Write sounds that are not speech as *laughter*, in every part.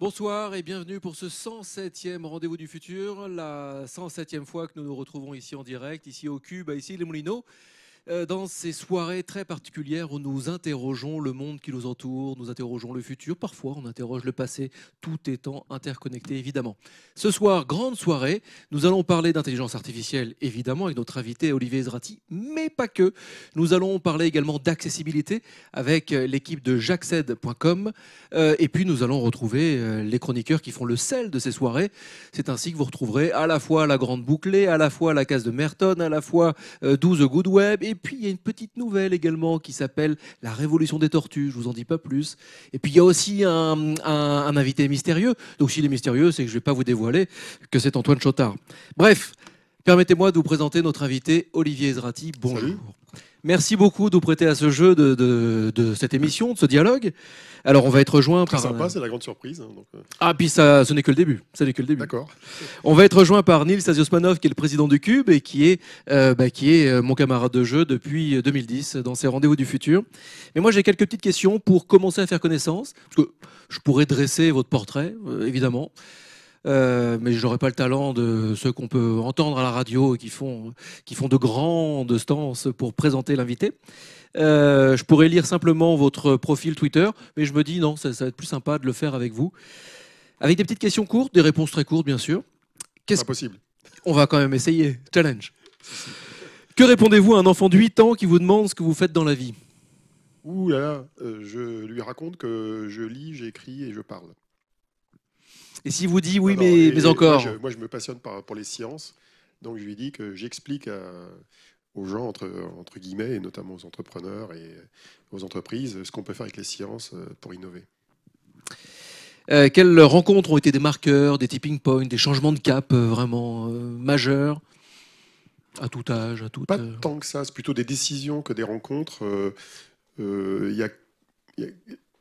Bonsoir et bienvenue pour ce 107e rendez-vous du futur, la 107e fois que nous nous retrouvons ici en direct, ici au Cube, ici les Moulineaux. Euh, dans ces soirées très particulières où nous interrogeons le monde qui nous entoure, nous interrogeons le futur, parfois on interroge le passé, tout étant interconnecté évidemment. Ce soir, grande soirée, nous allons parler d'intelligence artificielle évidemment avec notre invité Olivier Ezrati, mais pas que. Nous allons parler également d'accessibilité avec euh, l'équipe de jacksed.com euh, et puis nous allons retrouver les chroniqueurs qui font le sel de ces soirées. C'est ainsi que vous retrouverez à la fois la grande bouclée, à la fois la case de Merton, à la fois 12 Good Web puis il y a une petite nouvelle également qui s'appelle La Révolution des Tortues. Je vous en dis pas plus. Et puis il y a aussi un, invité mystérieux. Donc s'il est mystérieux, c'est que je vais pas vous dévoiler que c'est Antoine Chotard. Bref, permettez-moi de vous présenter notre invité Olivier Ezrati. Bonjour. Merci beaucoup de vous prêter à ce jeu de, cette émission, de ce dialogue. Alors, on va être rejoint par. sympa, c'est la grande surprise. Hein, euh. Ah, puis ça, ce n'est que le début. Ça n'est que le début. D'accord. On va être rejoint par Nils Aziosmanov, qui est le président du Cube et qui est, euh, bah, qui est euh, mon camarade de jeu depuis 2010 dans ses rendez-vous du futur. Mais moi, j'ai quelques petites questions pour commencer à faire connaissance. Parce que je pourrais dresser votre portrait, évidemment. Euh, mais je n'aurai pas le talent de ceux qu'on peut entendre à la radio et qui font, qui font de grandes stances pour présenter l'invité. Euh, je pourrais lire simplement votre profil Twitter, mais je me dis non, ça, va être plus sympa de le faire avec vous. Avec des petites questions courtes, des réponses très courtes, bien sûr. Qu'est-ce possible. On va quand même essayer. Challenge. Que répondez-vous à un enfant de 8 ans qui vous demande ce que vous faites dans la vie? Ouh là là, euh, je lui raconte que je lis, j'écris et je parle. Et si vous dit oui, mais, mais encore moi je, me passionne pour les sciences, donc je lui dis que j'explique aux gens, entre, entre guillemets, et notamment aux entrepreneurs et aux entreprises, ce qu'on peut faire avec les sciences euh, pour innover. Euh, quelles rencontres ont été des marqueurs, des tipping points, des changements de cap euh, vraiment majeurs? À tout âge, à tout Pas tant que ça, c'est plutôt des décisions que des rencontres. Il y a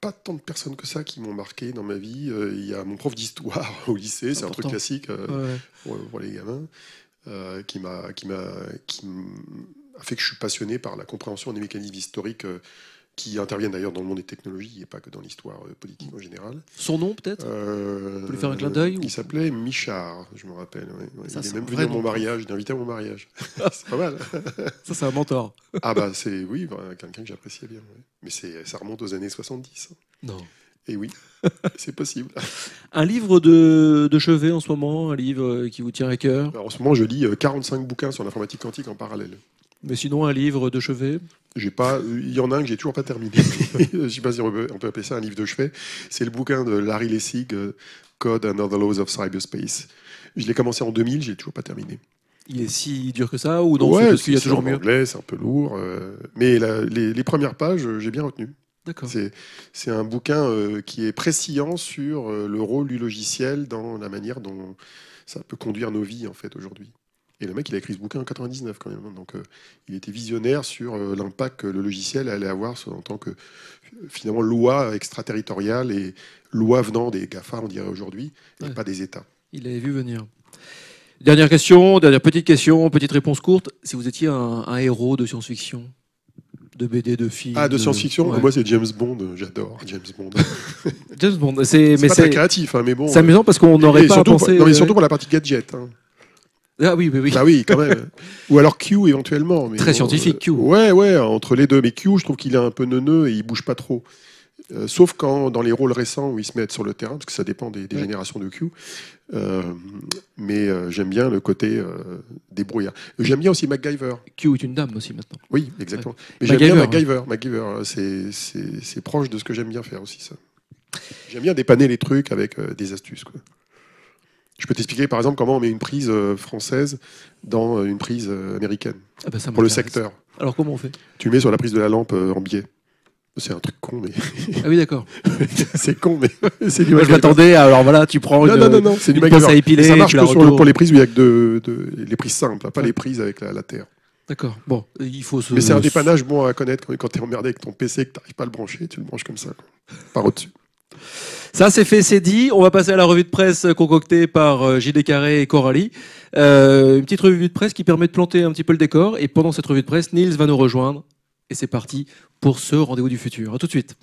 pas tant de personnes que ça qui m'ont marqué dans ma vie. Euh, il y a mon prof d'histoire *laughs* au lycée, c'est un truc classique euh, pour, les gamins, euh, qui m'a qui m'a qui a fait que je suis passionné par la compréhension des mécanismes historiques qui interviennent d'ailleurs dans le monde des technologies et pas que dans l'histoire politique en général. Son nom peut-être? Euh, peut lui faire un clin d'œil Il s'appelait Michard, je me rappelle. il est même venu à mon mariage, il est invité à mon mariage. *laughs* c'est pas mal. *laughs* ça, c'est un mentor. ah bah c'est, oui, quelqu'un que j'appréciais bien. Mais c'est, ça remonte aux années 70. Non. Et oui, *laughs* c'est possible. un livre de, de, chevet en ce moment, un livre qui vous tient à cœur? En ce moment, je lis 45 euh, bouquins sur l'informatique quantique en parallèle. Mais sinon, un livre de chevet? J'ai pas, il y en a un que j'ai toujours pas terminé. *laughs* je sais pas si on peut, appeler ça un livre de chevet. C'est le bouquin de Larry Lessig, euh, Code and Other Laws of Cyberspace. Je l'ai commencé en 2000, j'ai toujours pas terminé. Il est si dur que ça ou non? Parce qu'il y a toujours mieux? anglais, c'est un peu lourd, euh, mais les, premières pages, euh, j'ai bien retenu. C'est un bouquin qui est préciant sur le rôle du logiciel dans la manière dont ça peut conduire nos vies en fait aujourd'hui. Et le mec, il a écrit ce bouquin en 99 quand même. Hein. Donc, euh, il était visionnaire sur euh, l'impact que le logiciel allait avoir en tant que finalement loi extraterritoriale et loi venant des GAFA, on dirait aujourd'hui, et pas des États. Il avait vu venir. Dernière question, dernière petite question, petite réponse courte. Si vous étiez un, héros de science-fiction, de BD, de film. Ah, de science-fiction Moi, c'est James Bond. J'adore James Bond. *laughs* James Bond, c'est pas très créatif, hein, mais bon. C'est amusant parce qu'on n'aurait pas pensé. non, mais surtout pour la partie gadget. Hein. Ah oui, oui, oui. Bah oui, quand même. *laughs* Ou alors Q éventuellement. Très scientifique, Q. Ouais, ouais, entre les deux. Mais Q, je trouve qu'il est un peu neuneux et il bouge pas trop. Euh, sauf quand dans les rôles récents où ils se mettent sur le terrain, parce que ça dépend des, générations de Q. Euh, mais euh, j'aime bien le côté débrouillard. J'aime bien aussi MacGyver. Q est une dame aussi maintenant. Oui, exactement. Mais j'aime bien MacGyver. MacGyver, c'est proche de ce que j'aime bien faire aussi, ça. J'aime bien dépanner les trucs avec des astuces. Quoi. Je peux t'expliquer par exemple comment on met une prise euh, française dans euh, une prise euh, américaine ah bah, pour le secteur. Alors comment on fait? Tu le mets sur la prise de la lampe en biais. C'est un truc con, mais. Ah oui, d'accord. *laughs* c'est con, mais *laughs* c'est du Moi, je m'attendais, alors voilà, tu prends non, une, non, non, non, c'est du à épiler. Ça marche que sur pour les prises où il y a que de, les prises simples, pas les prises avec la, terre. D'accord. Bon, il faut se. Mais c'est un dépannage bon à connaître quand, quand tu es emmerdé avec ton PC et que tu n'arrives pas à le brancher, tu le branches comme ça, par au-dessus. Ça, c'est fait, c'est dit. On va passer à la revue de presse concoctée par euh, JD Carré et Coralie. Euh, une petite revue de presse qui permet de planter un petit peu le décor. Et pendant cette revue de presse, Niels va nous rejoindre. Et c'est parti pour ce rendez-vous du futur. À tout de suite.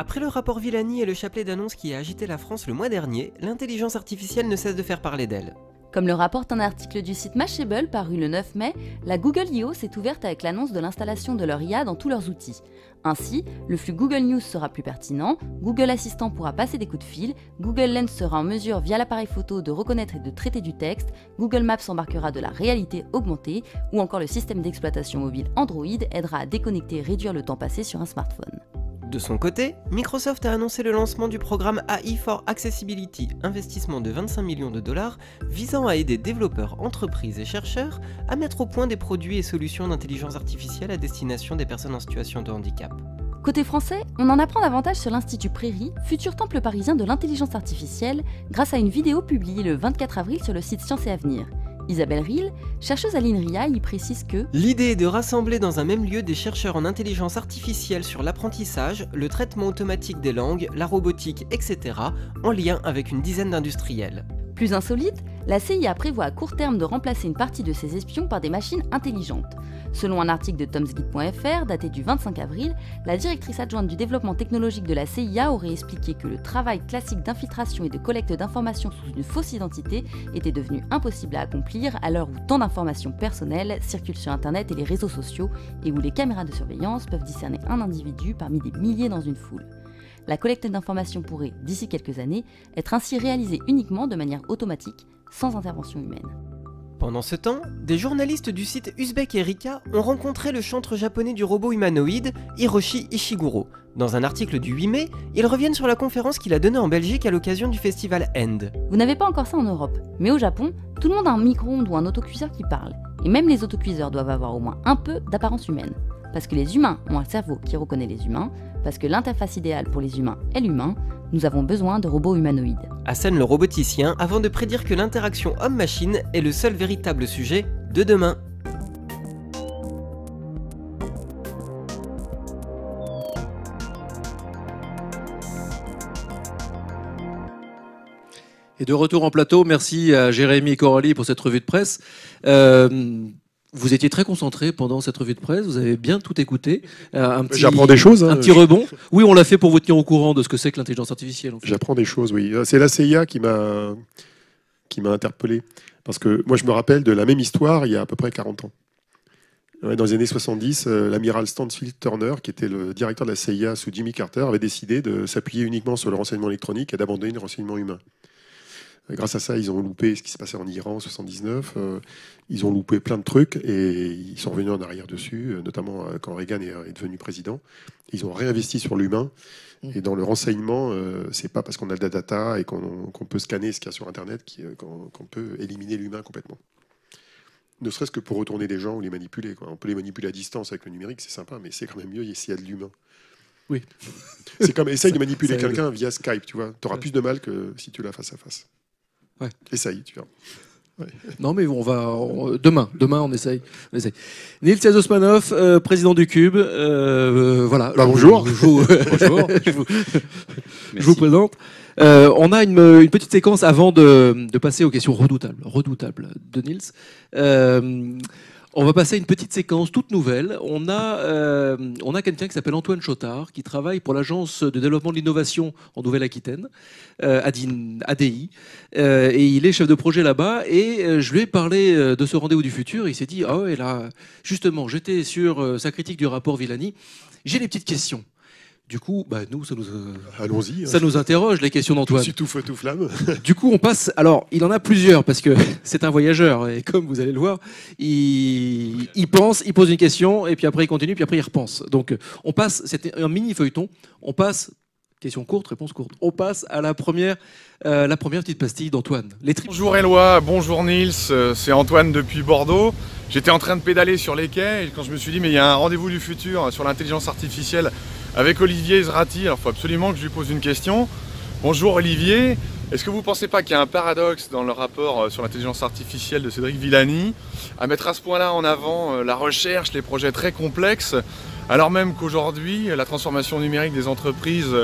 Après le rapport Villani et le chapelet d'annonces qui a agité la France le mois dernier, l'intelligence artificielle ne cesse de faire parler d'elle. Comme le rapporte un article du site Mashable paru le 9 mai, la Google I.O. s'est ouverte avec l'annonce de l'installation de leur IA dans tous leurs outils. Ainsi, le flux Google News sera plus pertinent, Google Assistant pourra passer des coups de fil, Google Lens sera en mesure via l'appareil photo de reconnaître et de traiter du texte, Google Maps embarquera de la réalité augmentée, ou encore le système d'exploitation mobile Android aidera à déconnecter et réduire le temps passé sur un smartphone. De son côté, Microsoft a annoncé le lancement du programme AI for Accessibility, investissement de 25 millions de dollars visant à aider développeurs, entreprises et chercheurs à mettre au point des produits et solutions d'intelligence artificielle à destination des personnes en situation de handicap. Côté français, on en apprend davantage sur l'Institut Prairie, futur temple parisien de l'intelligence artificielle, grâce à une vidéo publiée le 24 avril sur le site Science et Avenir. Isabelle Riel, chercheuse à l'INRIA, y précise que L'idée est de rassembler dans un même lieu des chercheurs en intelligence artificielle sur l'apprentissage, le traitement automatique des langues, la robotique, etc., en lien avec une dizaine d'industriels. Plus insolite, la CIA prévoit à court terme de remplacer une partie de ses espions par des machines intelligentes. Selon un article de tomsguide.fr daté du 25 avril, la directrice adjointe du développement technologique de la CIA aurait expliqué que le travail classique d'infiltration et de collecte d'informations sous une fausse identité était devenu impossible à accomplir à l'heure où tant d'informations personnelles circulent sur Internet et les réseaux sociaux et où les caméras de surveillance peuvent discerner un individu parmi des milliers dans une foule. La collecte d'informations pourrait, d'ici quelques années, être ainsi réalisée uniquement de manière automatique, sans intervention humaine. Pendant ce temps, des journalistes du site Uzbek Erika ont rencontré le chantre japonais du robot humanoïde, Hiroshi Ishiguro. Dans un article du 8 mai, ils reviennent sur la conférence qu'il a donnée en Belgique à l'occasion du festival End. Vous n'avez pas encore ça en Europe, mais au Japon, tout le monde a un micro-ondes ou un autocuiseur qui parle. Et même les autocuiseurs doivent avoir au moins un peu d'apparence humaine. Parce que les humains ont un cerveau qui reconnaît les humains, parce que l'interface idéale pour les humains est l'humain, nous avons besoin de robots humanoïdes. Hassan le roboticien avant de prédire que l'interaction homme-machine est le seul véritable sujet de demain. Et de retour en plateau, merci à Jérémy et Coralie pour cette revue de presse. Euh, vous étiez très concentré pendant cette revue de presse, vous avez bien tout écouté. Euh, J'apprends des choses. Hein. Un petit rebond. Oui, on l'a fait pour vous tenir au courant de ce que c'est que l'intelligence artificielle. J'apprends des choses, oui. C'est la CIA qui m'a qui m'a interpellé. Parce que moi, je me rappelle de la même histoire il y a à peu près 40 ans. Dans les années 70, euh, l'amiral Stansfield Turner, qui était le directeur de la CIA sous Jimmy Carter, avait décidé de s'appuyer uniquement sur le renseignement électronique et d'abandonner le renseignement humain. Grâce à ça, ils ont loupé ce qui s'est passé en Iran en 79. Euh, ils ont loupé plein de trucs et ils sont revenus en arrière dessus, euh, notamment euh, quand Reagan est, devenu président. Ils ont réinvesti sur l'humain. Mmh. Et dans le renseignement, c'est pas parce qu'on a de la data et qu'on peut scanner ce qu'il y a sur Internet qu'on peut éliminer l'humain complètement. Ne serait-ce que pour retourner des gens ou les manipuler. On peut les manipuler à distance avec le numérique, c'est sympa, mais c'est quand même mieux s'il y a de l'humain. Oui. C'est comme essaye de manipuler quelqu'un via Skype, tu vois. Tu auras plus de mal que si tu l'as face à face. Ouais. Essaye, tu vois. Non, mais on va demain. Demain, on essaye. On essaye. Nils Osmanov, euh, président du Cube. Euh, voilà. Bah, bonjour. Je vous, bonjour. *laughs* je, vous, je vous présente. Euh, on a une, une, petite séquence avant de, de, passer aux questions redoutables, redoutables de Nils. On va passer à une petite séquence toute nouvelle. On a, euh, on a quelqu'un qui s'appelle Antoine Chotard, qui travaille pour l'Agence de développement de l'innovation en Nouvelle-Aquitaine, euh, ADI, euh, et il est chef de projet là-bas. Et je lui ai parlé de ce rendez-vous du futur. il s'est dit, ah ouais, là, justement, j'étais sur sa critique du rapport Villani. J'ai des petites questions. Du coup, bah, nous, ça nous, euh, Allons-y, ça nous interroge, les questions d'Antoine. Tout, tout feu, tout flamme. *laughs* du coup, on passe. Alors, il en a plusieurs, parce que *laughs* c'est un voyageur, et comme vous allez le voir, il, il, pense, il pose une question, et puis après, il continue, puis après, il repense. Donc, on passe, c'était un mini feuilleton, on passe Question courte, réponse courte. On passe à la première, euh, la première petite pastille d'Antoine. Bonjour Eloi, bonjour Nils, euh, c'est Antoine depuis Bordeaux. J'étais en train de pédaler sur les quais et quand je me suis dit mais il y a un rendez-vous du futur sur l'intelligence artificielle avec Olivier Zrati, alors il faut absolument que je lui pose une question. Bonjour Olivier, est-ce que vous ne pensez pas qu'il y a un paradoxe dans le rapport euh, sur l'intelligence artificielle de Cédric Villani à mettre à ce point-là en avant la recherche, les projets très complexes alors même qu'aujourd'hui, la transformation numérique des entreprises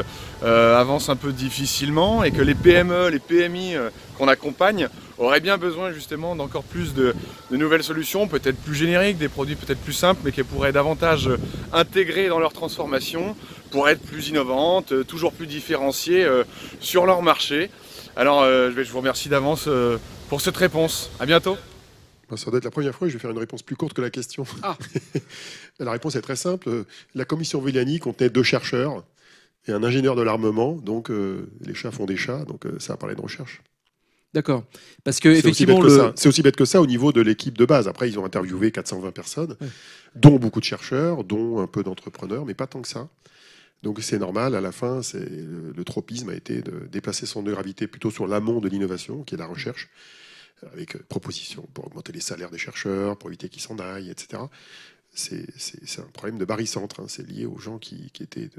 euh, avance un peu difficilement et que les PME, les PMI euh, qu'on accompagne auraient bien besoin justement d'encore plus de, nouvelles solutions, peut-être plus génériques, des produits peut-être plus simples, mais qui pourraient davantage intégrer dans leur transformation pour être plus innovantes, euh, toujours plus différenciées sur leur marché. Alors je vous remercie d'avance pour cette réponse. À bientôt. Ça doit être la première fois que je vais faire une réponse plus courte que la question. Ah. *laughs* la réponse est très simple. La commission Villani contenait deux chercheurs et un ingénieur de l'armement. Donc euh, les chats font des chats, donc euh, ça a parlé de recherche. D'accord. Parce que c'est effectivement, c'est aussi bête que ça au niveau de l'équipe de base. Après, ils ont interviewé 420 personnes, dont beaucoup de chercheurs, dont un peu d'entrepreneurs, mais pas tant que ça. Donc c'est normal. À la fin, c'est le tropisme a été de déplacer son de gravité plutôt sur l'amont de l'innovation, qui est la recherche, avec euh, propositions pour augmenter les salaires des chercheurs, pour éviter qu'ils s'en aillent, etc c'est un problème de barycentre, hein. c'est lié aux gens qui, étaient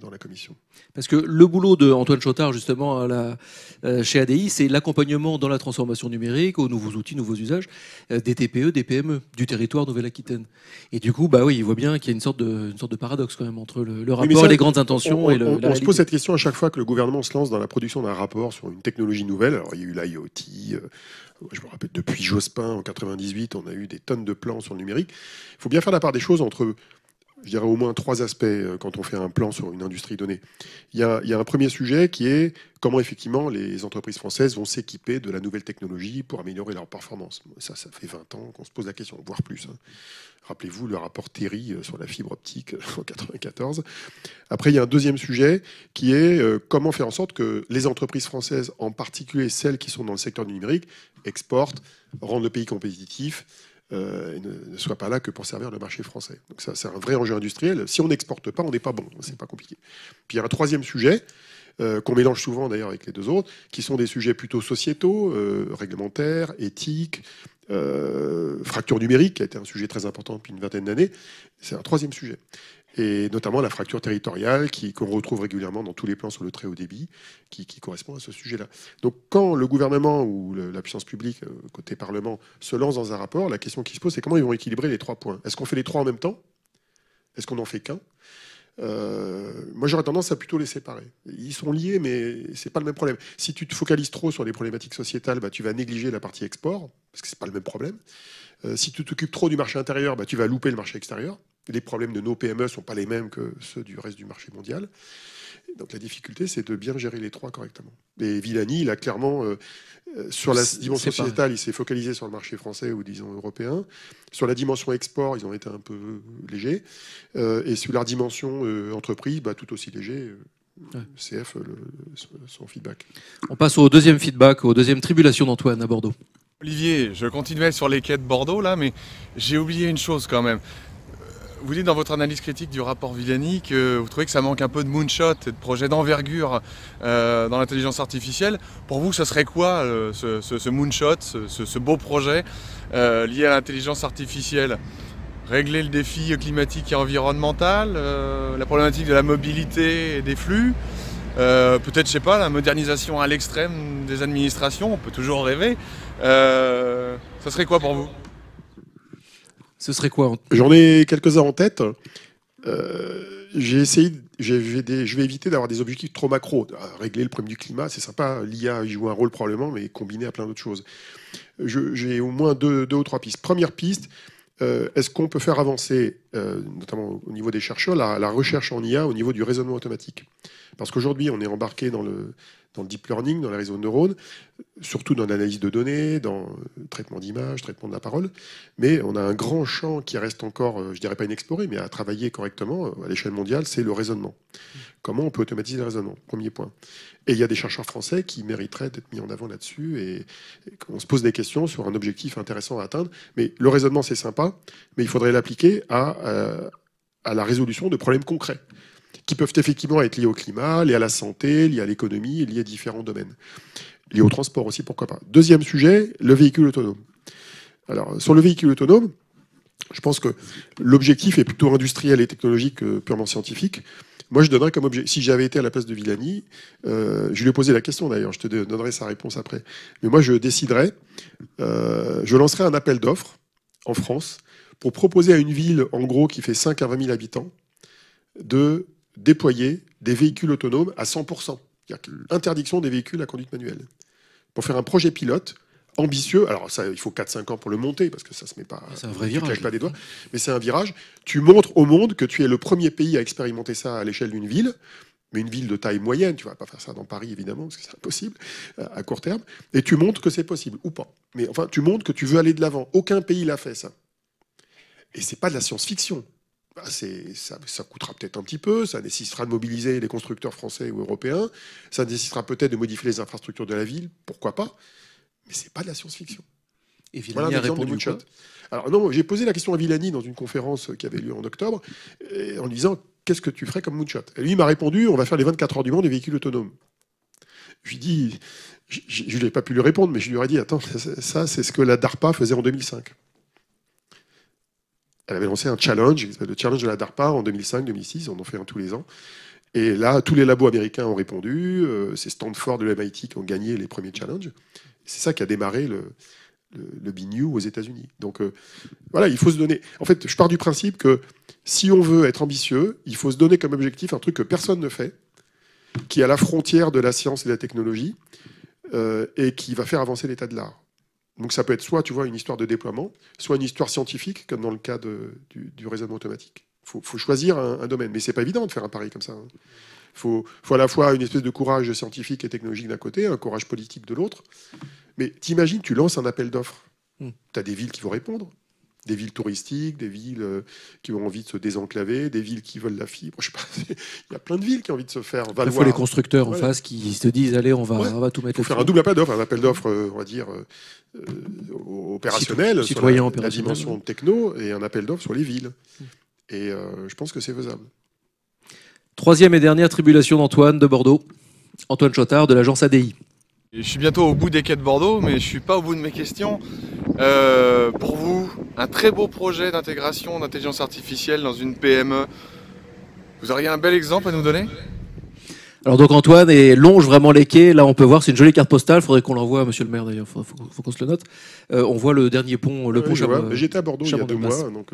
dans la commission. Parce que le boulot de Antoine Chotard, justement, à la, euh, chez ADI, c'est l'accompagnement dans la transformation numérique, aux nouveaux outils, nouveaux usages, euh, des TPE, des PME, du territoire Nouvelle-Aquitaine. Et du coup, bah oui, il voit bien qu'il y a une sorte de, sorte de paradoxe quand même entre le, rapport, les grandes intentions et le. On, on se pose cette question à chaque fois que le gouvernement se lance dans la production d'un rapport sur une technologie nouvelle. Alors, il y a eu l'IoT, euh, je me rappelle, depuis Jospin en 98, on a eu des tonnes de plans sur le numérique. Il faut bien faire la part des choses entre, je dirais, au moins trois aspects euh, quand on fait un plan sur une industrie donnée. Il y a, un premier sujet qui est comment effectivement les entreprises françaises vont s'équiper de la nouvelle technologie pour améliorer leur performance. Ça, ça fait 20 ans qu'on se pose la question, voire plus. Hein. Rappelez-vous le rapport Terry euh, sur la fibre optique euh, en 94. Après, il y a un deuxième sujet qui est comment faire en sorte que les entreprises françaises, en particulier celles qui sont dans le secteur du numérique, exportent, rendent le pays compétitif, et ne, soient pas là que pour servir le marché français. Donc ça, c'est un vrai enjeu industriel. Si on n'exporte pas, on n'est pas bon. C'est pas compliqué. Puis il y a un troisième sujet qu'on mélange souvent d'ailleurs avec les deux autres, qui sont des sujets plutôt sociétaux, réglementaires, éthiques, euh, fracture numérique, qui a été un sujet très important depuis une vingtaine d'années, c'est un troisième sujet. Et notamment la fracture territoriale qu'on retrouve régulièrement dans tous les plans sur le très haut débit, qui, correspond à ce sujet-là. Donc quand le gouvernement ou la puissance publique, euh, côté Parlement, se lance dans un rapport, la question qui se pose, c'est comment ils vont équilibrer les trois points? Est-ce qu'on fait les trois en même temps? Est-ce qu'on n'en fait qu'un? Euh, moi, j'aurais tendance à plutôt les séparer. Ils sont liés, mais c'est pas le même problème. Si tu te focalises trop sur les problématiques sociétales, bah, tu vas négliger la partie export, parce que c'est pas le même problème. Euh, si tu t'occupes trop du marché intérieur, bah, tu vas louper le marché extérieur. Les problèmes de nos PME sont pas les mêmes que ceux du reste du marché mondial. Donc la difficulté, c'est de bien gérer les trois correctement. Et Villani, il a clairement, euh, euh, sur la dimension sociétale, il s'est focalisé sur le marché français ou disons européen. Sur la dimension export, ils ont été un peu légers. Euh, et sur la dimension entreprise, bah, tout aussi léger. CF, son feedback. On passe au deuxième feedback, aux deuxième tribulation d'Antoine à Bordeaux. Olivier, je continuais sur les quais de Bordeaux là, mais j'ai oublié une chose quand même. Vous dites dans votre analyse critique du rapport Villani que vous trouvez que ça manque un peu de moonshot et de projets d'envergure euh, dans l'intelligence artificielle. Pour vous, ce serait quoi euh, ce, moonshot, ce, beau projet euh, lié à l'intelligence artificielle? Régler le défi climatique et environnemental, la problématique de la mobilité et des flux, peut-être, je sais pas, la modernisation à l'extrême des administrations, on peut toujours rêver. ça serait quoi pour vous? Ce serait quoi J'en ai quelques-uns en tête. Euh, j'ai essayé, je vais éviter d'avoir des objectifs trop macro. Régler le problème du climat, c'est sympa. L'IA joue un rôle probablement, mais combiné à plein d'autres choses. J'ai au moins deux, ou trois pistes. Première piste, euh, est-ce qu'on peut faire avancer, euh, notamment au niveau des chercheurs, la, recherche en IA au niveau du raisonnement automatique? Parce qu'aujourd'hui, on est embarqué dans le, deep learning, dans les réseaux de neurones, surtout dans l'analyse de données, dans le traitement d'images, traitement de la parole. Mais on a un grand champ qui reste encore, euh, je dirais pas inexploré, mais à travailler correctement euh, à l'échelle mondiale, c'est le raisonnement. Comment on peut automatiser le raisonnement? Premier point. Et il y a des chercheurs français qui mériteraient d'être mis en avant là-dessus et, on se pose des questions sur un objectif intéressant à atteindre. Mais le raisonnement, c'est sympa, mais il faudrait l'appliquer euh, à la résolution de problèmes concrets qui peuvent effectivement être liés au climat, liés à la santé, liés à l'économie, liés à différents domaines. Liés au transport aussi, pourquoi pas. Deuxième sujet, le véhicule autonome. Alors, sur le véhicule autonome, je pense que l'objectif est plutôt industriel et technologique que purement scientifique. Moi, je donnerais comme objectif, si j'avais été à la place de Villani, euh, je lui ai posé la question d'ailleurs, je te donnerai sa réponse après. Mais moi, je déciderais, euh, je lancerais un appel d'offres en France pour proposer à une ville, en gros, qui fait 5 à 20 000 habitants, de déployer des véhicules autonomes à 100%. Interdiction des véhicules à conduite manuelle. Pour faire un projet pilote ambitieux, alors ça, il faut 4-5 ans pour le monter, parce que ça se met pas... C'est un vrai virage. pas des doigts, mais c'est un virage. Tu montres au monde que tu es le premier pays à expérimenter ça à l'échelle d'une ville, mais une ville de taille moyenne, tu vas pas faire ça dans Paris évidemment, parce que c'est impossible euh, à court terme, et tu montres que c'est possible, ou pas. Mais enfin, tu montres que tu veux aller de l'avant. Aucun pays l'a fait ça. Et c'est pas de la science-fiction. Bah, ça, ça, coûtera peut-être un petit peu, ça nécessitera de mobiliser les constructeurs français ou européens, ça nécessitera peut-être de modifier les infrastructures de la ville, pourquoi pas, mais c'est pas de la science-fiction. Et Villani a répondu quoi Alors non, j'ai posé la question à Villani dans une conférence qui avait lieu en octobre, en lui disant qu'est-ce que tu ferais comme moonshot? Et lui il m'a répondu on va faire les 24 heures du monde des véhicules autonomes. Je lui dis, je n'ai pas pu lui répondre, mais je lui ai dit attends, ça c'est ce que la DARPA faisait en 2005 elle avait lancé un challenge, le challenge de la DARPA en 2005-2006, on en fait un tous les ans. Et là, tous les labos américains ont répondu, euh, c'est Stanford de l'MIT qui ont gagné les premiers challenges. C'est ça qui a démarré le, le, aux États-Unis. Donc euh, voilà, il faut se donner. En fait, je pars du principe que si on veut être ambitieux, il faut se donner comme objectif un truc que personne ne fait, qui est à la frontière de la science et de la technologie, euh, et qui va faire avancer l'état de l'art. Donc ça peut être soit, tu vois, une histoire de déploiement, soit une histoire scientifique, comme dans le cas du, raisonnement automatique. Il faut, choisir un, domaine, mais c'est pas évident de faire un pari comme ça. Il hein. faut, à la fois une espèce de courage scientifique et technologique d'un côté, un courage politique de l'autre. Mais t'imagines, tu lances un appel d'offres. Hmm. Tu as des villes qui vont répondre, des villes touristiques, des villes euh, qui ont envie de se désenclaver, des villes qui veulent la fibre. Je sais pas, *laughs* il y a plein de villes qui ont envie de se faire. Il faut les constructeurs en face qui se disent allez, on va, on va tout mettre. Il faut faire un double appel d'offres, un appel d'offres, euh, on va dire euh, opérationnel, citoyen, la, la, dimension techno, et un appel d'offres sur les villes. Et je pense que c'est faisable. Troisième et dernière tribulation d'Antoine de Bordeaux, Antoine Chotard de l'agence ADI. Je suis bientôt au bout des quais de Bordeaux, mais je ne suis pas au bout de mes questions. Euh, pour vous, un très beau projet d'intégration d'intelligence artificielle dans une PME. Vous auriez un bel exemple à nous donner? Alors donc Antoine et longe vraiment les quais. Là on peut voir, c'est une jolie carte postale. Faudrait qu'on l'envoie à Monsieur le Maire d'ailleurs. Faut, faut, qu'on se le note. Euh, on voit le dernier pont, le pont J'étais à Bordeaux il y a deux mois, donc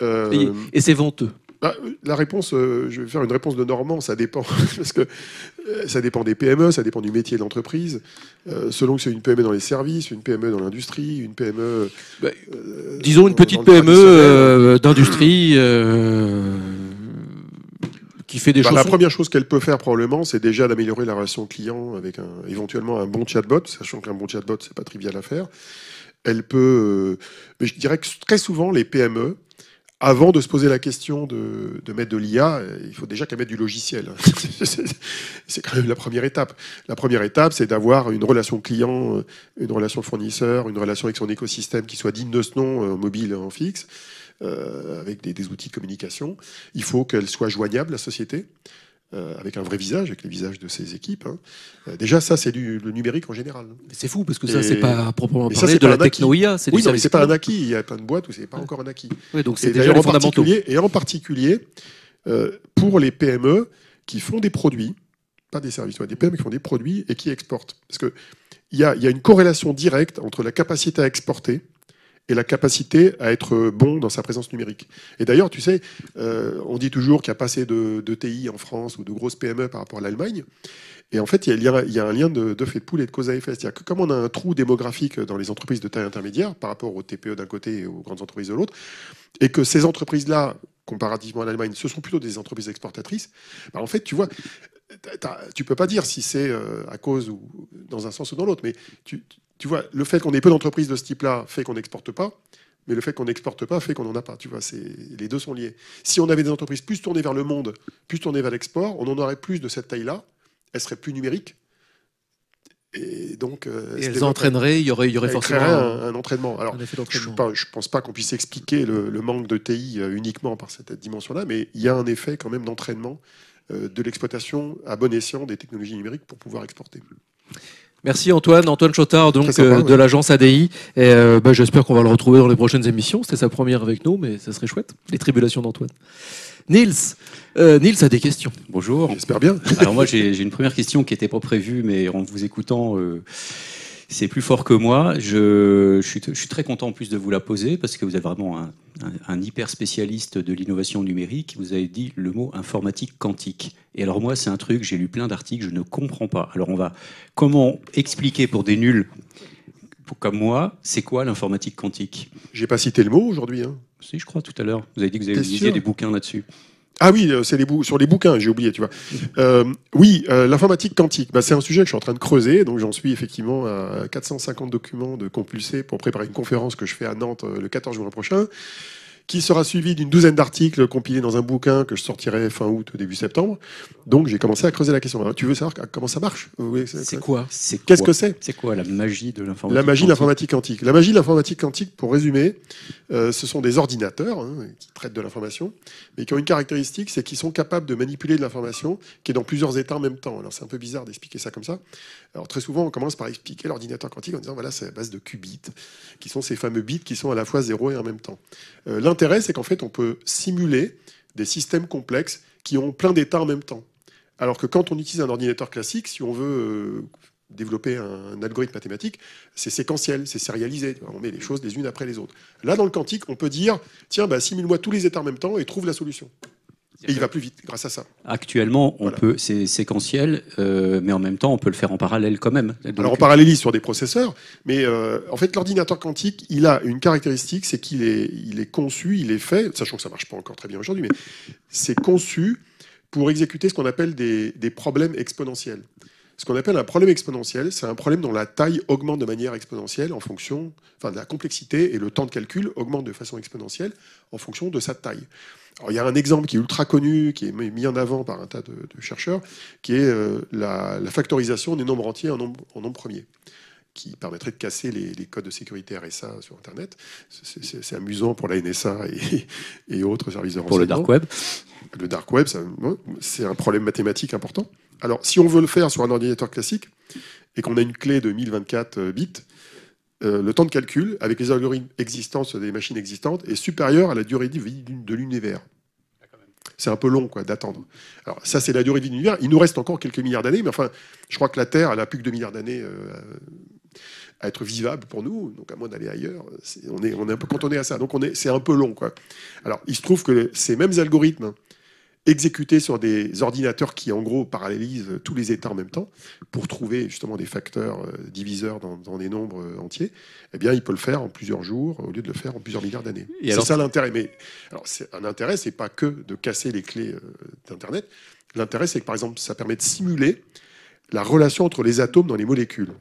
euh, et, et c'est venteux. Bah, la réponse, euh, je vais faire une réponse de Normand, ça dépend, *laughs* parce que euh, ça dépend des PME, ça dépend du métier de l'entreprise. Euh, selon que c'est une PME dans les services, une PME dans l'industrie, une PME. Bah, disons une petite PME d'industrie qui fait des bah, choses. La première chose qu'elle peut faire probablement, c'est déjà d'améliorer la relation client avec un, éventuellement un bon chatbot, sachant qu'un bon chatbot, c'est pas trivial à faire. Elle peut, mais je dirais que très souvent les PME avant de se poser la question de, mettre de l'IA, il faut déjà qu'elle mette du logiciel. *laughs* c'est quand même la première étape. La première étape, c'est d'avoir une relation client, une relation fournisseur, une relation avec son écosystème qui soit digne de ce nom, euh, mobile, en fixe, euh, avec des, des, outils de communication. Il faut qu'elle soit joignable, la société. Euh, avec un vrai visage, avec les visages de ses équipes. Hein. Euh, déjà, ça, c'est le numérique en général. C'est fou parce que ça, c'est pas proprement parler de la techno-IA. Oui, mais c'est pas un acquis. Il y a plein de boîtes où c'est pas encore un acquis. Oui, donc c'est déjà en particulier, Et en particulier euh, pour les PME qui font des produits, pas des services, des PME qui font des produits et qui exportent. Parce que il y a, y a une corrélation directe entre la capacité à exporter et la capacité à être bon dans sa présence numérique. Et d'ailleurs, tu sais, euh, on dit toujours qu'il n'y a pas assez de, TI en France ou de grosses PME par rapport à l'Allemagne. Et en fait, il y, a, un lien de, fait de poule et de cause à effet. C'est-à-dire que comme on a un trou démographique dans les entreprises de taille intermédiaire par rapport aux TPE d'un côté et aux grandes entreprises de l'autre, et que ces entreprises-là, comparativement à l'Allemagne, ce sont plutôt des entreprises exportatrices, bah, en fait, tu vois, tu peux pas dire si c'est euh, à cause ou dans un sens ou dans l'autre, mais tu, tu vois, le fait qu'on ait peu d'entreprises de ce type-là fait qu'on n'exporte pas, mais le fait qu'on n'exporte pas fait qu'on n'en a pas. Tu vois, les deux sont liés. Si on avait des entreprises plus tournées vers le monde, plus tournées vers l'export, on en aurait plus de cette taille-là. Elles seraient plus numériques. Et donc, euh, elles entraîneraient, il y aurait, il y aurait forcément un, entraînement. Alors, je ne pense pas qu'on puisse expliquer le, manque de TI euh, uniquement par cette dimension-là, mais il y a un effet quand même d'entraînement euh, de l'exploitation à bon escient des technologies numériques pour pouvoir exporter. Merci Antoine, Antoine Chotard donc euh, de l'agence ADI. Et euh, bah, j'espère qu'on va le retrouver dans les prochaines émissions. C'était sa première avec nous, mais ça serait chouette. Les tribulations d'Antoine. Nils, euh, Nils a des questions. Bonjour. J'espère bien. Alors moi j'ai une première question qui n'était pas prévue, mais en vous écoutant, c'est plus fort que moi. Je, suis, très content en plus de vous la poser parce que vous êtes vraiment un, hyper spécialiste de l'innovation numérique. Vous avez dit le mot informatique quantique. Et alors moi, c'est un truc, j'ai lu plein d'articles, je ne comprends pas. Alors on va, comment expliquer pour des nuls comme moi, c'est quoi l'informatique quantique? J'ai pas cité le mot aujourd'hui. Hein. Si, je crois tout à l'heure. Vous avez dit que vous avez des bouquins là-dessus. Ah oui, euh, c'est les sur les bouquins, j'ai oublié, tu vois. Euh, oui, euh, l'informatique quantique, bah, c'est un sujet que je suis en train de creuser, donc j'en suis effectivement à 450 documents de compulsés pour préparer une conférence que je fais à Nantes le 14 juin prochain qui sera suivi d'une douzaine d'articles compilés dans un bouquin que je sortirai fin août, début septembre. Donc j'ai commencé à creuser la question. tu veux savoir comment ça marche C'est quoi Qu'est-ce que c'est C'est quoi la magie de l'informatique La magie de l'informatique quantique. La magie de l'informatique quantique, pour résumer, euh, ce sont des ordinateurs hein, qui traitent de l'information, mais qui ont une caractéristique, c'est qu'ils sont capables de manipuler de l'information qui est dans plusieurs états en même temps. Alors c'est un peu bizarre d'expliquer ça comme ça. Très souvent, on commence par expliquer l'ordinateur quantique en disant voilà, c'est à base de qubits, qui sont ces fameux bits qui sont à la fois zéro et en même temps. Euh, l'intérêt, c'est qu'en fait, on peut simuler des systèmes complexes qui ont plein d'états en même temps. Alors que quand on utilise un ordinateur classique, si on veut euh, développer un, algorithme mathématique, c'est séquentiel, c'est sérialisé. On met les choses les unes après les autres. Là, dans le quantique, on peut dire tiens, bah, simule-moi tous les états en même temps et trouve la solution. Et il va plus vite grâce à ça. Actuellement, on peut, c'est séquentiel, euh, mais en même temps, on peut le faire en parallèle quand même. Alors en parallélise sur des processeurs, mais euh, en fait, l'ordinateur quantique, il a une caractéristique, c'est qu'il est, il est conçu, il est fait, sachant que ça marche pas encore très bien aujourd'hui, mais c'est conçu pour exécuter ce qu'on appelle des, des problèmes exponentiels. Ce qu'on appelle un problème exponentiel, c'est un problème dont la taille augmente de manière exponentielle en fonction, enfin, de la complexité et le temps de calcul augmente de façon exponentielle en fonction de sa taille il y a un exemple qui est ultra connu, qui est mis en avant par un tas de, chercheurs, qui est euh, la, factorisation des nombres entiers en nombres nombre premiers qui permettrait de casser les, codes de sécurité RSA sur Internet. C'est amusant pour la NSA *laughs* et, autres services de renseignement. Pour le dark web Le dark web, c'est un problème mathématique important. Alors, si on veut le faire sur un ordinateur classique et qu'on a une clé de 1024 euh, bits, euh, le temps de calcul, avec les algorithmes existants sur des machines existantes, est supérieur à la durée de vie de l'univers. C'est un peu long quoi d'attendre. Alors ça, c'est la durée de vie de l'univers. Il nous reste encore quelques milliards d'années, mais enfin, je crois que la Terre, elle a plus que 2 milliards d'années euh, à être vivable pour nous, donc à moins d'aller ailleurs. on, est, on est un peu cantonné à ça. Donc c'est un peu long. Quoi. Alors, il se trouve que ces mêmes algorithmes exécutés sur des ordinateurs qui, en gros, parallélisent tous les états en même temps pour trouver justement des facteurs euh, diviseurs dans, des nombres euh, entiers, eh bien, il peut le faire en plusieurs jours au lieu de le faire en plusieurs milliards d'années. C'est ça l'intérêt. Mais alors, un intérêt, c'est pas que de casser les clés euh, d'Internet. L'intérêt, c'est que, par exemple, ça permet de simuler la relation entre les atomes dans les molécules.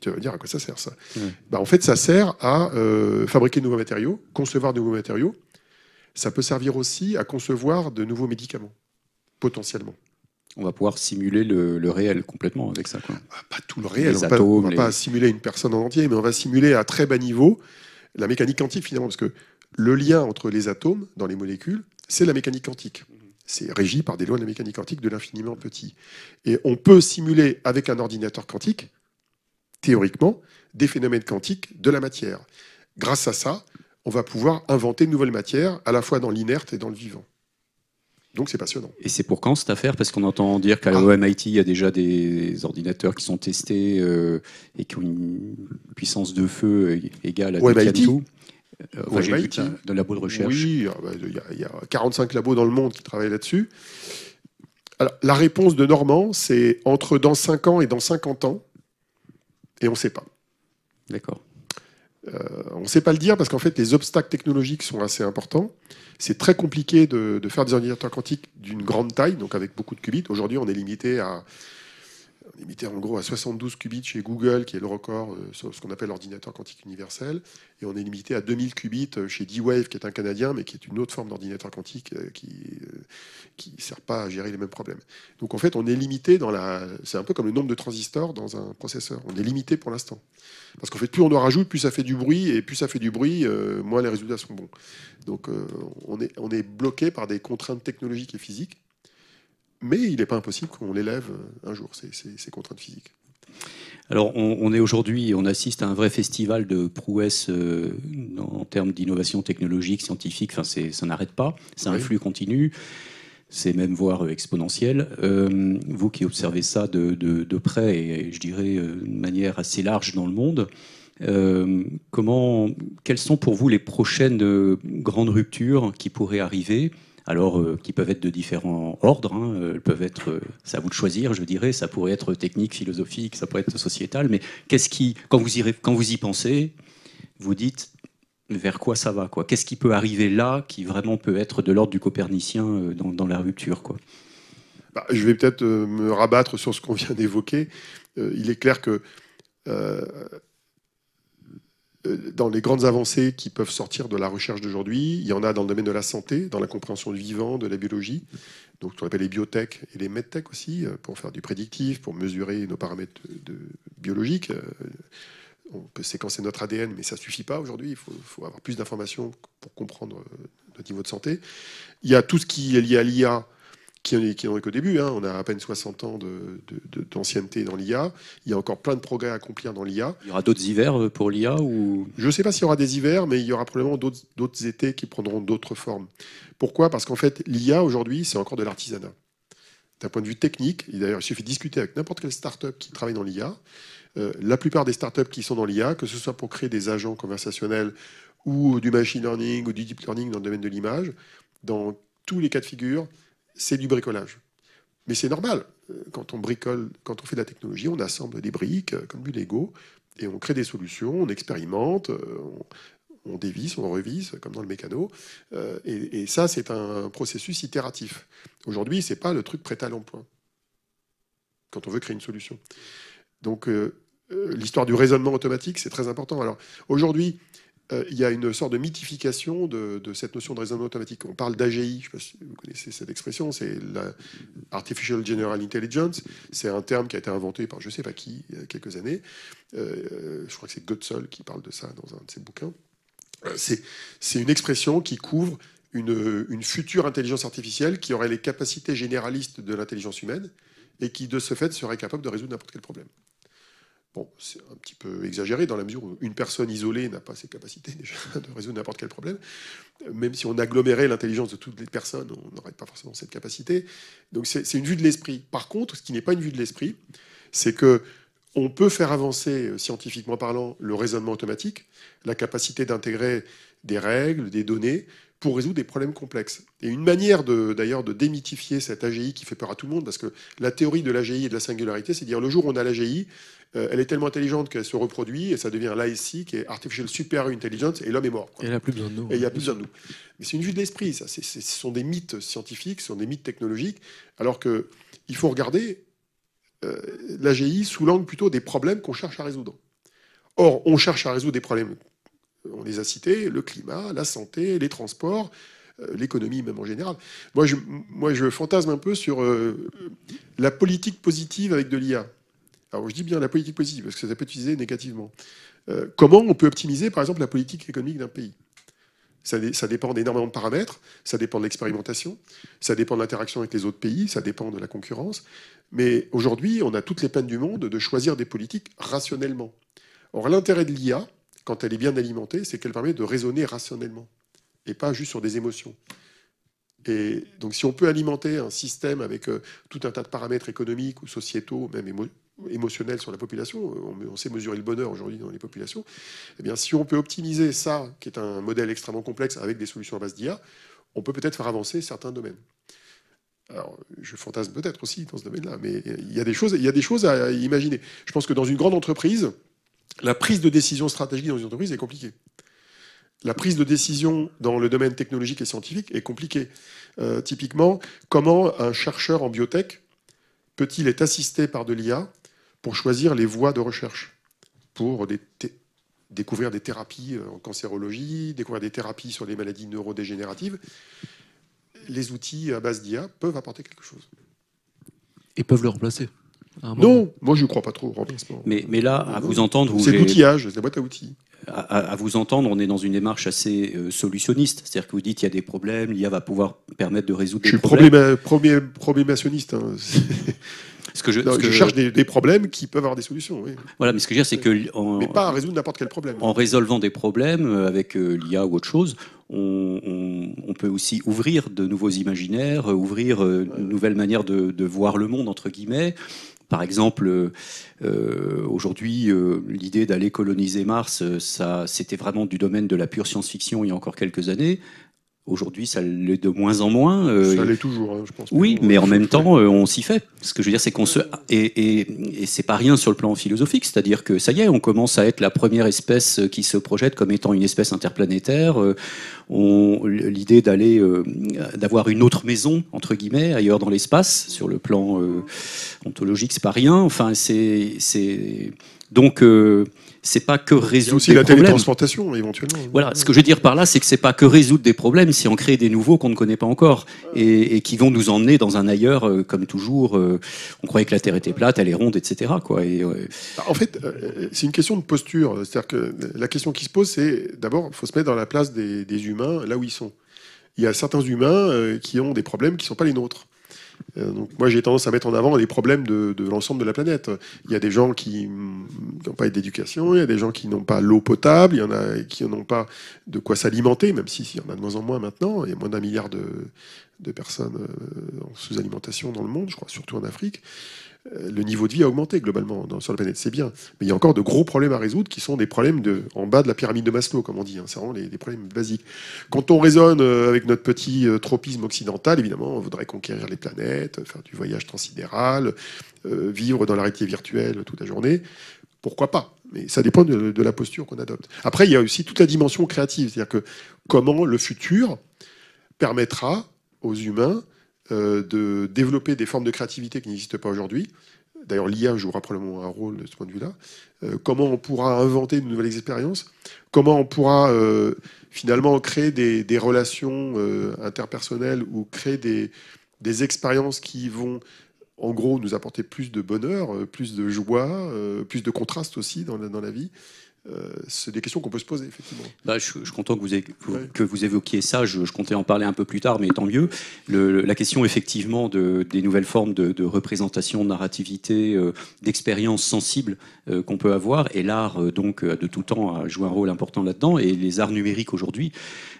Tu vas dire à quoi ça sert ça? Bah, En fait, ça sert à fabriquer de nouveaux matériaux, concevoir de nouveaux matériaux, ça peut servir aussi à concevoir de nouveaux médicaments, potentiellement. On va pouvoir simuler le, réel complètement avec ça. Quoi. Ah, pas tout le réel. on ne va, pas simuler une personne en entier, mais on va simuler à très bas niveau la mécanique quantique finalement, parce que le lien entre les atomes dans les molécules, c'est la mécanique quantique. C'est régi par des lois de la mécanique quantique de l'infiniment petit. Et on peut simuler avec un ordinateur quantique, théoriquement, des phénomènes quantiques de la matière. Grâce à ça, on va pouvoir inventer de nouvelles matières, à la fois dans l'inerte et dans le vivant. Donc c'est passionnant. Et c'est pour quand cette affaire? Parce qu'on entend dire qu'à ah. MIT, il y a déjà des ordinateurs qui sont testés euh, et qui ont une puissance de feu égale à MIT. Euh, enfin, j'ai vu de labos de recherche. Oui, ah bah, il y, a 45 labos dans le monde qui travaillent là-dessus. Alors, la réponse de Normand, c'est entre dans 5 ans et dans 50 ans, et on ne sait pas. D'accord. Euh, on ne sait pas le dire parce qu'en fait, les obstacles technologiques sont assez importants. C'est très compliqué de, faire des ordinateurs quantiques d'une grande taille, donc avec beaucoup de qubits. Aujourd'hui, on est limité à, limité en gros à 72 qubits chez Google, qui est le record euh, sur ce qu'on appelle l'ordinateur quantique universel, et on est limité à 2000 qubits euh, chez D-Wave, qui est un Canadien, mais qui est une autre forme d'ordinateur quantique euh, qui ne sert pas à gérer les mêmes problèmes. Donc en fait, on est limité dans la... C'est un peu comme le nombre de transistors dans un processeur. On est limité pour l'instant. Parce qu'en fait, plus on en rajoute, plus ça fait du bruit, et plus ça fait du bruit, moins les résultats sont bons. Donc on, est, on est bloqué par des contraintes technologiques et physiques mais il n'est pas impossible qu'on l'élève un jour, ces, contraintes physiques. Alors, on, est aujourd'hui, on assiste à un vrai festival de prouesses euh, en termes d'innovation technologique, scientifique. Enfin, ça n'arrête pas, c'est un flux continu. C'est même voire exponentiel. vous qui observez ça de, près et je dirais de manière assez large dans le monde, comment, quelles sont pour vous les prochaines grandes ruptures qui pourraient arriver? Alors euh, qui peuvent être de différents ordres, hein, euh, peuvent être, euh, c'est à vous de choisir, je dirais, ça pourrait être technique, philosophique, ça pourrait être sociétal, mais qu'est-ce qui, quand vous y, quand vous y pensez, vous dites vers quoi ça va, quoi Qu'est-ce qui peut arriver là qui vraiment peut être de l'ordre du copernicien dans, la rupture, quoi? Bah, Je vais peut-être me rabattre sur ce qu'on vient d'évoquer. il est clair que euh, dans les grandes avancées qui peuvent sortir de la recherche d'aujourd'hui, il y en a dans le domaine de la santé, dans la compréhension du vivant, de la biologie, donc ce qu'on appelle les biotech et les medtech aussi, euh, pour faire du prédictif, pour mesurer nos paramètres biologiques. Euh, on peut séquencer notre ADN, mais ça ne suffit pas aujourd'hui. Il faut, avoir plus d'informations pour comprendre notre niveau de santé. Il y a tout ce qui est lié à l'IA, qui n'en est qu'au début. Hein. On a à peine 60 ans d'ancienneté dans l'IA. Il y a encore plein de progrès à accomplir dans l'IA. Il y aura d'autres hivers euh, pour l'IA ou... Je ne sais pas s'il y aura des hivers, mais il y aura probablement d'autres étés qui prendront d'autres formes. Pourquoi? Parce qu'en fait, l'IA aujourd'hui, c'est encore de l'artisanat. D'un point de vue technique, d'ailleurs, il suffit de discuter avec n'importe quelle start-up qui travaille dans l'IA. Euh, la plupart des start-up qui sont dans l'IA, que ce soit pour créer des agents conversationnels ou du machine learning ou du deep learning dans le domaine de l'image, dans tous les cas de figure, c'est du bricolage. Mais c'est normal. Euh, quand on bricole, quand on fait de la technologie, on assemble des briques euh, comme du Lego et on crée des solutions, on expérimente, on, dévisse, on revise, comme dans le mécano. Et, ça, c'est un processus itératif. Aujourd'hui, c'est pas le truc prêt à l'emploi quand on veut créer une solution. Donc, l'histoire du raisonnement automatique, c'est très important. Alors, aujourd'hui, euh, il y a une sorte de mythification de, cette notion de raisonnement automatique. On parle d'AGI, je ne sais pas si vous connaissez cette expression, c'est l'Artificial General Intelligence. C'est un terme qui a été inventé par je ne sais pas qui il y a quelques années. Euh, je crois que c'est Götzl qui parle de ça dans un de ses bouquins. Euh, c'est une expression qui couvre une, future intelligence artificielle qui aurait les capacités généralistes de l'intelligence humaine et qui, de ce fait, serait capable de résoudre n'importe quel problème. Bon, c'est un petit peu exagéré dans la mesure où une personne isolée n'a pas ces capacités *laughs* déjà de résoudre n'importe quel problème. Même si on agglomérait l'intelligence de toutes les personnes, on n'aurait pas forcément cette capacité. Donc c'est une vue de l'esprit. Par contre, ce qui n'est pas une vue de l'esprit, c'est que on peut faire avancer, euh, scientifiquement parlant, le raisonnement automatique, la capacité d'intégrer des règles, des données, pour résoudre des problèmes complexes. Et une manière d'ailleurs de, démythifier cette AGI qui fait peur à tout le monde, parce que la théorie de l'AGI et de la singularité, c'est dire le jour où on a l'AGI, euh, elle est tellement intelligente qu'elle se reproduit et ça devient l'ASI qui est Artificial Super Intelligence et l'homme est mort. Et elle n'a plus besoin de nous. Et il n'y a plus besoin de nous. Mais c'est une vue de l'esprit, ça. ce sont des mythes scientifiques, ce sont des mythes technologiques, alors qu'il faut regarder l'AGI sous l'angle plutôt des problèmes qu'on cherche à résoudre. Or, on cherche à résoudre des problèmes on les a cités, le climat, la santé, les transports, euh, l'économie même en général. Moi je, fantasme un peu sur euh, la politique positive avec de l'IA. Alors, je dis bien la politique positive, parce que ça peut être utilisé négativement. Euh, comment on peut optimiser, par exemple, la politique économique d'un pays? Ça, ça, dépend d'énormément de paramètres, ça dépend de l'expérimentation, ça dépend de l'interaction avec les autres pays, ça dépend de la concurrence. Mais aujourd'hui, on a toutes les peines du monde de choisir des politiques rationnellement. Or, l'intérêt de l'IA, quand elle est bien alimentée, c'est qu'elle permet de raisonner rationnellement et pas juste sur des émotions. Et donc, si on peut alimenter un système avec euh, tout un tas de paramètres économiques ou sociétaux, même émotionnels sur la population, euh, on, sait mesurer le bonheur aujourd'hui dans les populations, eh bien, si on peut optimiser ça, qui est un modèle extrêmement complexe avec des solutions à base d'IA, on peut peut-être faire avancer certains domaines. Alors, je fantasme peut-être aussi dans ce domaine-là, mais il y, a des choses, il y a des choses à imaginer. Je pense que dans une grande entreprise, la prise de décision stratégique dans une entreprise est compliquée. La prise de décision dans le domaine technologique et scientifique est compliquée. Euh, typiquement, comment un chercheur en biotech peut-il être assisté par de l'IA pour choisir les voies de recherche, pour découvrir des thérapies en cancérologie, découvrir des thérapies sur les maladies neurodégénératives Les outils à base d'IA peuvent apporter quelque chose. Et peuvent le remplacer non, moi je ne crois pas trop au remplacement. Mais, mais là, à vous entendre... C'est l'outillage, c'est la boîte à outils. À, vous entendre, on est dans une démarche assez euh, solutionniste. C'est-à-dire que vous dites qu'il y a des problèmes, l'IA va pouvoir permettre de résoudre des problèmes. Je suis premier problémationniste. Hein. *laughs* Ce que je, je cherche des, problèmes qui peuvent avoir des solutions. Voilà, mais ce que je veux dire, c'est que. mais pas à résoudre n'importe quel problème. En résolvant des problèmes euh, avec euh, l'IA ou autre chose, on, peut aussi ouvrir de nouveaux imaginaires, ouvrir une nouvelle manière de, voir le monde, entre guillemets. Par exemple, euh, aujourd'hui, euh, l'idée d'aller coloniser Mars, euh, ça, c'était vraiment du domaine de la pure science-fiction il y a encore quelques années. Aujourd'hui, ça l'est de moins en moins. ça l'est toujours, hein, je pense. Oui, mais en même temps, on s'y fait. Ce que je veux dire, c'est qu'on se et, et, et c'est pas rien sur le plan philosophique, c'est-à-dire que ça y est, on commence à être la première espèce qui se projette comme étant une espèce interplanétaire. L'idée d'aller, d'avoir une autre maison entre guillemets ailleurs dans l'espace, sur le plan ontologique, c'est pas rien. Enfin, c'est donc c'est pas que résoudre aussi la télétransportation éventuellement. Voilà, ce que je veux dire par là, c'est que c'est pas que résoudre des problèmes, c'est en créer des nouveaux qu'on ne connaît pas encore et, qui vont nous emmener dans un ailleurs, euh, comme toujours. Euh, on croyait que la Terre était plate, elle est ronde, etc. Quoi. Et, En fait, euh, c'est une question de posture. C'est-à-dire que la question qui se pose, c'est d'abord, il faut se mettre dans la place des, des, humains là où ils sont. Il y a certains humains qui ont des problèmes qui ne sont pas les nôtres. Euh, donc moi j'ai tendance à mettre en avant les problèmes de, l'ensemble de la planète. Il y a des gens qui n'ont pas d'éducation, il y a des gens qui n'ont pas l'eau potable, il y en a qui n'ont pas de quoi s'alimenter, même si, y en a de moins en moins maintenant, il y a moins d'un milliard de, de personnes euh, en sous-alimentation dans le monde, je crois, surtout en Afrique. Euh, le niveau de vie a augmenté globalement sur la planète, c'est bien. Mais il y a encore de gros problèmes à résoudre qui sont des problèmes en bas de la pyramide de Maslow, comme on dit. Hein. C'est vraiment les, problèmes basiques. Quand on raisonne euh, avec notre petit euh, tropisme occidental, évidemment, on voudrait conquérir les planètes, faire du voyage transidéral, vivre dans la virtuelle toute la journée. Pourquoi pas? Mais ça dépend de, de la posture qu'on adopte. Après, il y a aussi toute la dimension créative, c'est-à-dire que comment le futur permettra aux humains de développer des formes de créativité qui n'existent pas aujourd'hui. D'ailleurs, l'IA jouera probablement un rôle de ce point de vue-là. Euh, comment on pourra inventer de nouvelles expériences? Comment on pourra euh, finalement créer des, relations interpersonnelles ou créer des, des, expériences qui vont, en gros, nous apporter plus de bonheur, plus de joie, plus de contraste aussi dans dans la vie? Euh, c'est des questions qu'on peut se poser, effectivement. Bah, je, suis content que vous, que vous évoquiez ça. Je, comptais en parler un peu plus tard, mais tant mieux. la question, effectivement, de, des nouvelles formes de, représentation, de narrativité, euh, d'expérience sensible euh, qu'on peut avoir, et l'art, donc, de tout temps, a joué un rôle important là-dedans. Et les arts numériques aujourd'hui,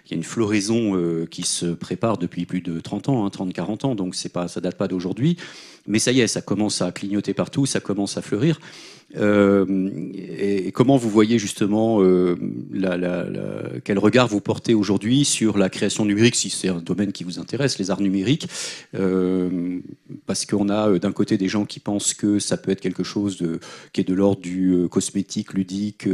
il y a une floraison qui se prépare depuis plus de 30 ans, 30-40 hein, ans, donc pas, ça date pas d'aujourd'hui. Mais ça y est, ça commence à clignoter partout, ça commence à fleurir. Euh, et, comment vous voyez justement euh, quel regard vous portez aujourd'hui sur la création numérique, si c'est un domaine qui vous intéresse, les arts numériques, euh, parce qu'on a d'un côté des gens qui pensent que ça peut être quelque chose qui est de l'ordre du cosmétique, ludique,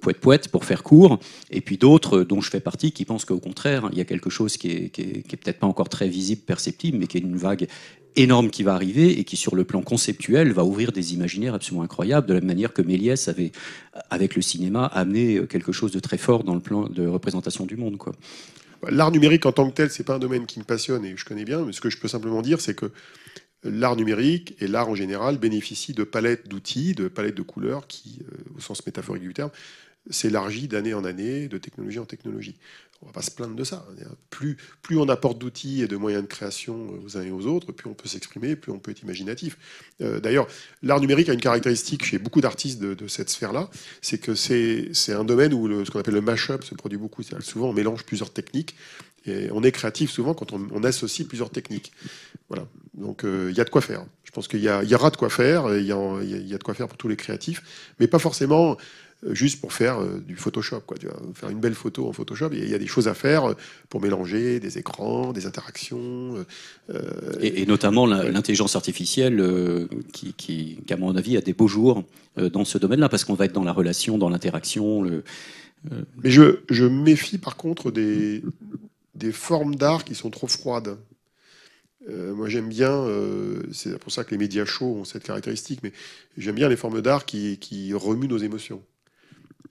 poète poète pour faire court, et puis d'autres dont je fais partie qui pensent qu'au contraire il y a quelque chose qui est, qui est peut-être pas encore très visible, perceptible, mais qui est une vague énorme qui va arriver et qui, sur le plan conceptuel, va ouvrir des imaginaires absolument incroyables, de la manière que Méliès avait, avec le cinéma, amené quelque chose de très fort dans le plan de représentation du monde. Quoi. L'art numérique en tant que tel, c'est pas un domaine qui me passionne et je connais bien, mais ce que je peux simplement dire, c'est que l'art numérique et l'art en général bénéficient de palettes d'outils, de palettes de couleurs qui, euh, au sens métaphorique du terme, s'élargit d'année en année, de technologie en technologie on va pas se plaindre de ça. Plus, plus on apporte d'outils et de moyens de création aux uns et aux autres, plus on peut s'exprimer, plus on peut être imaginatif. Euh, d'ailleurs, l'art numérique a une caractéristique chez beaucoup d'artistes de, cette sphère-là, c'est que c'est un domaine où ce qu'on appelle le mash-up se produit beaucoup. Souvent, on mélange plusieurs techniques. Et on est créatif souvent quand on, associe plusieurs techniques. Voilà. Donc euh, il y a de quoi faire. Je pense qu'il y, y, aura de quoi faire. Il y, a de quoi faire pour tous les créatifs, mais pas forcément juste pour faire euh, du Photoshop, quoi, tu vois, faire une belle photo en Photoshop. Il y a des choses à faire euh, pour mélanger des écrans, des interactions. Euh, et, notamment l'intelligence artificielle qui, qui, à mon avis, a des beaux jours dans ce domaine-là, parce qu'on va être dans la relation, dans l'interaction. Mais je, je méfie par contre des, des formes d'art qui sont trop froides. moi, j'aime bien, c'est pour ça que les médias chauds ont cette caractéristique, mais j'aime bien les formes d'art qui, qui, remuent nos émotions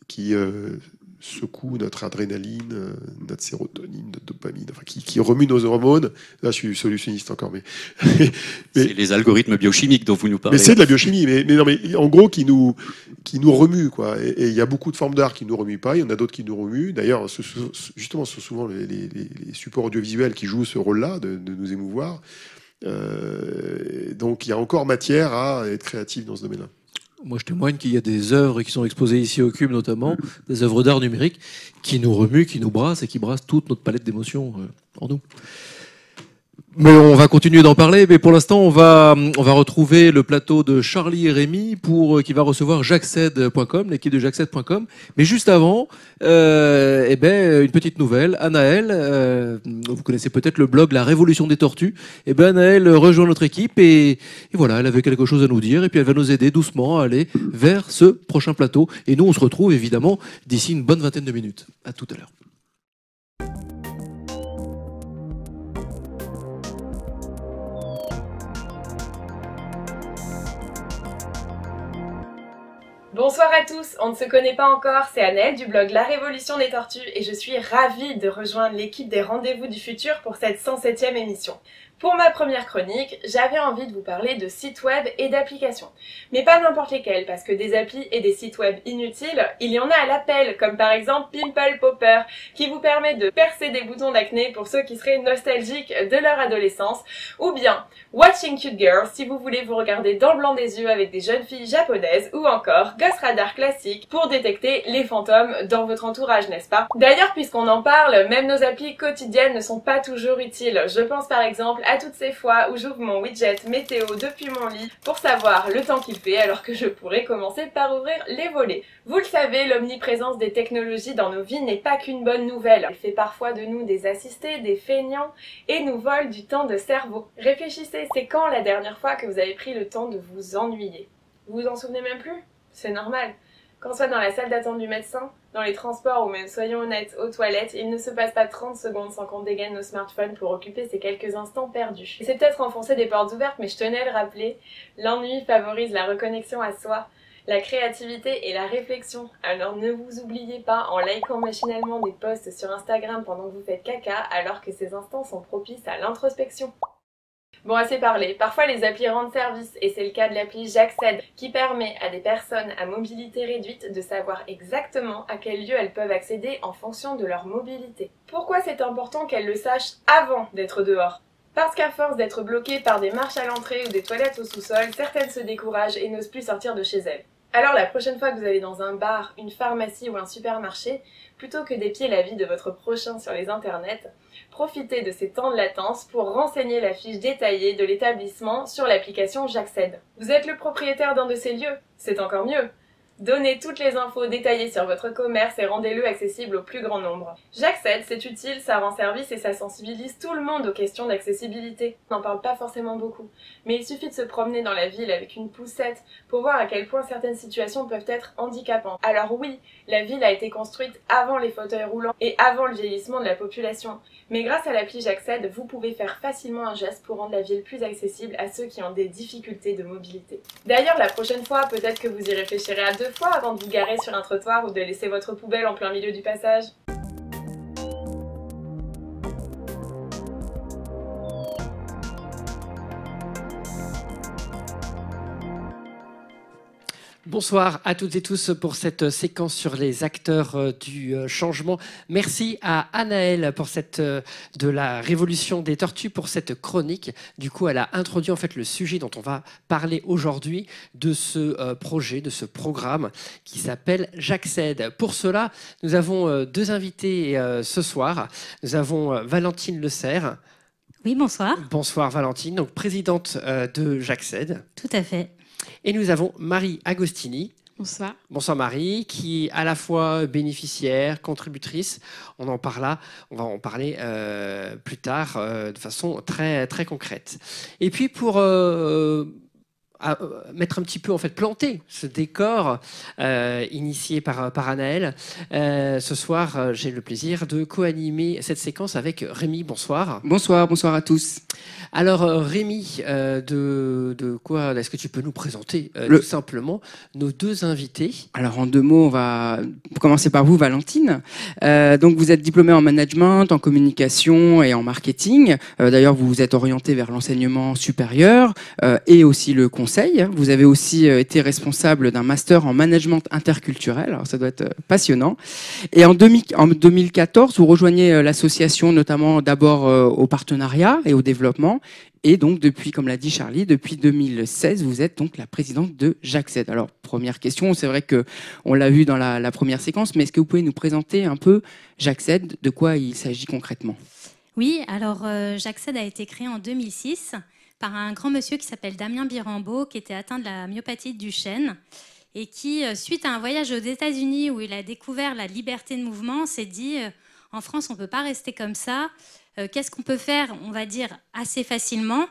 qui euh, secoue notre adrénaline, euh, notre sérotonine, notre dopamine, enfin, qui, remue nos hormones. Là, je suis solutionniste encore, mais. *laughs* c'est les algorithmes biochimiques dont vous nous parlez. Mais c'est de la biochimie, mais, non, mais en gros, qui nous, qui nous remue, quoi. Et il y a beaucoup de formes d'art qui nous remuent pas, il y en a d'autres qui nous remuent. D'ailleurs, justement, ce sont souvent les, supports audiovisuels qui jouent ce rôle-là, de, nous émouvoir. Euh, donc, il y a encore matière à être créatif dans ce domaine-là. Moi, je témoigne qu'il y a des œuvres qui sont exposées ici au Cube, notamment, des œuvres d'art numérique, qui nous remuent, qui nous brassent et qui brassent toute notre palette d'émotions euh, en nous. Mais on va continuer d'en parler, mais pour l'instant, on va, on va retrouver le plateau de Charlie et Rémi pour, euh, qui va recevoir jacques l'équipe de jacques Mais juste avant, euh, eh ben, une petite nouvelle. Anaël, euh, vous connaissez peut-être le blog La Révolution des Tortues. Eh ben, Anaël rejoint notre équipe et, et, voilà, elle avait quelque chose à nous dire et puis elle va nous aider doucement à aller vers ce prochain plateau. Et nous, on se retrouve évidemment d'ici une bonne vingtaine de minutes. À tout à l'heure. Bonsoir à tous, on ne se connaît pas encore, c'est Annelle du blog La Révolution des Tortues et je suis ravie de rejoindre l'équipe des Rendez-vous du Futur pour cette 107e émission. Pour ma première chronique, j'avais envie de vous parler de sites web et d'applications. Mais pas n'importe lesquels, parce que des applis et des sites web inutiles, il y en a à l'appel, comme par exemple Pimple Popper, qui vous permet de percer des boutons d'acné pour ceux qui seraient nostalgiques de leur adolescence, ou bien Watching Cute Girls si vous voulez vous regarder dans le blanc des yeux avec des jeunes filles japonaises, ou encore Ghost Radar classique pour détecter les fantômes dans votre entourage, n'est-ce pas? D'ailleurs, puisqu'on en parle, même nos applis quotidiennes ne sont pas toujours utiles. Je pense par exemple à toutes ces fois où j'ouvre mon widget météo depuis mon lit pour savoir le temps qu'il fait alors que je pourrais commencer par ouvrir les volets. Vous le savez, l'omniprésence des technologies dans nos vies n'est pas qu'une bonne nouvelle. Elle fait parfois de nous des assistés, des feignants et nous vole du temps de cerveau. Réfléchissez, c'est quand la dernière fois que vous avez pris le temps de vous ennuyer? Vous vous en souvenez même plus? C'est normal. Qu'on soit dans la salle d'attente du médecin, dans les transports ou même, soyons honnêtes, aux toilettes, il ne se passe pas 30 secondes sans qu'on dégaine nos smartphones pour occuper ces quelques instants perdus. c'est peut-être enfoncer des portes ouvertes, mais je tenais à le rappeler, l'ennui favorise la reconnexion à soi, la créativité et la réflexion. Alors ne vous oubliez pas en likant machinalement des posts sur Instagram pendant que vous faites caca, alors que ces instants sont propices à l'introspection. Bon, assez parlé. Parfois, les applis rendent service, et c'est le cas de l'appli J'accède, qui permet à des personnes à mobilité réduite de savoir exactement à quel lieu elles peuvent accéder en fonction de leur mobilité. Pourquoi c'est important qu'elles le sachent avant d'être dehors? Parce qu'à force d'être bloquées par des marches à l'entrée ou des toilettes au sous-sol, certaines se découragent et n'osent plus sortir de chez elles. Alors la prochaine fois que vous allez dans un bar, une pharmacie ou un supermarché, plutôt que d'épier la vie de votre prochain sur les internets, Profitez de ces temps de latence pour renseigner la fiche détaillée de l'établissement sur l'application J'accède. Vous êtes le propriétaire d'un de ces lieux C'est encore mieux Donnez toutes les infos détaillées sur votre commerce et rendez-le accessible au plus grand nombre. J'accède, c'est utile, ça rend service et ça sensibilise tout le monde aux questions d'accessibilité. On n'en parle pas forcément beaucoup, mais il suffit de se promener dans la ville avec une poussette pour voir à quel point certaines situations peuvent être handicapantes. Alors oui, la ville a été construite avant les fauteuils roulants et avant le vieillissement de la population, mais grâce à l'appli J'accède, vous pouvez faire facilement un geste pour rendre la ville plus accessible à ceux qui ont des difficultés de mobilité. D'ailleurs, la prochaine fois, peut-être que vous y réfléchirez à deux avant de vous garer sur un trottoir ou de laisser votre poubelle en plein milieu du passage. Bonsoir à toutes et tous pour cette séquence sur les acteurs euh, du euh, changement. Merci à Anaël pour cette euh, de la révolution des tortues pour cette chronique. Du coup, elle a introduit en fait le sujet dont on va parler aujourd'hui de ce projet, de ce programme qui s'appelle J'accède. Pour cela, nous avons deux invités ce soir. Nous avons Valentine Le Serre. Oui, bonsoir. Bonsoir Valentine, donc présidente de J'accède. Tout à fait. Et nous avons Marie Agostini. Bonsoir. Bonsoir Marie, qui est à la fois bénéficiaire, contributrice. On en parlera, on va en parler euh, plus tard euh, de façon très très concrète. Et puis pour euh, à euh, mettre un petit peu en fait planter ce décor euh, initié par par Anaël. Euh, ce soir, j'ai le plaisir de co-animer cette séquence avec Rémi. Bonsoir. Bonsoir, bonsoir à tous. Alors Rémi, de, de quoi est-ce que tu peux nous présenter tout simplement nos deux invités? Alors en deux mots, on va commencer par vous, Valentine. donc vous êtes diplômée en management, en communication et en marketing. D'ailleurs, vous vous êtes orientée vers l'enseignement supérieur et aussi le conseil vous avez aussi euh, été responsable d'un master en management interculturel. Alors ça doit être euh, passionnant. Et en, 2014, vous rejoignez euh, l'association notamment d'abord au partenariat et au développement. Et donc, depuis, comme l'a dit Charlie, depuis 2016, vous êtes donc la présidente de JACSED. Alors, première question, c'est vrai que on l'a vu dans la, première séquence, mais est-ce que vous pouvez nous présenter un peu JACSED, de quoi il s'agit concrètement? Oui, alors euh, a été créé en 2006 par un grand monsieur qui s'appelle Damien Birambeau, qui était atteint de la myopathie du chêne et qui, euh, suite à un voyage aux États-Unis où il a découvert la liberté de mouvement, s'est dit euh, en France, on ne peut pas rester comme ça. Euh, qu'est-ce qu'on peut faire, on va dire, assez facilement?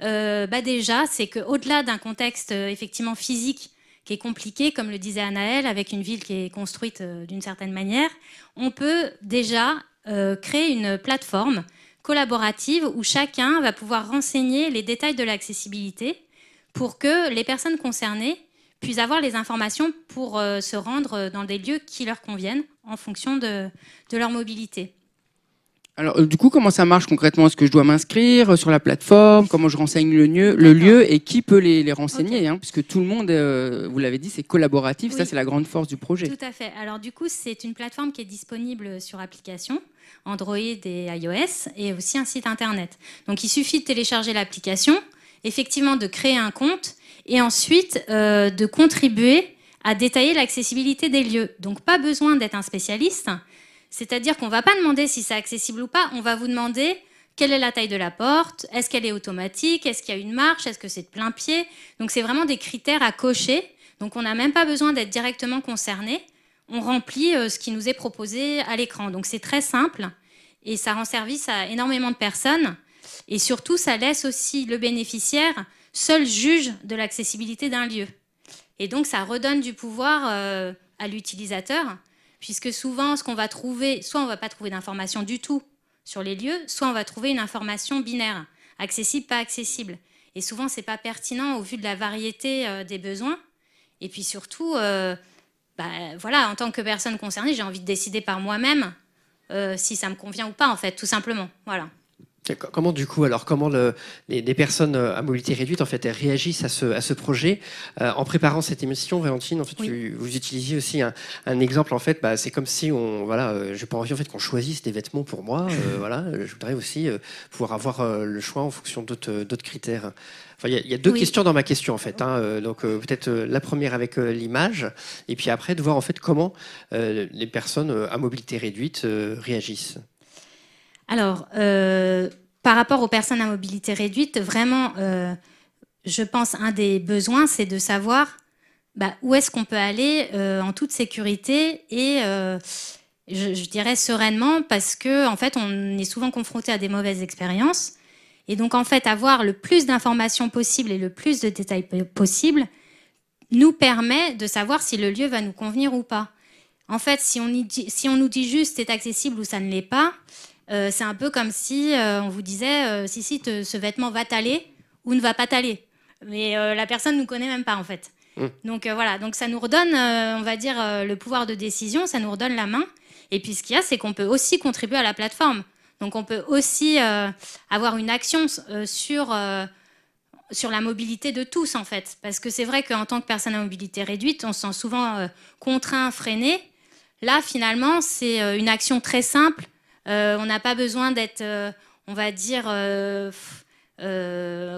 Bah Déjà, c'est qu'au-delà d'un contexte effectivement physique qui est compliqué, comme le disait Anaël, avec une ville qui est construite d'une certaine manière, on peut déjà créer une plateforme collaborative où chacun va pouvoir renseigner les détails de l'accessibilité pour que les personnes concernées puissent avoir les informations pour euh, se rendre dans des lieux qui leur conviennent en fonction de, leur mobilité. Alors, euh, du coup, comment ça marche concrètement? Est-ce que je dois m'inscrire euh, sur la plateforme? Comment je renseigne le lieu, le lieu et qui peut les, renseigner hein? Puisque tout le monde, vous l'avez dit, c'est collaboratif. Ça, c'est la grande force du projet. Tout à fait. Alors, du coup, c'est une plateforme qui est disponible sur application. Android et iOS, et aussi un site internet. Donc il suffit de télécharger l'application, effectivement de créer un compte, et ensuite euh, de contribuer à détailler l'accessibilité des lieux. Donc pas besoin d'être un spécialiste, c'est-à-dire qu'on ne va pas demander si c'est accessible ou pas, on va vous demander quelle est la taille de la porte, est-ce qu'elle est automatique, est-ce qu'il y a une marche, est-ce que c'est de plein pied. Donc c'est vraiment des critères à cocher. Donc on n'a même pas besoin d'être directement concerné on remplit euh, ce qui nous est proposé à l'écran. Donc c'est très simple et ça rend service à énormément de personnes. Et surtout, ça laisse aussi le bénéficiaire seul juge de l'accessibilité d'un lieu. Et donc ça redonne du pouvoir euh, à l'utilisateur, puisque souvent, ce qu'on va trouver, soit on ne va pas trouver d'informations du tout sur les lieux, soit on va trouver une information binaire, accessible, pas accessible. Et souvent, ce n'est pas pertinent au vu de la variété euh, des besoins. Et puis surtout, bah, voilà, en tant que personne concernée, j'ai envie de décider par moi-même euh, si ça me convient ou pas, en fait, tout simplement. Voilà. Comment du coup, alors comment les, personnes euh, à mobilité réduite en fait réagissent à ce, projet? Euh, En préparant cette émission, Valentine, en fait, vous utilisiez aussi un, exemple. En fait, bah, c'est comme si on, voilà, j'ai pas envie en fait qu'on choisisse des vêtements pour moi. *laughs* voilà, je voudrais aussi pouvoir avoir le choix en fonction d'autres critères. Il y, a deux questions dans ma question en fait. Hein. Euh, donc euh, peut-être euh, la première avec l'image, et puis après de voir en fait comment les personnes à mobilité réduite réagissent. Alors, par rapport aux personnes à mobilité réduite, vraiment, je pense un des besoins, c'est de savoir bah, où est-ce qu'on peut aller en toute sécurité et je, dirais sereinement, parce que en fait, on est souvent confronté à des mauvaises expériences. Et donc, en fait, avoir le plus d'informations possible et le plus de détails possible nous permet de savoir si le lieu va nous convenir ou pas. En fait, si on, si on nous dit juste c'est accessible ou ça ne l'est pas, euh, c'est un peu comme si euh, on vous disait euh, si, si, ce vêtement va t'aller ou ne va pas t'aller. Mais la personne ne nous connaît même pas, en fait. Mmh. Donc voilà, donc ça nous redonne, on va dire, le pouvoir de décision, ça nous redonne la main. Et puis ce qu'il y a, c'est qu'on peut aussi contribuer à la plateforme. Donc on peut aussi avoir une action sur, sur la mobilité de tous en fait. Parce que c'est vrai qu'en tant que personne à mobilité réduite, on se sent souvent contraint, freiné. Là finalement c'est une action très simple. On n'a pas besoin d'être, on va dire,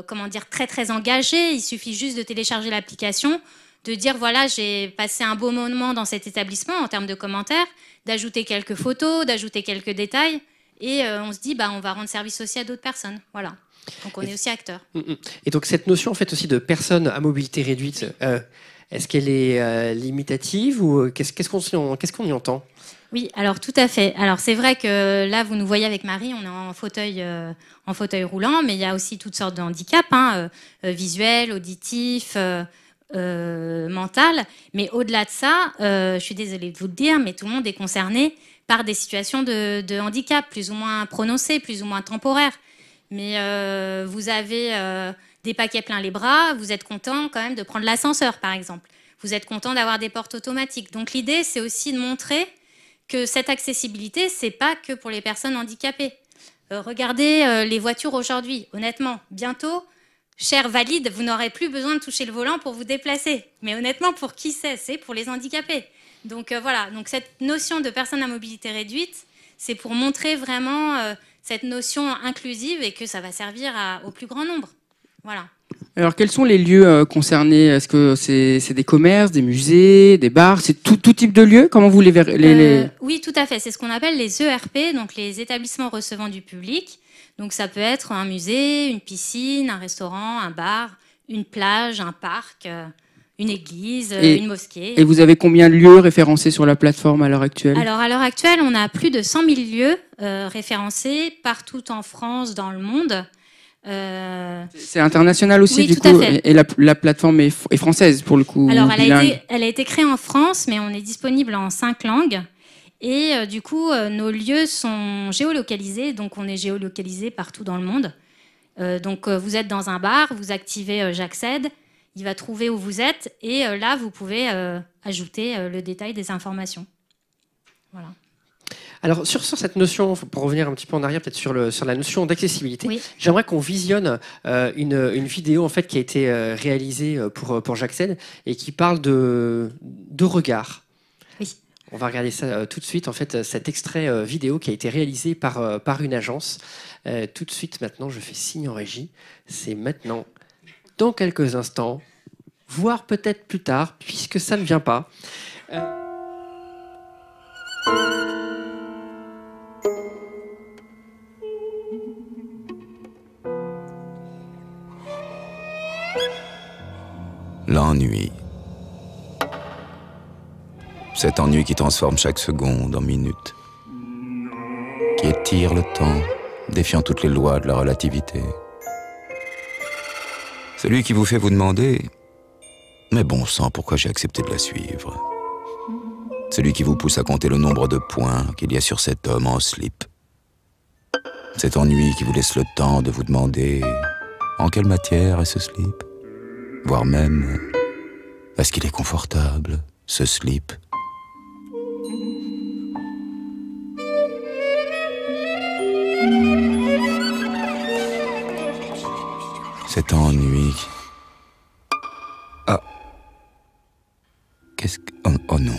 comment dire, très très engagé. Il suffit juste de télécharger l'application de dire voilà, j'ai passé un beau moment dans cet établissement en termes de commentaires, d'ajouter quelques photos, d'ajouter quelques détails. Et euh, on se dit, bah, on va rendre service aussi à d'autres personnes. Voilà. Donc on est aussi acteur. Mm, mm. Et donc cette notion en fait aussi de personnes à mobilité réduite, euh, est-ce qu'elle est, euh, limitative ou qu'est-ce qu'on qu'est-ce qu'on y entend? Oui, alors tout à fait. Alors c'est vrai que là vous nous voyez avec Marie, on est en fauteuil en fauteuil roulant, mais il y a aussi toutes sortes de handicaps, hein, visuels, auditifs. mental, mais au-delà de ça, je suis désolée de vous le dire, mais tout le monde est concerné par des situations de, handicap plus ou moins prononcées, plus ou moins temporaires. Mais euh, vous avez euh, des paquets pleins les bras, vous êtes content quand même de prendre l'ascenseur, par exemple. Vous êtes content d'avoir des portes automatiques. Donc l'idée, c'est aussi de montrer que cette accessibilité, c'est pas que pour les personnes handicapées. Euh, regardez les voitures aujourd'hui. Honnêtement, bientôt, chers valides, vous n'aurez plus besoin de toucher le volant pour vous déplacer. Mais honnêtement, pour qui c'est C'est pour les handicapés. Donc euh, voilà, donc cette notion de personne à mobilité réduite, c'est pour montrer vraiment euh, cette notion inclusive et que ça va servir au plus grand nombre. Voilà. Alors, quels sont les lieux euh, concernés? Est-ce que c'est des commerces, des musées, des bars? C'est tout, type de lieux? Comment vous les, les, euh, Oui, tout à fait. C'est ce qu'on appelle les ERP, donc les établissements recevant du public. Donc, ça peut être un musée, une piscine, un restaurant, un bar, une plage, un parc, euh, une église, une mosquée. Et vous avez combien de lieux référencés sur la plateforme à l'heure actuelle? Alors, à l'heure actuelle, on a plus de 100 000 lieux référencés partout en France, dans le monde. Euh, c'est international aussi, du coup, et la, plateforme est, française pour le coup. Alors, elle a, été, elle a, été, créée en France, mais on est disponible en cinq langues. Et euh, du coup, euh, nos lieux sont géolocalisés, donc on est géolocalisé partout dans le monde. donc, vous êtes dans un bar, vous activez J'accède, il va trouver où vous êtes, et là, vous pouvez ajouter le détail des informations. Voilà. Alors sur, cette notion, pour revenir un petit peu en arrière, peut-être sur, la notion d'accessibilité, j'aimerais qu'on visionne euh, une, vidéo en fait qui a été euh, réalisée euh, pour, pour Jacques et qui parle de, de regard. Oui. On va regarder ça tout de suite, en fait, cet extrait vidéo qui a été réalisé par, par une agence. tout de suite, maintenant, je fais signe en régie. C'est maintenant, dans quelques instants, voire peut-être plus tard, puisque ça ne vient pas. Cet ennui qui transforme chaque seconde en minute, qui étire le temps, défiant toutes les lois de la relativité. Celui qui vous fait vous demander Mais bon sang, pourquoi j'ai accepté de la suivre? Celui qui vous pousse à compter le nombre de points qu'il y a sur cet homme en slip. Cet ennui qui vous laisse le temps de vous demander En quelle matière est ce slip? Voire même est-ce qu'il est confortable, ce slip? Cet ennui. Ah. Qu'est-ce que. Oh, oh non.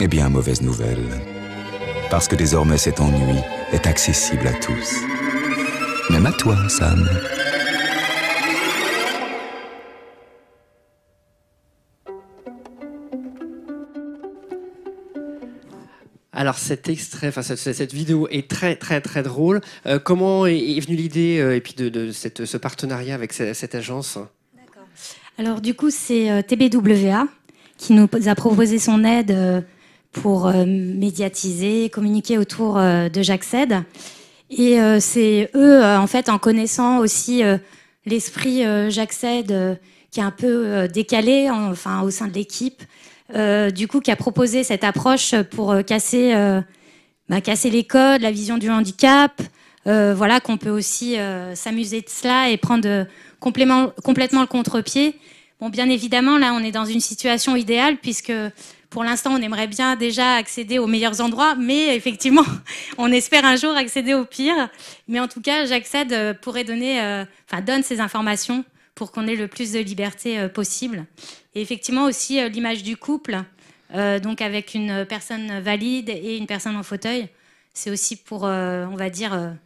Eh bien, mauvaise nouvelle parce que désormais cet ennui est accessible à tous. Même à toi, Sam. Alors cet extrait, cette, vidéo est très très très drôle. Euh, comment est, venue l'idée euh, et puis de, ce partenariat avec cette, agence? Alors du coup c'est euh, TBWA qui nous a proposé son aide pour médiatiser, communiquer autour de J'accède. Et euh, c'est eux, en fait, en connaissant aussi l'esprit J'accède qui est un peu décalé, enfin au sein de l'équipe, du coup, qui a proposé cette approche pour casser, bah, casser les codes, la vision du handicap, voilà, qu'on peut aussi s'amuser de cela et prendre complètement, le contre-pied. Bon, bien évidemment, là, on est dans une situation idéale puisque pour l'instant, on aimerait bien déjà accéder aux meilleurs endroits, mais effectivement, *laughs* on espère un jour accéder au pire. Mais en tout cas, j'accède euh, pourrait donner, euh, enfin, donne ces informations pour qu'on ait le plus de liberté euh, possible. Et effectivement aussi l'image du couple, donc avec une personne valide et une personne en fauteuil, c'est aussi pour, on va dire,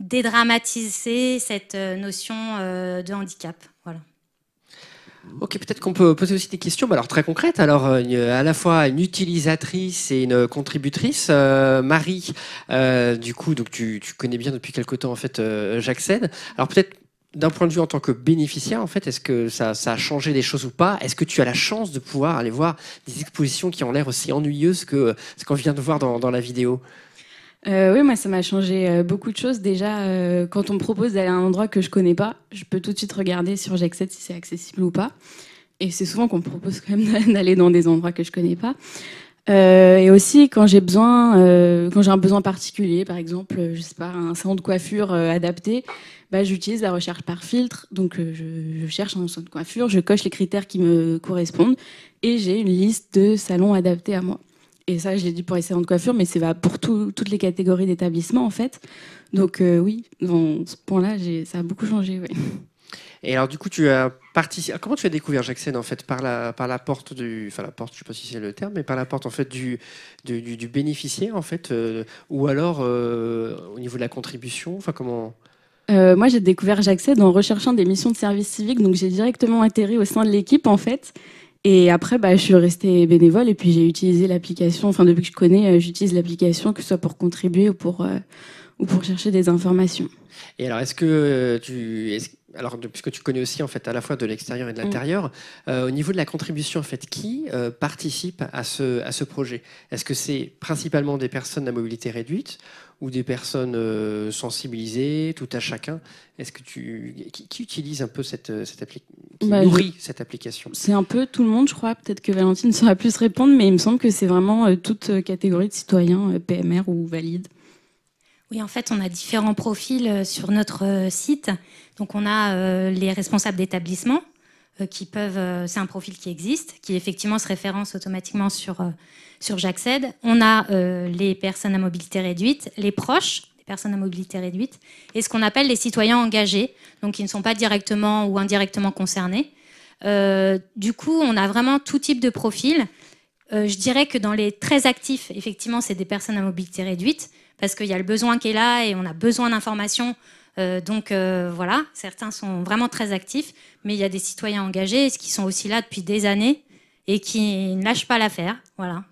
dédramatiser cette notion de handicap. Voilà. Ok, peut-être qu'on peut poser aussi des questions, alors très concrètes. Alors, euh, à la fois une utilisatrice et une contributrice. Euh, Marie, euh, du coup, donc tu, connais bien depuis quelque temps en fait J'accède. Alors peut-être d'un point de vue en tant que bénéficiaire, en fait, est-ce que ça, a changé des choses ou pas? Est-ce que tu as la chance de pouvoir aller voir des expositions qui ont l'air aussi ennuyeuses que ce qu'on vient de voir dans la vidéo? Euh, oui, moi, ça m'a changé euh, beaucoup de choses. Déjà, euh, quand on me propose d'aller à un endroit que je connais pas, je peux tout de suite regarder sur J'accède si c'est accessible ou pas. Et c'est souvent qu'on me propose quand même *laughs* d'aller dans des endroits que je connais pas. Et aussi, quand j'ai besoin, quand j'ai un besoin particulier, par exemple, je sais pas, un salon de coiffure adapté, bah, j'utilise la recherche par filtre. Donc, je, je, cherche un salon de coiffure, je coche les critères qui me correspondent et j'ai une liste de salons adaptés à moi. Et ça, je l'ai dit pour les salons de coiffure, mais c'est pour toutes les catégories d'établissements, en fait. Donc euh, oui, dans ce point-là, ça a beaucoup changé. Et alors, du coup, tu as participé. Comment tu as découvert J'accède en fait par la, par la porte du. Enfin, la porte, je ne sais pas si c'est le terme, mais par la porte en fait du, du, du, bénéficiaire en fait, euh, ou alors euh, au niveau de la contribution. Enfin, comment? Euh, moi, j'ai découvert J'accède en recherchant des missions de service civique, donc j'ai directement atterri au sein de l'équipe en fait. Et après, bah, je suis restée bénévole et puis j'ai utilisé l'application. Enfin, depuis que je connais, j'utilise l'application, que ce soit pour contribuer ou pour, ou pour chercher des informations. Et alors, est-ce que tu, alors puisque tu connais aussi en fait à la fois de l'extérieur et de mm. l'intérieur, euh, au niveau de la contribution en fait, qui euh, participe à ce à ce projet? Est-ce que c'est principalement des personnes à mobilité réduite ou des personnes euh, sensibilisées, tout à chacun? Est-ce que tu qui, utilise un peu cette cette application bah, nourrit cette application? C'est un peu tout le monde, je crois. Peut-être que Valentine saura plus répondre, mais il me semble que c'est vraiment toute catégorie de citoyens, PMR ou valides. Oui, en fait, on a différents profils euh, sur notre euh, site. Donc, on a euh, les responsables d'établissement qui peuvent. c'est un profil qui existe, qui effectivement se référence automatiquement sur sur J'accède. On a les personnes à mobilité réduite, les proches des personnes à mobilité réduite, et ce qu'on appelle les citoyens engagés, donc qui ne sont pas directement ou indirectement concernés. du coup, on a vraiment tout type de profil. je dirais que dans les très actifs, effectivement, c'est des personnes à mobilité réduite parce qu'il y a le besoin qui est là et on a besoin d'informations. Euh, donc euh, voilà, certains sont vraiment très actifs, mais il y a des citoyens engagés qui sont aussi là depuis des années et qui ne lâchent pas l'affaire. Voilà.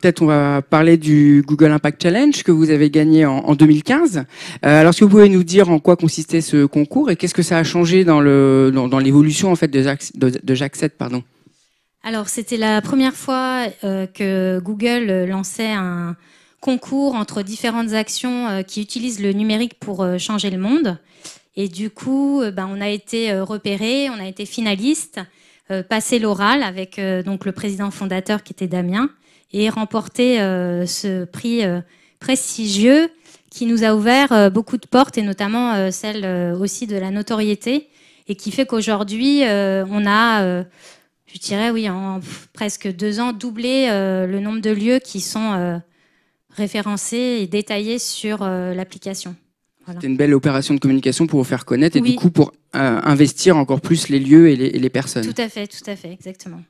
Peut-être on va parler du Google Impact Challenge que vous avez gagné en, 2015. Euh, alors, est-ce que vous pouvez nous dire en quoi consistait ce concours et qu'est-ce que ça a changé dans le dans, l'évolution en fait de, de, de pardon? Alors, c'était la première fois que Google lançait un, concours entre différentes actions euh, qui utilisent le numérique pour euh, changer le monde. Et du coup, euh, ben, on a été repéré, on a été finaliste, passé l'oral avec donc le président fondateur qui était Damien et remporté ce prix prestigieux qui nous a ouvert beaucoup de portes et notamment celle aussi de la notoriété et qui fait qu'aujourd'hui on a, je dirais oui, en presque deux ans doublé le nombre de lieux qui sont référencé et détaillé sur euh, l'application. C'était une belle opération de communication pour vous faire connaître et du coup pour euh, investir encore plus les lieux et les, personnes. Tout à fait, tout à fait, exactement.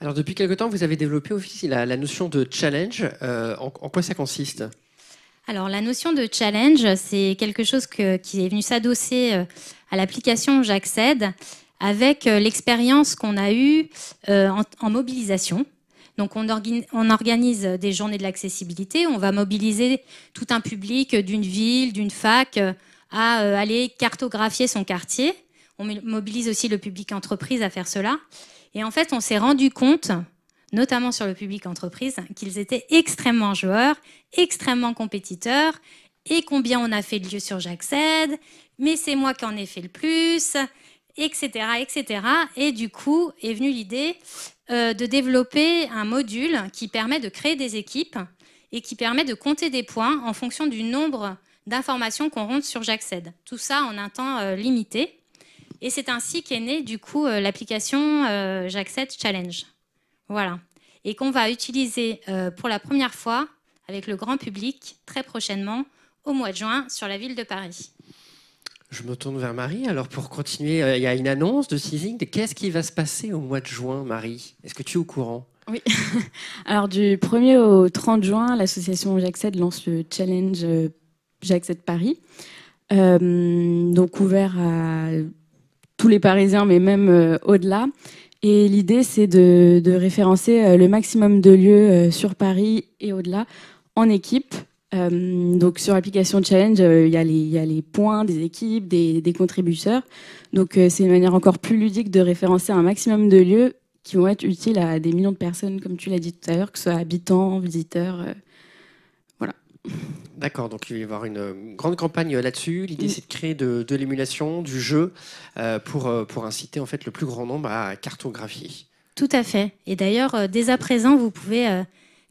Alors depuis quelque temps, vous avez développé aussi la, notion de challenge. Euh, en, quoi ça consiste? Alors la notion de challenge, c'est quelque chose qui est venu s'adosser à l'application J'accède avec l'expérience qu'on a eue en, mobilisation. Donc on, organise des journées de l'accessibilité, on va mobiliser tout un public d'une ville, d'une fac euh, à euh, aller cartographier son quartier. On mobilise aussi le public entreprise à faire cela. Et en fait, on s'est rendu compte, notamment sur le public entreprise, qu'ils étaient extrêmement joueurs, extrêmement compétiteurs, et combien on a fait de lieux sur J'accède, mais c'est moi qui en ai fait le plus, etc., etc. Et du coup est venue l'idée euh, de développer un module qui permet de créer des équipes et qui permet de compter des points en fonction du nombre d'informations qu'on rentre sur J'accède. Tout ça en un temps euh, limité. Et c'est ainsi qu'est née du coup euh, l'application J'accède Challenge. Voilà. Et qu'on va utiliser pour la première fois avec le grand public très prochainement au mois de juin sur la ville de Paris. Je me tourne vers Marie. Alors, pour continuer, euh, il y a une annonce de Seizing. Qu'est-ce qui va se passer au mois de juin, Marie? Est-ce que tu es au courant? Oui. *laughs* Alors, du 1er au 30 juin, l'association J'accède lance le challenge euh, J'accède Paris. Euh, donc, ouvert à tous les Parisiens, mais même au-delà. Et l'idée, c'est de, référencer le maximum de lieux sur Paris et au-delà en équipe euh, donc sur l'application Challenge, euh, il y, a les points des équipes, des, contributeurs. Donc euh, c'est une manière encore plus ludique de référencer un maximum de lieux qui vont être utiles à des millions de personnes, comme tu l'as dit tout à l'heure, que ce soit habitants, visiteurs. voilà. D'accord, donc il va y avoir une grande campagne là-dessus. L'idée, c'est de créer de, l'émulation, du jeu, pour, pour inciter en fait le plus grand nombre à cartographier. Tout à fait. Et d'ailleurs, dès à présent, vous pouvez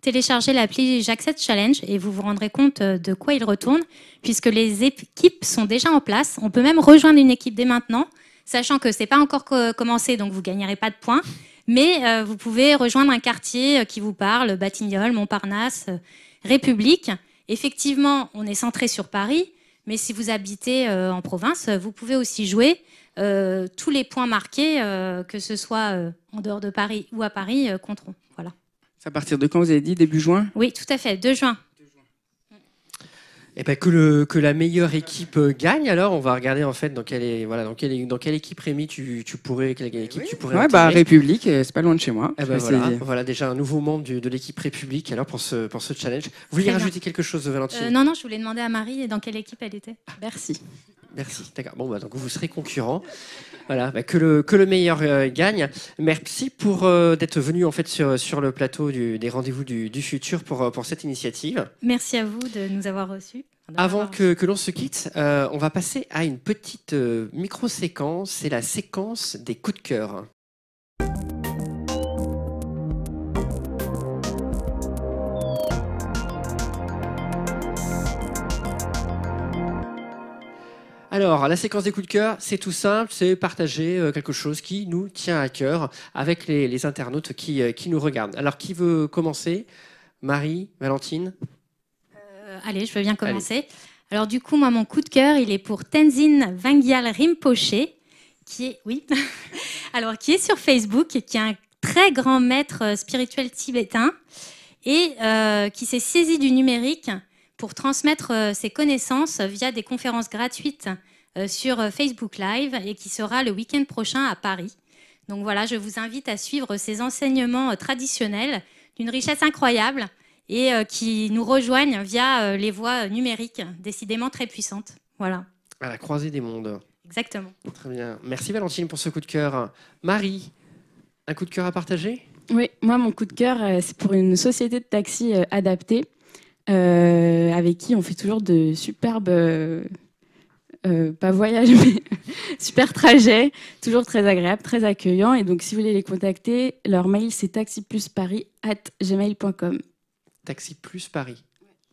téléchargez l'appli J'accepte Challenge et vous vous rendrez compte euh, de quoi il retourne, puisque les équipes sont déjà en place. On peut même rejoindre une équipe dès maintenant, sachant que c'est pas encore commencé, donc vous gagnerez pas de points. Mais euh, vous pouvez rejoindre un quartier euh, qui vous parle, Batignolles, Montparnasse, République. Effectivement, on est centré sur Paris, Mais si vous habitez en province, vous pouvez aussi jouer tous les points marqués, que ce soit en dehors de Paris ou à Paris, compteront. C'est à partir de quand vous avez dit Début juin? Oui, tout à fait, 2 juin. Et eh ben, que, le, que la meilleure équipe euh, gagne, alors on va regarder en fait dans quelle, est, voilà, dans quelle, dans quelle équipe Rémi tu, tu pourrais, quelle équipe tu pourrais ouais, bah, République, euh, c'est pas loin de chez moi. Eh ben, voilà, voilà, déjà un nouveau membre de l'équipe République alors pour ce, pour ce challenge. Vous vouliez rajouter quelque chose, Valentine? Euh, Non, non, je voulais demander à Marie dans quelle équipe elle était. Merci. Merci, d'accord. Bon, bah, donc vous serez concurrent. Voilà, bah, que, le, que le meilleur euh, gagne. Merci pour euh, d'être venu en fait sur, sur le plateau des rendez-vous du, futur pour, euh, pour cette initiative. Merci à vous de nous avoir reçus. Avant que, que l'on se quitte, on va passer à une petite micro-séquence. C'est la séquence des coups de cœur. Alors, la séquence des coups de cœur, c'est tout simple, c'est partager euh, quelque chose qui nous tient à cœur avec les, internautes qui, euh, qui, nous regardent. Alors, qui veut commencer? Marie, Valentine? Euh, Allez, je veux bien commencer. Alors, du coup, moi, mon coup de cœur, il est pour Tenzin Vangyal Rinpoche, qui est, oui, *laughs* alors, qui est sur Facebook, qui est un très grand maître spirituel tibétain et qui s'est saisi du numérique pour transmettre euh, ses connaissances via des conférences gratuites euh, sur euh, Facebook Live et qui sera le week-end prochain à Paris. Donc voilà, je vous invite à suivre ces enseignements traditionnels d'une richesse incroyable et qui nous rejoignent via les voies numériques, décidément très puissantes. Voilà. À la croisée des mondes. Exactement. Très bien. Merci Valentine pour ce coup de cœur. Marie, un coup de cœur à partager? Oui, moi mon coup de cœur, c'est pour une société de taxi adaptée avec qui on fait toujours de superbes, euh, euh, pas voyages, *laughs* mais super trajets, toujours très agréables, très accueillants. Et donc, si vous voulez les contacter, leur mail c'est taxiplusparis at gmail.com. Taxi plus Paris,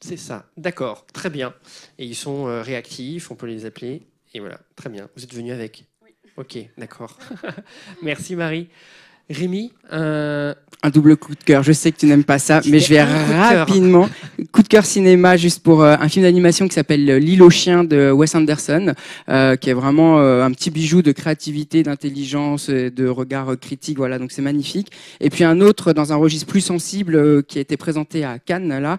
c'est ça. D'accord, très bien. Et ils sont réactifs, on peut les appeler. Et voilà, très bien. Vous êtes venu avec Oui. Ok, d'accord. *laughs* Merci Marie. Rémi, un... double coup de cœur. Je sais que tu n'aimes pas ça, mais je vais rapidement. Coup de cœur cinéma, juste pour euh, un film d'animation qui s'appelle L'île aux chiens de Wes Anderson, euh, qui est vraiment euh, un petit bijou de créativité, d'intelligence, de regard critique. Voilà, donc c'est magnifique. Et puis un autre dans un registre plus sensible qui a été présenté à Cannes là,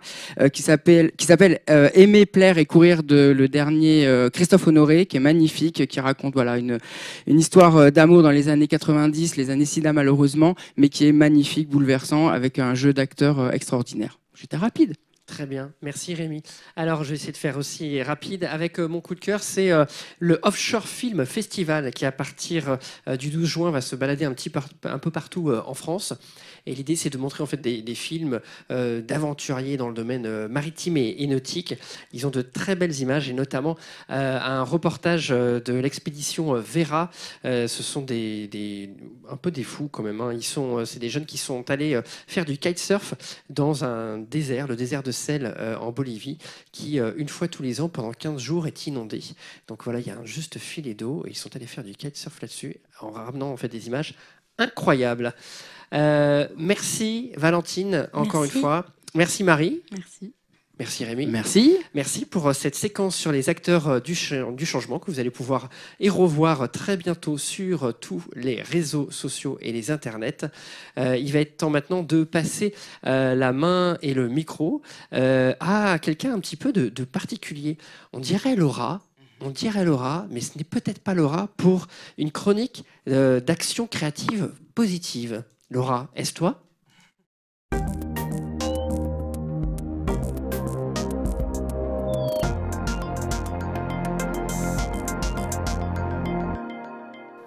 qui s'appelle qui s'appelle Aimer, plaire et courir de le dernier Christophe Honoré, qui est magnifique, qui raconte voilà une une histoire d'amour dans les années 90, les années SIDA mais qui est magnifique, bouleversant, avec un jeu d'acteurs euh, extraordinaire. J'étais rapide. Très bien, merci Rémi. Alors je vais essayer de faire aussi rapide avec euh, mon coup de cœur, c'est euh, le Offshore Film Festival qui à partir du 12 juin va se balader un, petit un peu partout en France. Et l'idée, c'est de montrer en fait des, films euh, d'aventuriers dans le domaine euh, maritime et, nautique. Ils ont de très belles images et notamment euh, un reportage de l'expédition Vera. ce sont des, un peu des fous quand même. Hein. Ils sont, c'est des jeunes qui sont allés faire du kitesurf dans un désert, le désert de sel en Bolivie, qui une fois tous les ans pendant 15 jours est inondé. Donc voilà, il y a un juste filet d'eau et ils sont allés faire du kitesurf là-dessus en ramenant en fait des images incroyables. Euh, merci Valentine, encore une fois. Merci Marie. Merci. Merci Rémi. Merci. Merci pour euh, cette séquence sur les acteurs euh, du, du, changement que vous allez pouvoir et revoir très bientôt sur tous les réseaux sociaux et les internets. il va être temps maintenant de passer la main et le micro à quelqu'un un petit peu de, de particulier. On dirait Laura, on dirait Laura, mais ce n'est peut-être pas Laura pour une chronique d'action créative positive. Laura, est-ce toi?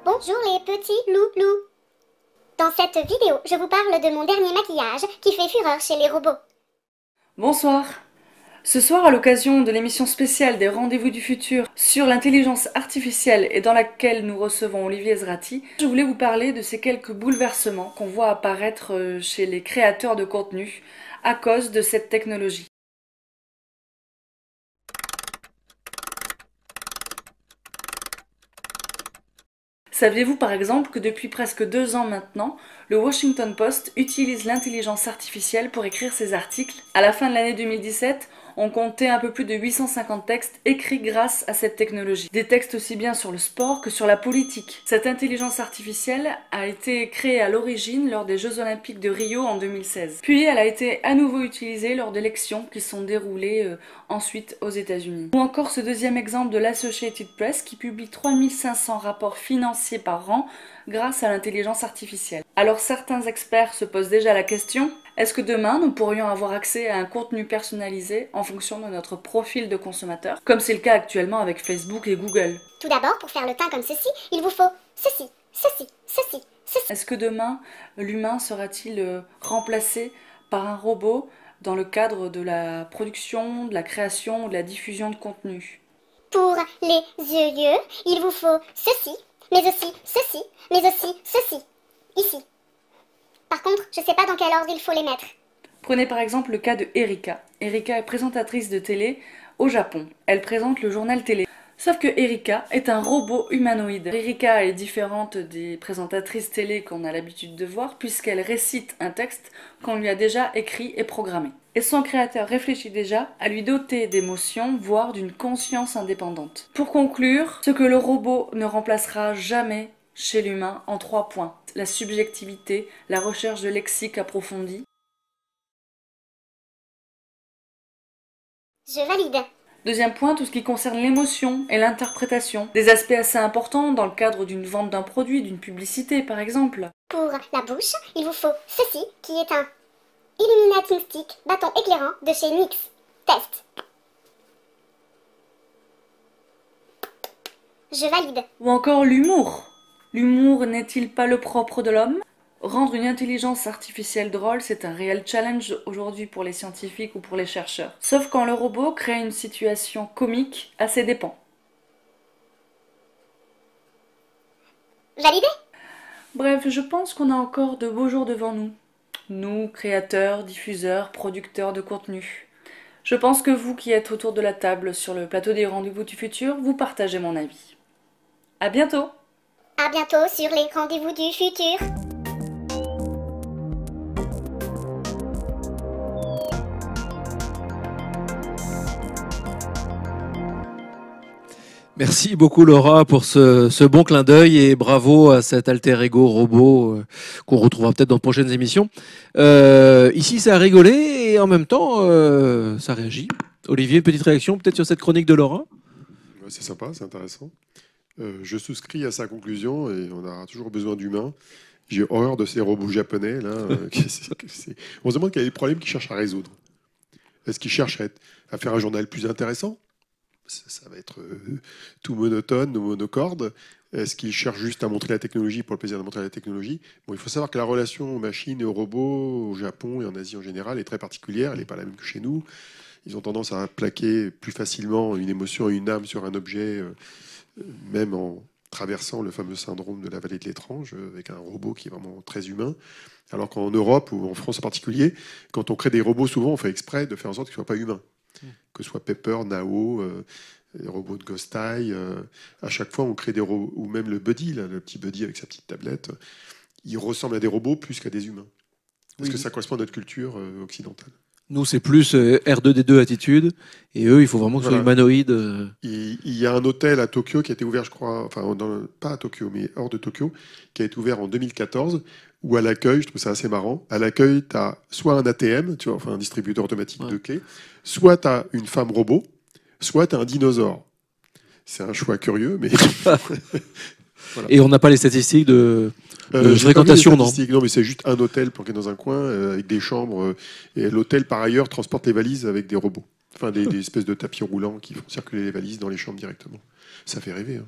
Bonjour les petits loulous. Dans cette vidéo, je vous parle de mon dernier maquillage qui fait fureur chez les robots. Bonsoir. Ce soir, à l'occasion de l'émission spéciale des Rendez-vous du futur sur l'intelligence artificielle et dans laquelle nous recevons Olivier Zrati, je voulais vous parler de ces quelques bouleversements qu'on voit apparaître euh, chez les créateurs de contenu à cause de cette technologie. Saviez-vous par exemple que depuis presque deux ans maintenant, le Washington Post utilise l'intelligence artificielle pour écrire ses articles? À la fin de l'année 2017, ont compté un peu plus de 850 textes écrits grâce à cette technologie. Des textes aussi bien sur le sport que sur la politique. Cette intelligence artificielle a été créée à l'origine lors des Jeux Olympiques de Rio en 2016. Puis elle a été à nouveau utilisée lors d'élections qui sont déroulées euh, ensuite aux États-Unis. Ou encore ce deuxième exemple de l'Associated Press qui publie 3500 rapports financiers par an grâce à l'intelligence artificielle. Alors certains experts se posent déjà la question, est-ce que demain nous pourrions avoir accès à un contenu personnalisé en fonction de notre profil de consommateur, comme c'est le cas actuellement avec Facebook et Google? Tout d'abord, pour faire le teint comme ceci, il vous faut ceci, ceci, ceci, ceci. Est-ce que demain l'humain sera-t-il euh, remplacé par un robot dans le cadre de la production, de la création ou de la diffusion de contenu? Pour les yeux, il vous faut ceci, mais aussi ceci, mais aussi ceci, ici. Par contre, je sais pas dans quel ordre il faut les mettre. Prenez par exemple le cas de Erika. Erika est présentatrice de télé au Japon. Elle présente le journal télé. Sauf que Erika est un robot humanoïde. Erika est différente des présentatrices télé qu'on a l'habitude de voir puisqu'elle récite un texte qu'on lui a déjà écrit et programmé. Et son créateur réfléchit déjà à lui doter d'émotions, voire d'une conscience indépendante. Pour conclure, ce que le robot ne remplacera jamais chez l'humain en trois points. La subjectivité, la recherche de lexique approfondi. Je valide. Deuxième point, tout ce qui concerne l'émotion et l'interprétation. Des aspects assez importants dans le cadre d'une vente d'un produit, d'une publicité par exemple. Pour la bouche, il vous faut ceci qui est un Illuminating Stick bâton éclairant de chez NYX. Test. Je valide. Ou encore l'humour. L'humour n'est-il pas le propre de l'homme? Rendre une intelligence artificielle drôle, c'est un réel challenge aujourd'hui pour les scientifiques ou pour les chercheurs. Sauf quand le robot crée une situation comique à ses dépens. Validé Bref, je pense qu'on a encore de beaux jours devant nous. Nous, créateurs, diffuseurs, producteurs de contenu. Je pense que vous qui êtes autour de la table sur le plateau des rendez-vous du futur, vous partagez mon avis. À bientôt à bientôt sur les rendez-vous du futur. Merci beaucoup Laura pour ce, bon clin d'œil et bravo à cet alter ego robot euh, qu'on retrouvera peut-être dans de prochaines émissions. Euh, ici, ça a rigolé et en même temps, euh, ça réagit. Olivier, petite réaction peut-être sur cette chronique de Laura? C'est sympa, c'est intéressant. Euh, je souscris à sa conclusion et on aura toujours besoin d'humains. J'ai horreur de ces robots japonais. Là, euh, *laughs* on se demande quel est le problème qu'ils cherchent à résoudre. Est-ce qu'ils cherchent à, faire un journal plus intéressant? Ça, va être euh, tout monotone, monocorde. Est-ce qu'ils cherchent juste à montrer la technologie pour le plaisir de montrer la technologie? Bon, Il faut savoir que la relation aux machines et aux robots au Japon et en Asie en général est très particulière. Elle n'est pas la même que chez nous. Ils ont tendance à plaquer plus facilement une émotion et une âme sur un objet même en traversant le fameux syndrome de la vallée de l'étrange, avec un robot qui est vraiment très humain. Alors qu'en Europe, ou en France en particulier, quand on crée des robots, souvent on fait exprès de faire en sorte qu'ils ne soient pas humains. Mm. Que ce soit Pepper, Nao, euh, les robots de Ghost Eye, euh, à chaque fois on crée des robots, ou même le Buddy, le petit Buddy avec sa petite tablette, il ressemble à des robots plus qu'à des humains. Parce que ça correspond à notre culture euh, occidentale. Nous, c'est plus euh, R2D2 attitude. Et eux, il faut vraiment que ce soit humanoïde. Euh. Il, y a un hôtel à Tokyo qui a été ouvert, je crois, enfin, pas à Tokyo, mais hors de Tokyo, qui a été ouvert en 2014, où à l'accueil, je trouve ça assez marrant, à l'accueil, tu as soit un ATM, tu vois, enfin un distributeur automatique de clés, soit tu as une femme robot, soit tu as un dinosaure. C'est un choix curieux, mais. *laughs* *laughs* Et on n'a pas les statistiques de, euh, fréquentation, non Non, mais c'est juste un hôtel planqué dans un coin euh, avec des chambres. Euh, et l'hôtel, par ailleurs, transporte les valises avec des robots. Enfin, des, espèces de tapis roulants qui font circuler les valises dans les chambres directement. Ça fait rêver. Hein.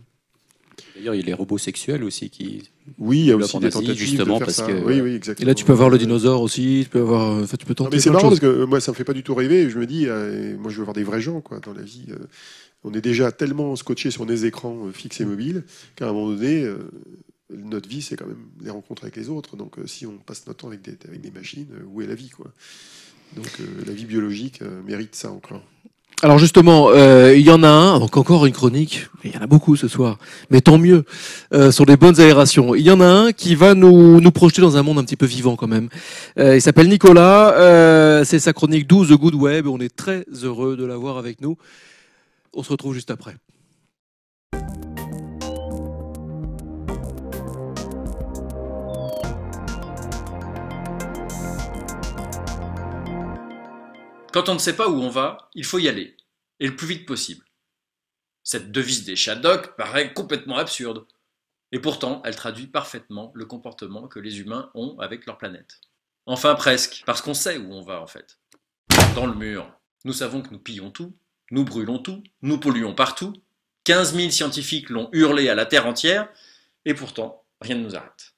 D'ailleurs, il y a les robots sexuels aussi qui. Oui, il y a aussi des tentatives justement de parce que. Oui, oui, exactement. Et là, tu peux avoir le dinosaure aussi. Tu peux avoir. Enfin, tu peux tenter. mais c'est marrant parce que moi, ça me fait pas du tout rêver. Je me dis, moi, je veux voir des vrais gens, quoi, dans la vie on est déjà tellement scotché sur des écrans euh, fixes et mobiles qu'à un moment donné, euh, notre vie, c'est quand même les rencontres avec les autres. Donc, euh, si on passe notre temps avec des, machines, où est la vie quoi? Donc, la vie biologique mérite ça encore. Alors justement, euh, il y en a un, donc encore une chronique, il y en a beaucoup ce soir, mais tant mieux, euh, sur les bonnes aérations. Il y en a un qui va nous, nous projeter dans un monde un petit peu vivant quand même. Euh, il s'appelle Nicolas, euh, c'est sa chronique 12 The Good Web, on est très heureux de l'avoir avec nous. On se retrouve juste après. Quand on ne sait pas où on va, il faut y aller, et le plus vite possible. Cette devise des Shadok paraît complètement absurde, et pourtant elle traduit parfaitement le comportement que les humains ont avec leur planète. Enfin presque, parce qu'on sait où on va en fait. Dans le mur, nous savons que nous pillons tout, nous brûlons tout, nous polluons partout, 15 000 scientifiques l'ont hurlé à la Terre entière, et pourtant rien ne nous arrête.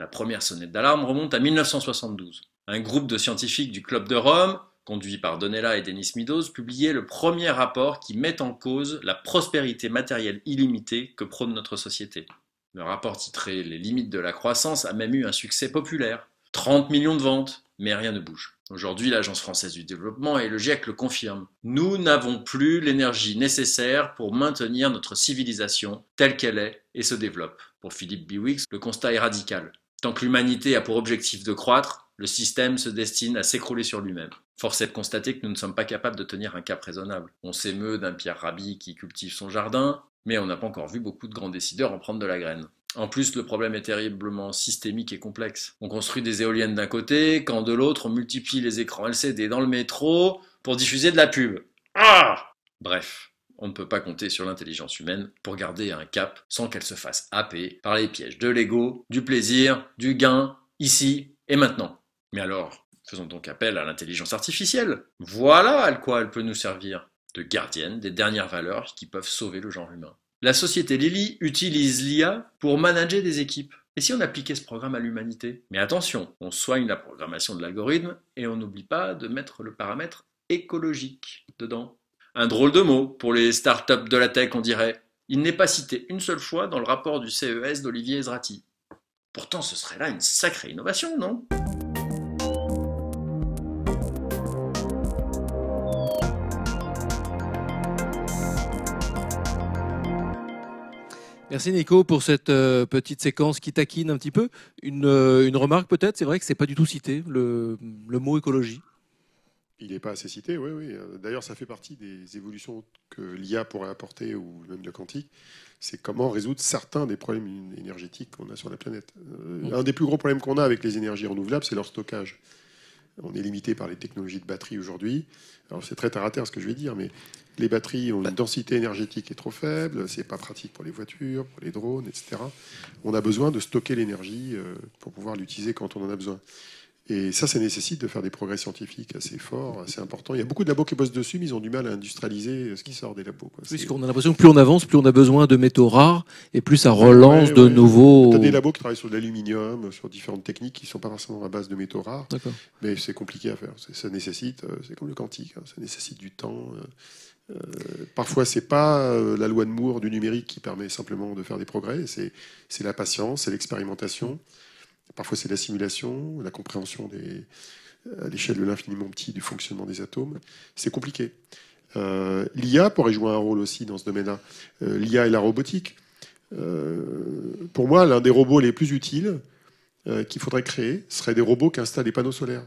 La première sonnette d'alarme remonte à 1972. Un groupe de scientifiques du Club de Rome conduit par Donella et Denis Meadows, publiait le premier rapport qui met en cause la prospérité matérielle illimitée que prône notre société. Le rapport titré Les limites de la croissance a même eu un succès populaire. 30 millions de ventes, mais rien ne bouge. Aujourd'hui, l'Agence française du développement et le GIEC le confirment. Nous n'avons plus l'énergie nécessaire pour maintenir notre civilisation telle qu'elle est et se développe. Pour Philippe Biwix, le constat est radical. Tant que l'humanité a pour objectif de croître, le système se destine à s'écrouler sur lui-même. Force est de constater que nous ne sommes pas capables de tenir un cap raisonnable. On s'émeut d'un Pierre Rabhi qui cultive son jardin, mais on n'a pas encore vu beaucoup de grands décideurs en prendre de la graine. En plus, le problème est terriblement systémique et complexe. On construit des éoliennes d'un côté, quand de l'autre, on multiplie les écrans LCD dans le métro pour diffuser de la pub. Ah Bref, on ne peut pas compter sur l'intelligence humaine pour garder un cap sans qu'elle se fasse happer par les pièges de l'ego, du plaisir, du gain, ici et maintenant. Mais alors, faisons donc appel à l'intelligence artificielle. Voilà à quoi elle peut nous servir, de gardienne des dernières valeurs qui peuvent sauver le genre humain. La société Lily utilise l'IA pour manager des équipes. Et si on appliquait ce programme à l'humanité? Mais attention, on soigne la programmation de l'algorithme et on n'oublie pas de mettre le paramètre écologique dedans. Un drôle de mot pour les startups de la tech, on dirait. Il n'est pas cité une seule fois dans le rapport du CES d'Olivier Ezrati. Pourtant, ce serait là une sacrée innovation, non? Merci Nico pour cette euh, petite séquence qui taquine un petit peu. Une, euh, remarque peut-être, c'est vrai que c'est pas du tout cité, le, mot écologie. Il n'est pas assez cité, oui, oui. D'ailleurs, ça fait partie des évolutions que l'IA pourrait apporter, ou même le quantique. C'est comment résoudre certains des problèmes énergétiques qu'on a sur la planète. Euh, un des plus gros problèmes qu'on a avec les énergies renouvelables, c'est leur stockage. On est limité par les technologies de batterie aujourd'hui. Alors c'est très terre à terre ce que je vais dire, mais les batteries ont une densité énergétique qui est trop faible, c'est pas pratique pour les voitures, pour les drones, etc. On a besoin de stocker l'énergie euh, pour pouvoir l'utiliser quand on en a besoin. Et ça, ça nécessite de faire des progrès scientifiques assez forts, assez importants. Il y a beaucoup de labos qui bossent dessus, mais ils ont du mal à industrialiser ce qui sort des labos. Puisqu'on a l'impression que plus on avance, plus on a besoin de métaux rares, et plus ça relance de nouveaux... Il y a des labos qui travaillent sur de l'aluminium, sur différentes techniques qui ne sont pas forcément à base de métaux rares. Mais c'est compliqué à faire. Ça nécessite, euh, c'est comme le quantique, hein, ça nécessite du temps. Euh, euh, parfois, c'est pas euh, la loi de Moore du numérique qui permet simplement de faire des progrès, c'est la patience, c'est l'expérimentation. Parfois, c'est la simulation, la compréhension des, à l'échelle de l'infiniment petit du fonctionnement des atomes. C'est compliqué. Euh, L'IA pourrait jouer un rôle aussi dans ce domaine-là. L'IA et la robotique. pour moi, l'un des robots les plus utiles qu'il faudrait créer serait des robots qui installent des panneaux solaires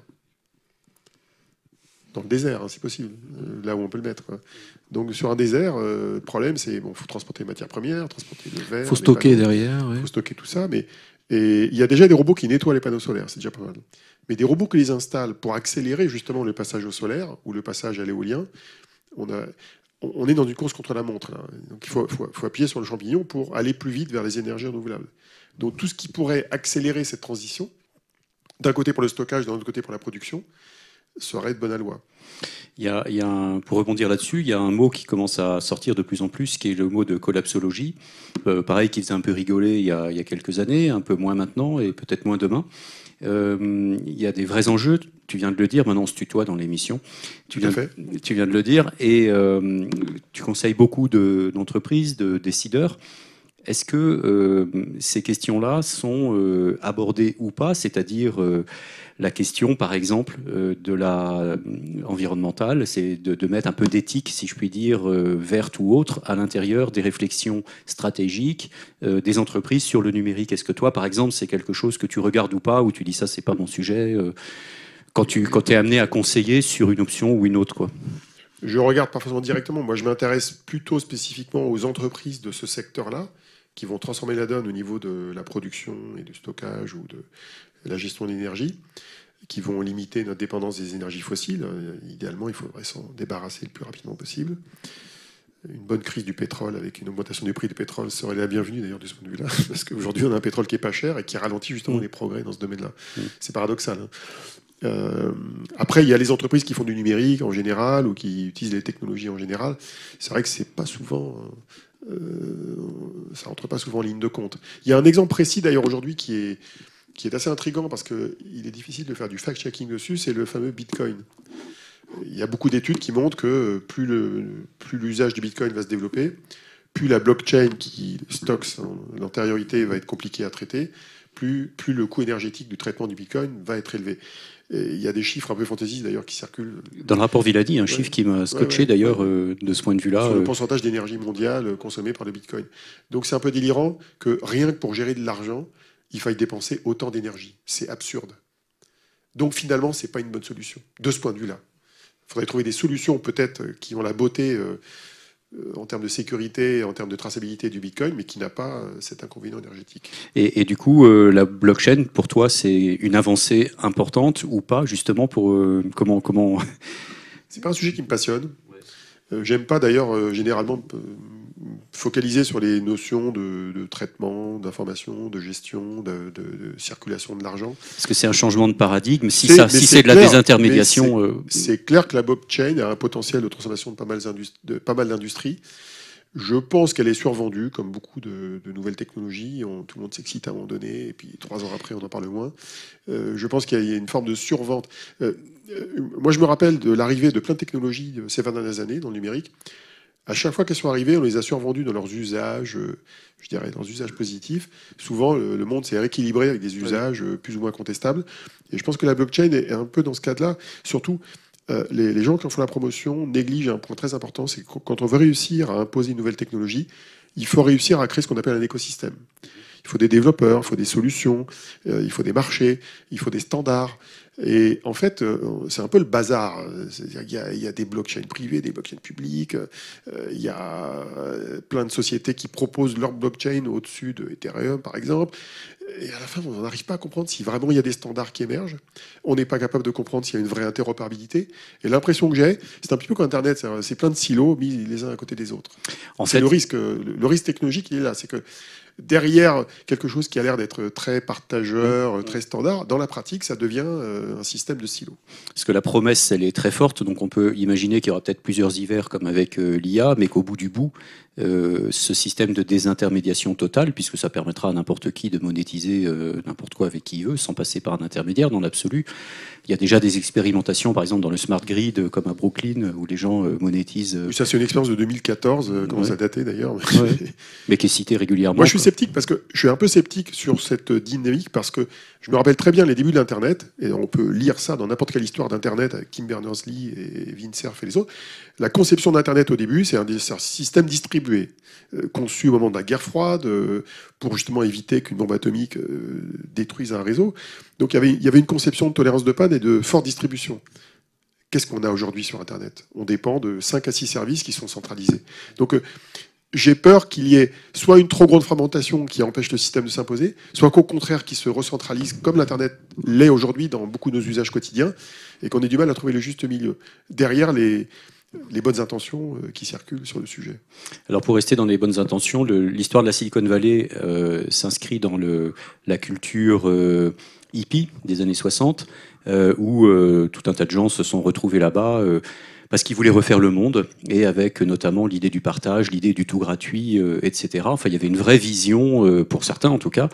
dans le désert, hein, c'est possible, euh, là où on peut le mettre. Donc sur un désert, euh, le problème c'est bon, faut transporter les matières premières, transporter le verre, faut stocker derrière, faut stocker tout ça, mais et il y a déjà des robots qui nettoient les panneaux solaires, c'est déjà pas mal. Mais des robots qui les installent pour accélérer justement le passage au solaire ou le passage à l'éolien, on est dans une course contre la montre. Donc il faut, faut, faut, appuyer sur le champignon pour aller plus vite vers les énergies renouvelables. Donc tout ce qui pourrait accélérer cette transition, d'un côté pour le stockage, d'un autre côté pour la production, serait de bonne loi. Il y a, il y a un, pour rebondir là-dessus, il y a un mot qui commence à sortir de plus en plus, qui est le mot de collapsologie. Euh, pareil, qui faisait un peu rigoler il y, a, il y, a, quelques années, un peu moins maintenant et peut-être moins demain. Euh, il y a des vrais enjeux, tu viens de le dire, maintenant on se tutoie dans l'émission. Tu, viens, tu viens de le dire, et euh, tu conseilles beaucoup d'entreprises, de, décideurs. Est-ce que ces questions-là sont abordées ou pas? C'est-à-dire la question, par exemple, euh, de la euh, environnementale, c'est de, mettre un peu d'éthique, si je puis dire, euh, verte ou autre, à l'intérieur des réflexions stratégiques des entreprises sur le numérique. Est-ce que toi, par exemple, c'est quelque chose que tu regardes ou pas, ou tu dis ça, c'est pas mon sujet, quand tu es amené à conseiller sur une option ou une autre, quoi? Je regarde pas directement. Moi, je m'intéresse plutôt spécifiquement aux entreprises de ce secteur-là qui vont transformer la donne au niveau de la production et du stockage ou de la gestion de l'énergie, qui vont limiter notre dépendance des énergies fossiles. Euh, idéalement, il faudrait s'en débarrasser le plus rapidement possible. Une bonne crise du pétrole avec une augmentation du prix du pétrole serait la bienvenue d'ailleurs de ce point de vue-là, *laughs* parce qu'aujourd'hui on a un pétrole qui est pas cher et qui ralentit justement mm. les progrès dans ce domaine-là. Mm. C'est paradoxal. Hein. Euh, après, il y a les entreprises qui font du numérique en général ou qui utilisent les technologies en général. C'est vrai que c'est pas souvent, euh, ça rentre pas souvent en ligne de compte. Il y a un exemple précis d'ailleurs aujourd'hui qui est qui est assez intrigant parce qu'il est difficile de faire du fact-checking dessus, c'est le fameux Bitcoin. Il y a beaucoup d'études qui montrent que plus l'usage plus du Bitcoin va se développer, plus la blockchain qui stocke l'antériorité va être compliquée à traiter, plus, plus le coût énergétique du traitement du Bitcoin va être élevé. Il y a des chiffres un peu fantaisistes d'ailleurs qui circulent. Dans le rapport Villadi, un chiffre qui m'a scotché d'ailleurs euh, de ce point de vue-là. Sur le euh, pourcentage d'énergie mondiale consommée par le Bitcoin. Donc c'est un peu délirant que rien que pour gérer de l'argent, il faille dépenser autant d'énergie. C'est absurde. Donc finalement, ce n'est pas une bonne solution, de ce point de vue-là. Il faudrait trouver des solutions peut-être euh, qui ont la beauté euh, euh, en termes de sécurité, en termes de traçabilité du Bitcoin, mais qui n'a pas cet inconvénient énergétique. Et, du coup, la blockchain, pour toi, c'est une avancée importante ou pas, justement, pour comment comment C'est pas un sujet qui me passionne. J'aime pas d'ailleurs généralement focaliser sur les notions de, traitement, d'information, de gestion, de, circulation de l'argent. Est-ce que c'est un changement de paradigme Si, c'est de la désintermédiation. Euh, c'est clair que la blockchain a un potentiel de transformation de pas mal d'industries. Je pense qu'elle est survendue, comme beaucoup de, nouvelles technologies. tout le monde s'excite à un moment donné, et puis trois ans après, on en parle moins. Euh, je pense qu'il y a une forme de survente. Euh, moi, je me rappelle de l'arrivée de plein de technologies ces 20 dernières années dans le numérique à chaque fois qu'elles sont arrivées, on les a survendues dans leurs usages, euh, je dirais, dans leurs usages positifs. Souvent, le, monde s'est rééquilibré avec des usages euh, plus ou moins contestables. Et je pense que la blockchain est un peu dans ce cadre-là. Surtout, euh, les, gens qui en font la promotion négligent un point très important, c'est que quand on veut réussir à imposer une nouvelle technologie, il faut réussir à créer ce qu'on appelle un écosystème. Il faut des développeurs, il faut des solutions, il faut des marchés, il faut des standards. Et en fait, euh, c'est un peu le bazar. Il y, a, il y, a, des blockchains privées, des blockchains publiques. Euh, il y a euh, plein de sociétés qui proposent leur blockchain au-dessus de Ethereum, par exemple. Et à la fin, on n'arrive pas à comprendre si vraiment il y a des standards qui émergent. On n'est pas capable de comprendre s'il y a une vraie interopérabilité. Et l'impression que j'ai, c'est un petit peu comme Internet, c'est plein de silos mis les uns à côté des autres. C'est le risque, le risque technologique, il est là. C'est que derrière quelque chose qui a l'air d'être très partageur, très standard, dans la pratique, ça devient euh, un système de silos. Parce que la promesse, elle est très forte, donc on peut imaginer qu'il y aura peut-être plusieurs hivers comme avec euh, l'IA, mais qu'au bout du bout, euh, ce système de désintermédiation totale, puisque ça permettra à n'importe qui de monétiser n'importe quoi avec qui il veut, sans passer par un intermédiaire, dans l'absolu. Il y a déjà des expérimentations, par exemple dans le smart grid, comme à Brooklyn, où les gens monétisent. ça, c'est une expérience de 2014, comment ça daté d'ailleurs. *laughs* mais qui est citée régulièrement. Moi, je suis sceptique parce que je suis un peu sceptique sur cette dynamique parce que je me rappelle très bien les débuts de l'Internet, et on peut lire ça dans n'importe quelle histoire d'Internet avec Tim Berners-Lee et Vint Cerf et les autres. La conception d'Internet au début, c'est un, système distribué, euh, conçu au moment de la guerre froide, euh, pour justement éviter qu'une bombe atomique euh, détruise un réseau. Donc il y, avait, il y avait une conception de tolérance de panne et de forte distribution. Qu'est-ce qu'on a aujourd'hui sur Internet? On dépend de 5 à 6 services qui sont centralisés. Donc j'ai peur qu'il y ait soit une trop grande fragmentation qui empêche le système de s'imposer, soit qu'au contraire, qu'il se recentralise comme l'Internet l'est aujourd'hui dans beaucoup de nos usages quotidiens, et qu'on ait du mal à trouver le juste milieu. Derrière les, bonnes intentions euh, qui circulent sur le sujet. Alors pour rester dans les bonnes intentions, l'histoire de la Silicon Valley euh, s'inscrit dans la culture euh, hippie des années 60, où tout un tas de gens se sont retrouvés là-bas parce qu'il voulait refaire le monde, et avec notamment l'idée du partage, l'idée du tout gratuit, euh, etc. Enfin, il y avait une vraie vision, euh, pour certains en tout cas.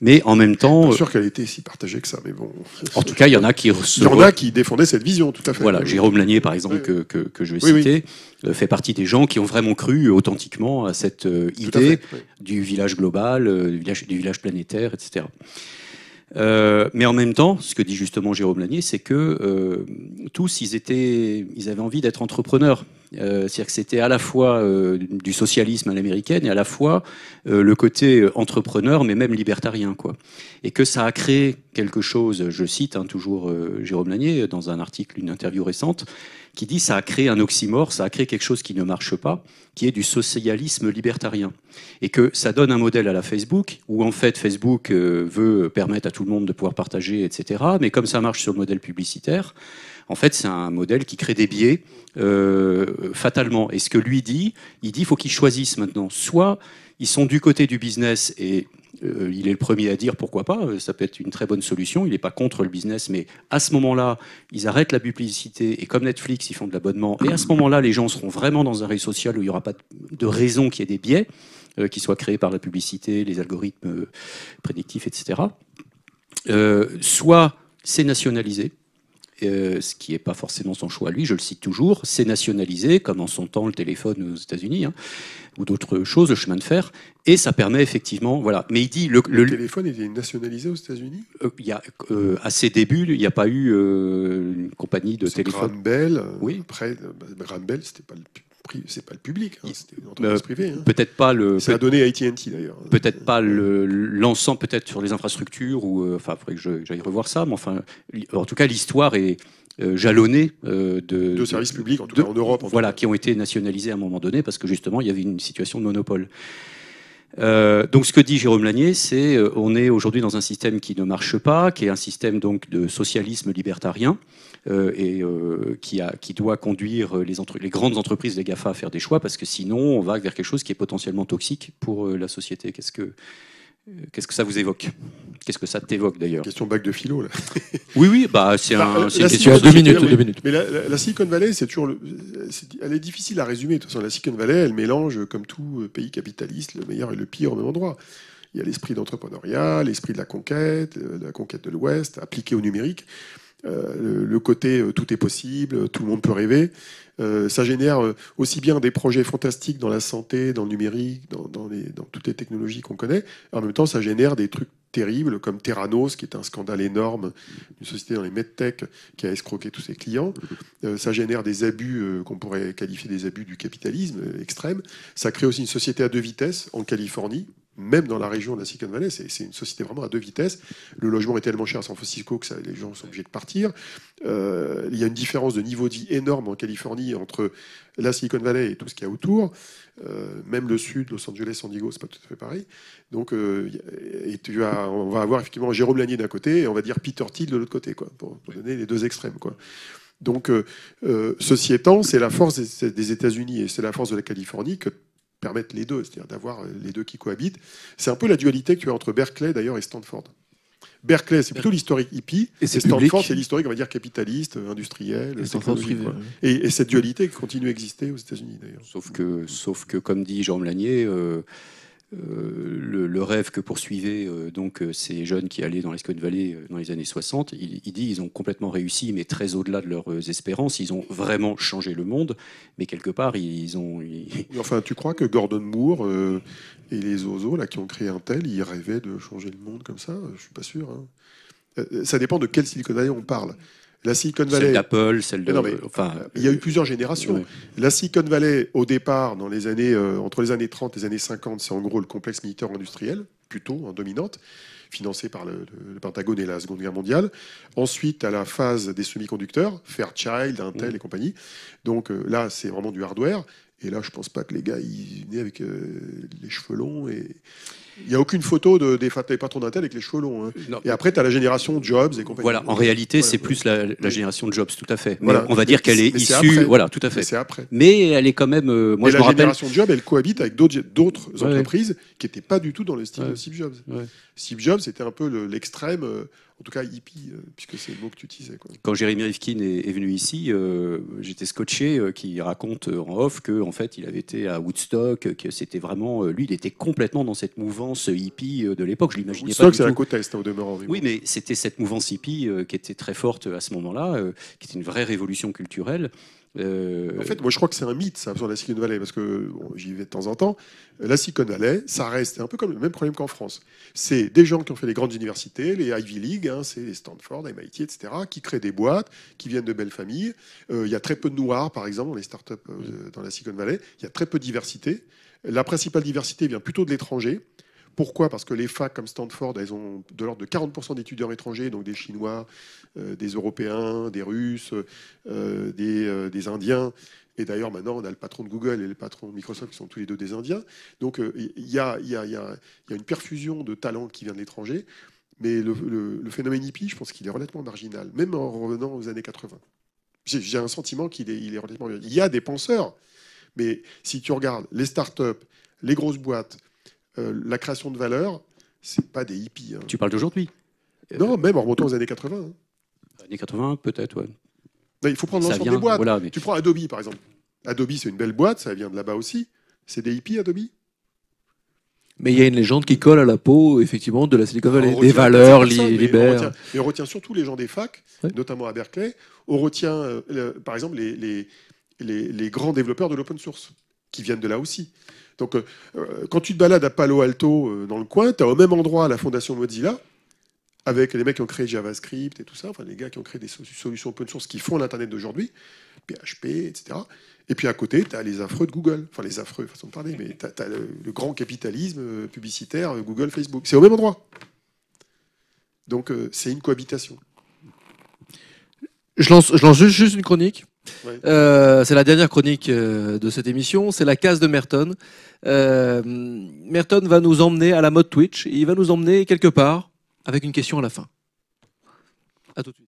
Mais en même temps. Pas sûr qu'elle était si partagée que ça, mais bon. En tout cas, il y en a qui. Il y en a qui défendaient cette vision, tout à fait. Voilà, Jérôme Lanier, par exemple, que, que, je vais citer, euh, fait partie des gens qui ont vraiment cru authentiquement à cette euh, idée du village global, euh, du village, du village planétaire, etc. Euh, mais en même temps, ce que dit justement Jérôme Lanier, c'est que euh, tous, ils, avaient envie d'être entrepreneurs. Euh, C'est-à-dire que c'était à la fois du socialisme à l'américaine et à la fois le côté entrepreneur, mais même libertarien. Quoi. Et que ça a créé quelque chose, je cite hein, toujours Jérôme Lanier dans un article, une interview récente, qui dit ça a créé un oxymore, ça a créé quelque chose qui ne marche pas, qui est du socialisme libertarien. Et que ça donne un modèle à la Facebook, où en fait Facebook euh, veut permettre à tout le monde de pouvoir partager, etc. Mais comme ça marche sur le modèle publicitaire, en fait c'est un modèle qui crée des biais euh, fatalement. Et ce que lui dit, il dit il faut qu'ils choisissent maintenant. Soit ils sont du côté du business et euh, il est le premier à dire pourquoi pas, euh, ça peut être une très bonne solution. Il n'est pas contre le business, mais à ce moment-là, ils arrêtent la publicité et comme Netflix, ils font de l'abonnement. Et à ce moment-là, les gens seront vraiment dans un réseau social où il n'y aura pas de raison qu'il y ait des biais euh, qui soient créés par la publicité, les algorithmes prédictifs, etc. soit c'est nationalisé, ce qui n'est pas forcément son choix lui, je le cite toujours, c'est nationalisé, comme en son temps le téléphone aux États-Unis. Hein ou d'autres choses, le chemin de fer, et ça permet effectivement, voilà. Mais il dit le, le, téléphone était nationalisé aux États-Unis? Euh, il y a euh, à ses débuts, il n'y a pas eu euh, une compagnie de téléphone. Graham Bell. Oui. Après, Graham Bell, c'était pas le c'est pas le public, hein, c'était une entreprise privée. Hein. Peut-être pas le. Ça a donné AT&T d'ailleurs. Peut-être pas l'ensemble, peut-être sur les infrastructures ou enfin, il faudrait que j'aille revoir ça, mais enfin, en tout cas, l'histoire est euh, jalonnés euh, de, de, services publics, en tout cas en Europe. voilà, qui ont été nationalisés à un moment donné parce que justement il y avait une situation de monopole. Euh, donc ce que dit Jérôme Lanier, c'est on est aujourd'hui dans un système qui ne marche pas, qui est un système donc de socialisme libertarien et qui, a, qui doit conduire les, les grandes entreprises, les GAFA, à faire des choix parce que sinon on va vers quelque chose qui est potentiellement toxique pour la société. Qu'est-ce que Qu'est-ce que ça vous évoque? Qu'est-ce que ça t'évoque d'ailleurs? Question bac de philo là. *laughs* oui, oui, bah c'est un, une question deux minutes, deux minutes. Mais la, Silicon Valley, c'est toujours, elle est difficile à résumer. De toute façon, la Silicon Valley, elle mélange, comme tout euh, pays capitaliste, le meilleur et le pire au même endroit. Il y a l'esprit d'entrepreneuriat, l'esprit de la conquête, euh, de la conquête de l'Ouest, appliqué au numérique. Euh, le, côté tout est possible, tout le monde peut rêver. Euh, ça génère euh, aussi bien des projets fantastiques dans la santé, dans le numérique, dans, toutes les technologies qu'on connaît. En même temps, ça génère des trucs terribles comme Terranos, qui est un scandale énorme, une société dans les medtech qui a escroqué tous ses clients. Euh, ça génère des abus qu'on pourrait qualifier des abus du capitalisme extrême. Ça crée aussi une société à deux vitesses en Californie, même dans la région de la Silicon Valley, c'est une société vraiment à deux vitesses. Le logement est tellement cher à San Francisco que les gens sont obligés de partir. Euh, il y a une différence de niveau de vie énorme en Californie entre la Silicon Valley et tout ce qu'il y a autour. Euh, même le sud, Los Angeles, San Diego, c'est pas tout à fait pareil. Donc, euh, et tu as, on va avoir effectivement Jérôme Lanier d'un côté et on va dire Peter Thiel de l'autre côté, quoi, pour, donner les deux extrêmes, quoi. Donc, ceci étant, c'est la force des, des États-Unis et c'est la force de la Californie que permettre les deux, c'est-à-dire d'avoir euh, les deux qui cohabitent. C'est un peu la dualité que tu as entre Berkeley d'ailleurs et Stanford. Berkeley, c'est plutôt l'historique hippie, et, Stanford, c'est l'historique, on va dire, capitaliste, industriel, et, et, cette dualité continue à exister aux États-Unis d'ailleurs. Sauf que, sauf que, comme dit Jean Melanier, euh, euh, le, rêve que poursuivaient euh, donc euh, ces jeunes qui allaient dans la Silicon Valley dans les années 60, il, dit ils ont complètement réussi, mais très au-delà de leurs espérances. Ils ont vraiment changé le monde, mais quelque part ils ont. *laughs* Enfin, tu crois que Gordon Moore et les Ozo là qui ont créé un tel, ils rêvaient de changer le monde comme ça? Je suis pas sûr. Hein. Ça dépend de quelle Silicon Valley on parle. La Silicon Valley. Celle d'Apple, celle de. enfin, il y a eu plusieurs générations. La Silicon Valley, au départ, dans les années, euh, entre les années 30 et les années 50, c'est en gros le complexe militaire industriel, plutôt en dominante, financé par le, Pentagone et la Seconde Guerre mondiale. Ensuite, à la phase des semi-conducteurs, Fairchild, Intel et compagnie. Donc euh, là, c'est vraiment du hardware. Et là, je pense pas que les gars, ils venaient avec euh, les cheveux longs et il n'y a aucune photo de, des, patrons d'Intel avec les cheveux longs. Hein. Et après, tu as la génération Jobs et compagnie. Voilà, en réalité, c'est plus la, génération Jobs, tout à fait. voilà. On va dire qu'elle est, issue. Voilà, tout à fait. C'est après. Mais elle est quand même. Euh, moi, je la me génération Jobs, elle cohabite avec d'autres entreprises qui n'étaient pas du tout dans le style de Steve Jobs. Steve Jobs, c'était un peu l'extrême. Euh, en tout cas hippie, euh, puisque c'est le mot que tu utilisais. Quand Jérémy Rifkin est, venu ici, euh, j'étais scotché euh, qui raconte en off que en fait il avait été à Woodstock, que c'était vraiment lui, il était complètement dans cette mouvance hippie de l'époque. Je l'imaginais pas. Woodstock, c'est la côte est, au demeurant. Oui, mais c'était cette mouvance hippie qui était très forte à ce moment-là, qui était une vraie révolution culturelle. Euh, en fait, moi je crois que c'est un mythe ça sur la Silicon Valley parce que j'y vais de temps en temps. La Silicon Valley, ça reste un peu comme le même problème qu'en France. C'est des gens qui ont fait les grandes universités, les Ivy League, hein, c'est les Stanford, MIT, etc., qui créent des boîtes, qui viennent de belles familles. Euh, il y a très peu de noirs, par exemple, dans les startups euh, dans la Silicon Valley. Il y a très peu de diversité. La principale diversité vient plutôt de l'étranger. Pourquoi? Parce que les facs comme Stanford, elles ont de l'ordre de 40% d'étudiants étrangers, donc des Chinois, euh, des Européens, des Russes, euh, euh, des, Indiens. Et d'ailleurs, maintenant, on a le patron de Google et le patron de Microsoft qui sont tous les deux des Indiens. Donc, il y, a, une perfusion de talents qui vient de l'étranger. Mais le, phénomène hippie, je pense qu'il est relativement marginal, même en revenant aux années 80. J'ai un sentiment qu'il est, est relativement. Il y a des penseurs, mais si tu regardes les startups, les grosses boîtes, la création de valeur, c'est pas des hippies. Hein. Tu parles d'aujourd'hui Non, même en remontant aux années 80 années 80, peut-être, ouais. il faut prendre l'ensemble des boîtes. Tu prends Adobe, par exemple. Adobe, c'est une belle boîte, ça vient de là-bas aussi. C'est des hippies, Adobe? Mais il y a une légende qui colle à la peau, effectivement, de la Silicon Valley. Des valeurs libères. Et on retient surtout les gens des facs, notamment à Berkeley. On retient, euh, par exemple, les, les, les, grands développeurs de l'open source, qui viennent de là aussi. Donc, euh, euh, quand tu te balades à Palo Alto, dans le coin, tu as au même endroit la fondation Mozilla, avec les mecs qui ont créé JavaScript et tout ça, enfin les gars qui ont créé des solutions open source qui font l'Internet d'aujourd'hui, PHP, etc. Et puis à côté, tu as les affreux de Google, enfin les affreux, façon de parler, mais tu as, le, grand capitalisme euh, publicitaire, euh, Google, Facebook. C'est au même endroit. Donc euh, c'est une cohabitation. Je lance juste, une chronique. C'est la dernière chronique de cette émission. C'est la case de Merton. Merton va nous emmener à la mode Twitch. il va nous emmener quelque part avec une question à la fin. À tout de suite.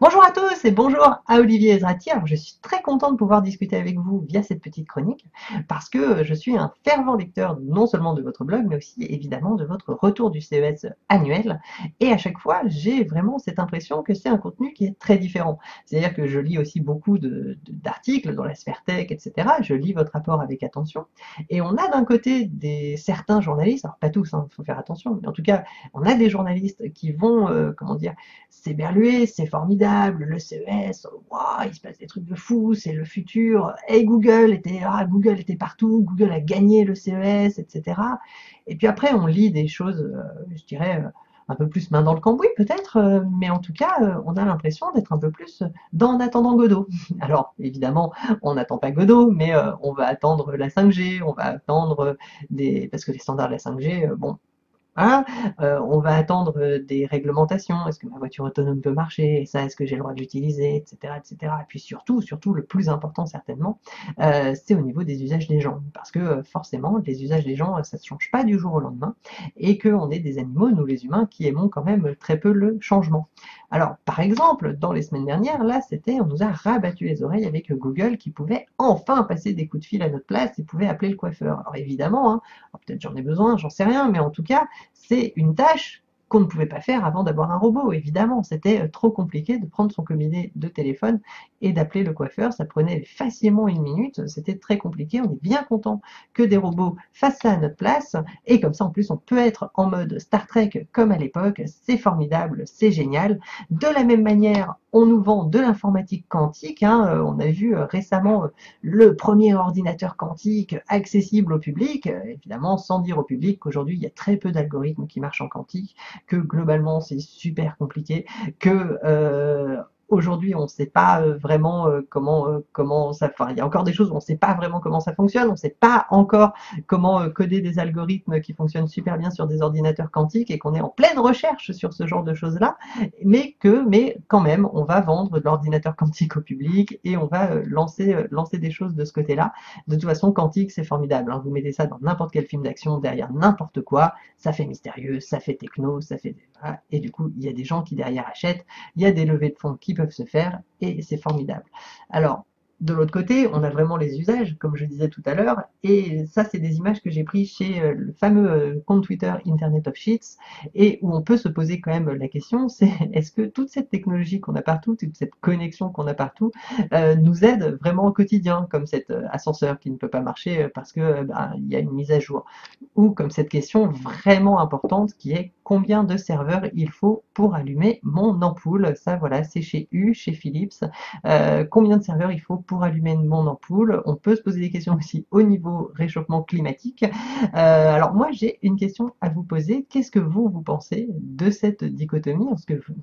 Bonjour à tous et bonjour à Olivier Ezrati. Je suis très content de pouvoir discuter avec vous via cette petite chronique parce que je suis un fervent lecteur non seulement de votre blog mais aussi évidemment de votre retour du CES annuel et à chaque fois j'ai vraiment cette impression que c'est un contenu qui est très différent. C'est-à-dire que je lis aussi beaucoup d'articles dans la sphère tech, etc. Je lis votre rapport avec attention et on a d'un côté des certains journalistes, alors pas tous, il hein, faut faire attention, mais en tout cas on a des journalistes qui vont, euh, comment dire, s'éberluer, c'est formidable le CES, il se passe des trucs de fou, c'est le futur. Et Google était, ah, Google était partout, Google a gagné le CES, etc. Et puis après, on lit des choses, euh, je dirais, euh, un peu plus main dans le cambouis peut-être, euh, mais en tout cas, on a l'impression d'être un peu plus dans en attendant Godot. *laughs* Alors, évidemment, on n'attend pas Godot, mais on va attendre la 5G, on va attendre des... Parce que les standards de la 5G, bon, Hein, euh, on va attendre euh, des réglementations. Est-ce que ma voiture autonome peut marcher? Ça, est-ce que j'ai le droit de l'utiliser? Etc. etc. Et puis surtout, surtout, le plus important certainement, euh, c'est au niveau des usages des gens. Parce que forcément, les usages des gens, ça ne change pas du jour au lendemain. Et qu'on est des animaux, nous les humains, qui aimons quand même très peu le changement. Alors, par exemple, dans les semaines dernières, là, c'était, on nous a rabattu les oreilles avec Google qui pouvait enfin passer des coups de fil à notre place et pouvait appeler le coiffeur. Alors évidemment, hein, peut-être j'en ai besoin, j'en sais rien, mais en tout cas, c'est une tâche qu'on ne pouvait pas faire avant d'avoir un robot, évidemment. C'était euh, trop compliqué de prendre son combiné de téléphone et d'appeler le coiffeur. Ça prenait facilement une minute. C'était très compliqué. On est bien content que des robots fassent ça à notre place. Et comme ça, en plus, on peut être en mode Star Trek comme à l'époque. C'est formidable, c'est génial. De la même manière, on nous vend de l'informatique quantique. Hein. Euh, on a vu euh, récemment le premier ordinateur quantique accessible au public. Évidemment, sans dire au public qu'aujourd'hui, il y a très peu d'algorithmes qui marchent en quantique que globalement c'est super compliqué, que euh, Aujourd'hui, on ne sait pas euh, vraiment euh, comment, euh, comment ça. Enfin, il y a encore des choses où on ne sait pas vraiment comment ça fonctionne. On ne sait pas encore comment coder des algorithmes qui fonctionnent super bien sur des ordinateurs quantiques et qu'on est en pleine recherche sur ce genre de choses-là. Mais que, mais quand même, on va vendre de l'ordinateur quantique au public et on va lancer, lancer des choses de ce côté-là. De toute façon, quantique, c'est formidable. Hein. Vous mettez ça dans n'importe quel film d'action derrière n'importe quoi, ça fait mystérieux, ça fait techno, ça fait et du coup, il y a des gens qui derrière achètent, il y a des levées de fonds qui peuvent se faire, et c'est formidable. Alors, De l'autre côté, on a vraiment les usages, comme je disais tout à l'heure, et ça, c'est des images que j'ai prises chez euh, le fameux euh, compte Twitter Internet of Sheets, et où on peut se poser quand même la question, c'est *laughs* est-ce que toute cette technologie qu'on a partout, toute cette connexion qu'on a partout, euh, nous aide vraiment au quotidien, comme cet ascenseur qui ne peut pas marcher parce que bah, y a une mise à jour, ou comme cette question vraiment importante qui est combien de serveurs il faut pour allumer mon ampoule? Ça, voilà, c'est chez U, chez Philips. combien de serveurs il faut pour allumer mon ampoule. On peut se poser des questions aussi au niveau réchauffement climatique. Euh, alors moi, j'ai une question à vous poser. Qu'est-ce que vous, vous pensez de cette dichotomie?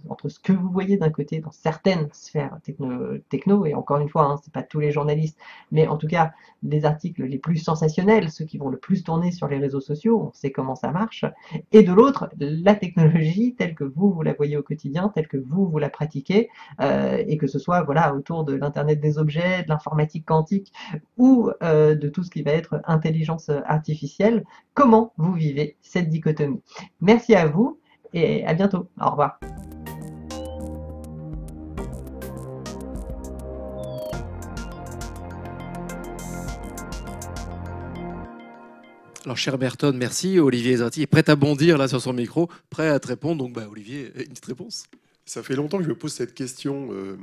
Entre ce que vous voyez d'un côté dans certaines sphères techno, techno et encore une fois, hein, c'est pas tous les journalistes, mais en tout cas, les articles les plus sensationnels, ceux qui vont le plus tourner sur les réseaux sociaux, on sait comment ça marche, et de l'autre, la technologie telle que vous, vous la voyez au quotidien, telle que vous, vous la pratiquez, euh, et que ce soit voilà autour de l'Internet des objets, de l'informatique quantique ou euh, de tout ce qui va être intelligence artificielle. Comment vous vivez cette dichotomie? Merci à vous et à bientôt. Au revoir. Alors, cher Berton, merci. Olivier Zati est prêt à bondir là sur son micro, prêt à te répondre. Donc, bah, Olivier, une petite réponse. Ça fait longtemps que je me pose cette question. Euh,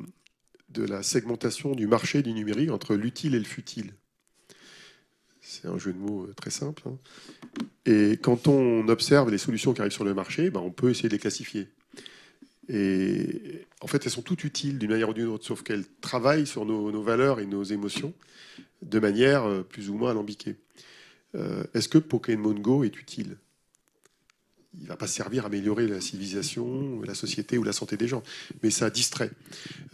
de la segmentation du marché du numérique entre l'utile et le futile. C'est un jeu de mots euh, très simple. Hein. Et quand on observe les solutions qui arrivent sur le marché, ben on peut essayer de les classifier. Et en fait, elles sont toutes utiles d'une manière ou d'une autre, sauf qu'elles travaillent sur nos, valeurs et nos émotions de manière euh, plus ou moins alambiquée. Euh, est-ce que Pokémon Go est utile? Il va pas servir à améliorer la civilisation, la société ou la santé des gens, mais ça distrait.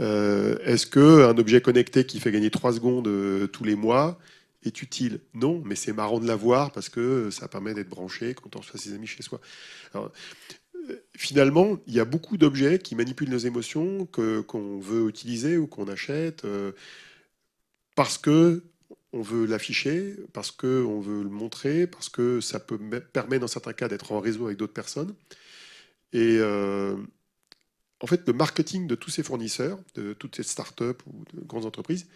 Euh, est-ce qu'un objet connecté qui fait gagner 3 secondes euh, tous les mois est utile? Non, mais c'est marrant de l'avoir parce que ça permet d'être branché quand on reçoit ses amis chez soi. Euh, finalement, il y a beaucoup d'objets qui manipulent nos émotions, qu'on veut utiliser ou qu'on achète, parce que on veut l'afficher, parce qu'on veut le montrer, parce que ça peut permettre dans certains cas d'être en réseau avec d'autres personnes. Et euh, en fait, le marketing de tous ces fournisseurs, de toutes ces startups ou de grandes entreprises,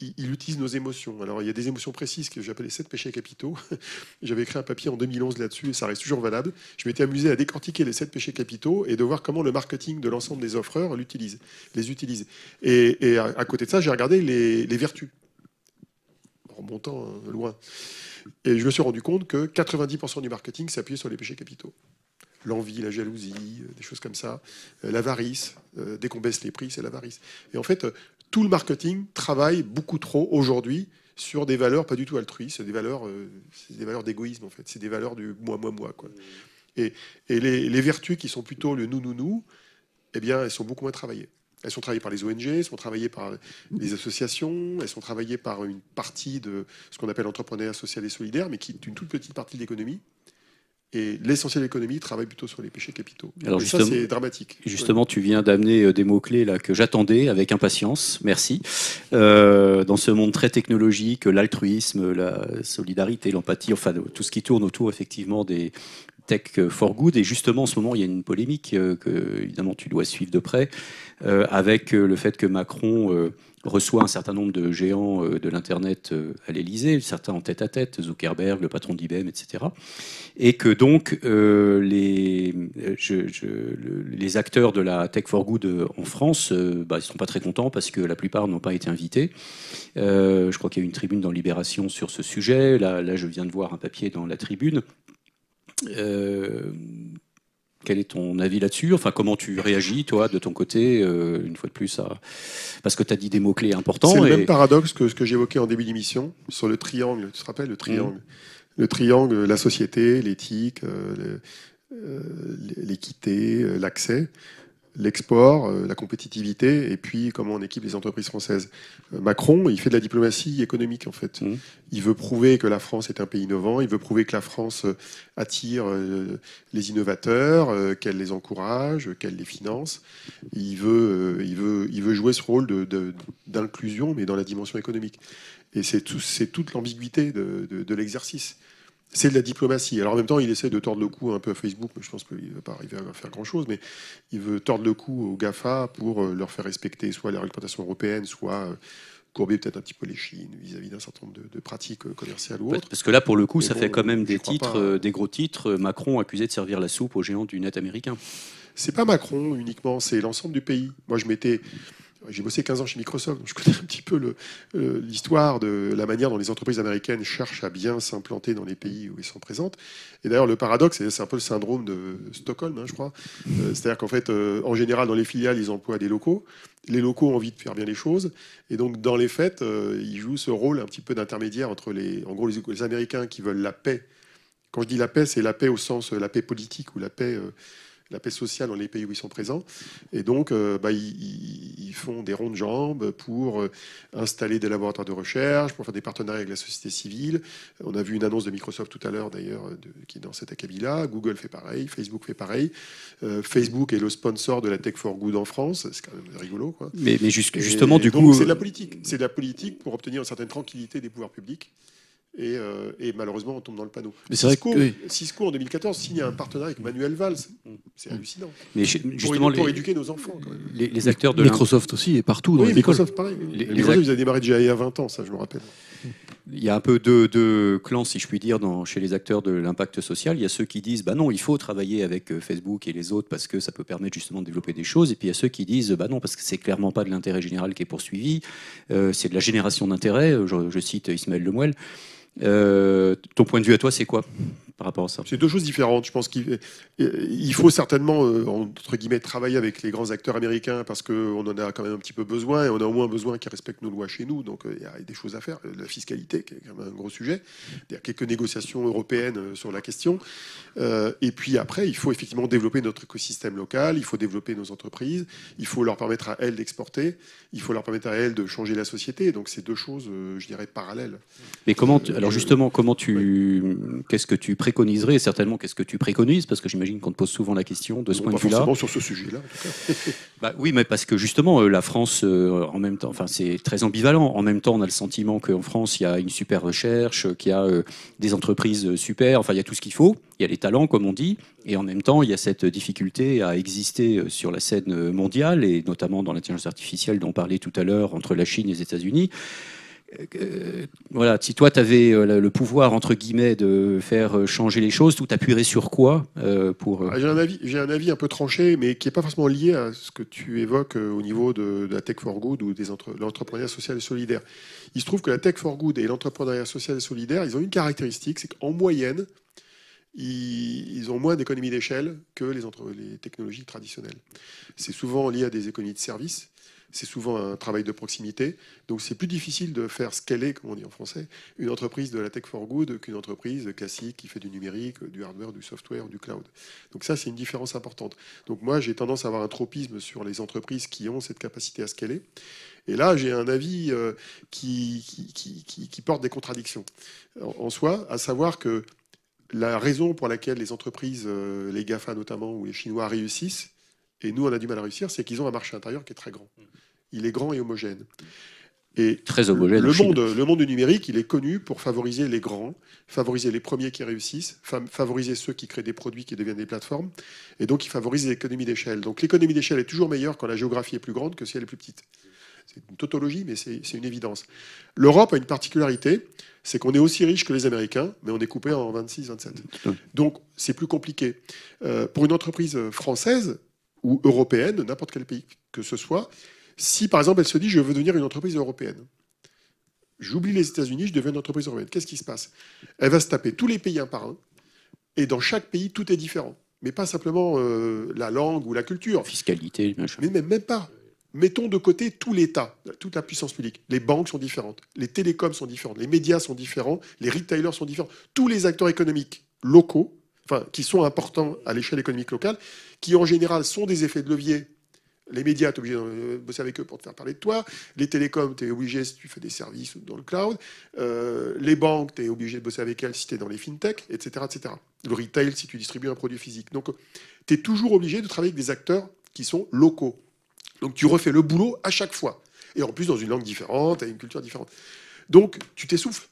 il, utilise nos émotions. Alors, il y a des émotions précises que j'appelle les sept péchés capitaux. *laughs* J'avais écrit un papier en 2011 là-dessus et ça reste toujours valable. Je m'étais amusé à décortiquer les sept péchés capitaux et de voir comment le marketing de l'ensemble des offreurs les utilise. Et, à, côté de ça, j'ai regardé les vertus remontant hein, loin. Et je me suis rendu compte que 90% du marketing s'appuyait sur les péchés capitaux. L'envie, la jalousie, euh, des choses comme ça, euh, l'avarice. Euh, dès qu'on baisse les prix, c'est l'avarice. Et en fait, tout le marketing travaille beaucoup trop aujourd'hui sur des valeurs pas du tout altruistes, des valeurs, des valeurs d'égoïsme en fait, c'est des valeurs du moi, moi, moi. Quoi. Et, les, les, vertus qui sont plutôt le nous, nous, nous, eh bien, elles sont beaucoup moins travaillées. Elles sont travaillées par les ONG, elles sont travaillées par les associations, elles sont travaillées par une partie de ce qu'on appelle l'entrepreneuriat social et solidaire, mais qui est une toute petite partie de l'économie. Et l'essentiel de l'économie travaille plutôt sur les péchés capitaux. Alors ça, c'est dramatique. Justement, tu viens d'amener euh, des mots-clés là que j'attendais avec impatience. Merci. Euh, dans ce monde très technologique, l'altruisme, la solidarité, l'empathie, enfin tout ce qui tourne autour effectivement des, Tech for Good. Et justement, en ce moment, il y a une polémique euh, que, évidemment, tu dois suivre de près, euh, avec euh, le fait que Macron reçoit un certain nombre de géants de l'Internet à l'Elysée, certains en tête à tête, Zuckerberg, le patron d'IBM, etc. Et que donc les, les acteurs de la Tech for Good en France bah, ils ne sont pas très contents parce que la plupart n'ont pas été invités. je crois qu'il y a eu une tribune dans Libération sur ce sujet. Là, je viens de voir un papier dans la tribune quel est ton avis là-dessus? Enfin, comment tu réagis, toi, de ton côté, euh, une fois de plus, à... parce que tu as dit des mots-clés importants. C'est le même paradoxe que ce que j'évoquais en début d'émission sur le triangle. Tu te rappelles, le triangle? Mmh. Le triangle, la société, l'éthique, euh, l'équité, l'accès l'export, euh, la compétitivité, et puis comment on équipe les entreprises françaises. Euh, Macron, il fait de la diplomatie économique en fait. Mmh. Il veut prouver que la France est un pays innovant, il veut prouver que la France euh, attire les innovateurs, qu'elle les encourage, qu'elle les finance. Il veut, il veut, il veut jouer ce rôle d'inclusion, mais dans la dimension économique. Et c'est tout, toute l'ambiguïté de, de l'exercice c'est de la diplomatie. Alors en même temps, il essaie de tordre le cou un peu à Facebook, mais je pense qu'il ne va pas arriver à faire grand-chose, mais il veut tordre le cou aux GAFA pour euh, leur faire respecter soit la réglementation européenne, soit euh, courber peut-être un petit peu les chines vis-à-vis d'un certain nombre de, pratiques commerciales ou autres. Parce que là, pour le coup, ça fait quand même des titres, des gros titres. Macron accusé de servir la soupe aux géants du net américain. C'est pas Macron uniquement, c'est l'ensemble du pays. Moi, je m'étais j'ai bossé 15 ans chez Microsoft, donc je connais *laughs* un petit peu l'histoire de la manière dont les entreprises américaines cherchent à bien s'implanter dans les pays où elles sont présentes. Et d'ailleurs, le paradoxe, c'est un peu le syndrome de Stockholm, hein, je crois. Euh, c'est-à-dire qu'en fait, euh, en général, dans les filiales, ils emploient des locaux. Les locaux ont envie de faire bien les choses. Et donc, dans les faits, euh, ils jouent ce rôle un petit peu d'intermédiaire entre les, en gros, les, Américains qui veulent la paix. Quand je dis la paix, c'est la paix au sens la paix politique ou la paix la paix sociale dans les pays où ils sont présents. Et donc, euh, bah, ils, font des ronds de jambes pour euh, installer des laboratoires de recherche, pour faire des partenariats avec la société civile. On a vu une annonce de Microsoft tout à l'heure, d'ailleurs, qui est dans cet acabit-là. Google fait pareil, Facebook fait pareil. Euh, Facebook est le sponsor de la Tech for Good en France. C'est quand même rigolo. Quoi. Mais, mais justement, du coup. C'est de la politique. C'est de la politique pour obtenir une certaine tranquillité des pouvoirs publics. Euh, et, malheureusement, on tombe dans le panneau. Mais Cisco, vrai que, Cisco, en 2014, signe un partenariat avec Manuel Valls. C'est hallucinant. Mais justement, pour, éduquer nos enfants. Les, acteurs de Microsoft aussi est partout. Dans oui, Microsoft, pareil. Les, Microsoft, ils avaient démarré déjà il y a 20 ans, ça, je me rappelle. Il y a un peu deux, deux clans, si je puis dire, dans, chez les acteurs de l'impact social. Il y a ceux qui disent bah non, il faut travailler avec euh, Facebook et les autres parce que ça peut permettre justement de développer des choses. Et puis il y a ceux qui disent bah non, parce que c'est clairement pas de l'intérêt général qui est poursuivi, euh, c'est de la génération d'intérêt. Je, je, cite Ismaël Lemuel. Euh, ton point de vue à toi, c'est quoi par rapport à ça? C'est deux choses différentes. Je pense qu'il il faut certainement, euh, entre guillemets, travailler avec les grands acteurs américains parce qu'on en a quand même un petit peu besoin et on a au moins besoin qu'ils respectent nos lois chez nous. Donc euh, il y a des choses à faire. La fiscalité, qui est quand même un gros sujet. Il y a quelques négociations européennes sur la question. et puis après, il faut effectivement développer notre écosystème local, il faut développer nos entreprises, il faut leur permettre à elles d'exporter, il faut leur permettre à elles de changer la société. Donc c'est deux choses, je dirais, parallèles. Mais comment, alors justement, comment tu, qu'est-ce que tu préconiserais? Certainement, qu'est-ce que tu préconises? Parce que j'imagine qu'on te pose souvent la question de ce point de vue-là. Pas sur ce sujet-là, *laughs* bah, oui, mais parce que justement, euh, la France, euh, en même temps, enfin, c'est très ambivalent. En même temps, on a le sentiment qu'en France, il y a une super recherche, qu'il y a euh, des entreprises super, enfin, il y a tout ce qu'il faut. Il y a les talents, comme on dit. Et en même temps, il y a cette difficulté à exister sur la scène mondiale, et notamment dans l'intelligence artificielle dont on parlait tout à l'heure, entre la Chine et les États-Unis. Euh, voilà, si toi tu avais euh, le pouvoir entre guillemets de faire euh, changer les choses, tout appuierais sur quoi pour ah, J'ai un avis, un avis un peu tranché, mais qui n'est pas forcément lié à ce que tu évoques au niveau de, la tech for good ou des l'entrepreneuriat social et solidaire. Il se trouve que la tech for good et l'entrepreneuriat social et solidaire, ils ont une caractéristique, c'est qu'en moyenne, ils, ont moins d'économies d'échelle que les, les technologies traditionnelles. C'est souvent lié à des économies de services c'est souvent un travail de proximité. Donc c'est plus difficile de faire scaler, comme on dit en français, une entreprise de la tech for good qu'une entreprise classique qui fait du numérique, du hardware, du software, du cloud. Donc ça, c'est une différence importante. Donc moi, j'ai tendance à avoir un tropisme sur les entreprises qui ont cette capacité à scaler. Et là, j'ai un avis euh, qui, qui, porte des contradictions en, soi, à savoir que la raison pour laquelle les entreprises, euh, les GAFA notamment, ou les Chinois réussissent, et nous on a du mal à réussir, c'est qu'ils ont un marché intérieur qui est très grand il est grand et homogène. Et très homogène. Le monde, le monde du numérique, il est connu pour favoriser les grands, favoriser les premiers qui réussissent, favoriser ceux qui créent des produits qui deviennent des plateformes, et donc il favorise l'économie d'échelle. Donc l'économie d'échelle est toujours meilleure quand la géographie est plus grande que si elle est plus petite. C'est une tautologie, mais c'est une évidence. L'Europe a une particularité, c'est qu'on est aussi riche que les Américains, mais on est coupé en 26-27. Donc c'est plus compliqué. Euh, pour une entreprise française ou européenne, n'importe quel pays que ce soit, si par exemple elle se dit je veux devenir une entreprise européenne, j'oublie les États-Unis, je deviens une entreprise européenne, qu'est-ce qui se passe? Elle va se taper tous les pays un par un, et dans chaque pays tout est différent. Mais pas simplement euh, la langue ou la culture. Fiscalité, Mais même, même pas. Mettons de côté tout l'État, toute la puissance publique. Les banques sont différentes, les télécoms sont différentes, les médias sont différents, les retailers sont différents. Tous les acteurs économiques locaux, enfin, qui sont importants à l'échelle économique locale, qui en général sont des effets de levier les médias, tu es obligé de bosser avec eux pour te faire parler de toi. Les télécoms, tu es obligé si tu fais des services dans le cloud. Euh, les banques, tu es obligé de bosser avec elles si tu es dans les fintech, etc., etc. Le retail, si tu distribues un produit physique. Donc, tu es toujours obligé de travailler avec des acteurs qui sont locaux. Donc, tu refais le boulot à chaque fois. Et en plus, dans une langue différente, avec une culture différente. Donc, tu t'essouffles.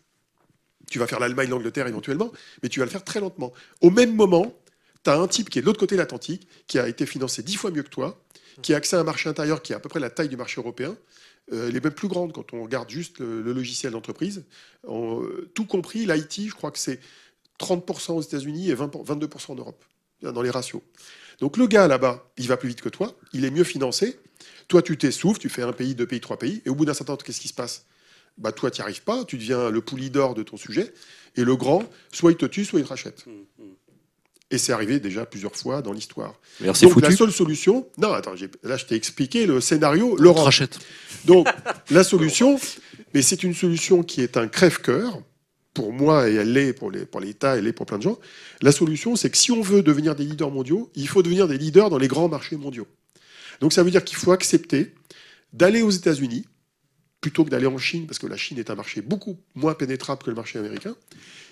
Tu vas faire l'Allemagne, l'Angleterre éventuellement, mais tu vas le faire très lentement. Au même moment, tu as un type qui est de l'autre côté de l'Atlantique, qui a été financé dix fois mieux que toi, qui a accès à un marché intérieur qui est à peu près la taille du marché européen. Euh, elle est même plus grande quand on regarde juste le, logiciel d'entreprise. tout compris, l'IT, je crois que c'est 30% aux États-Unis et 22% en Europe, dans les ratios. Donc le gars là-bas, il va plus vite que toi, il est mieux financé. Toi, tu t'essouffles, tu fais un pays, deux pays, trois pays, et au bout d'un certain temps, qu'est-ce qui se passe? Bah, Toi, tu n'y arrives pas, tu deviens le poulie d'or de ton sujet, et le grand, soit il te tue, soit il te rachète. Et c'est arrivé déjà plusieurs fois dans l'histoire. Donc la seule solution, non, attends, là je t'ai expliqué le scénario, Laurent. Rachète. Donc la solution, mais c'est une solution qui est un crève-cœur pour moi et elle l'est pour l'État, elle l'est pour plein de gens. La solution, c'est que si on veut devenir des leaders mondiaux, il faut devenir des leaders dans les grands marchés mondiaux. Donc ça veut dire qu'il faut accepter d'aller aux États-Unis plutôt que d'aller en Chine, parce que la Chine est un marché beaucoup moins pénétrable que le marché américain.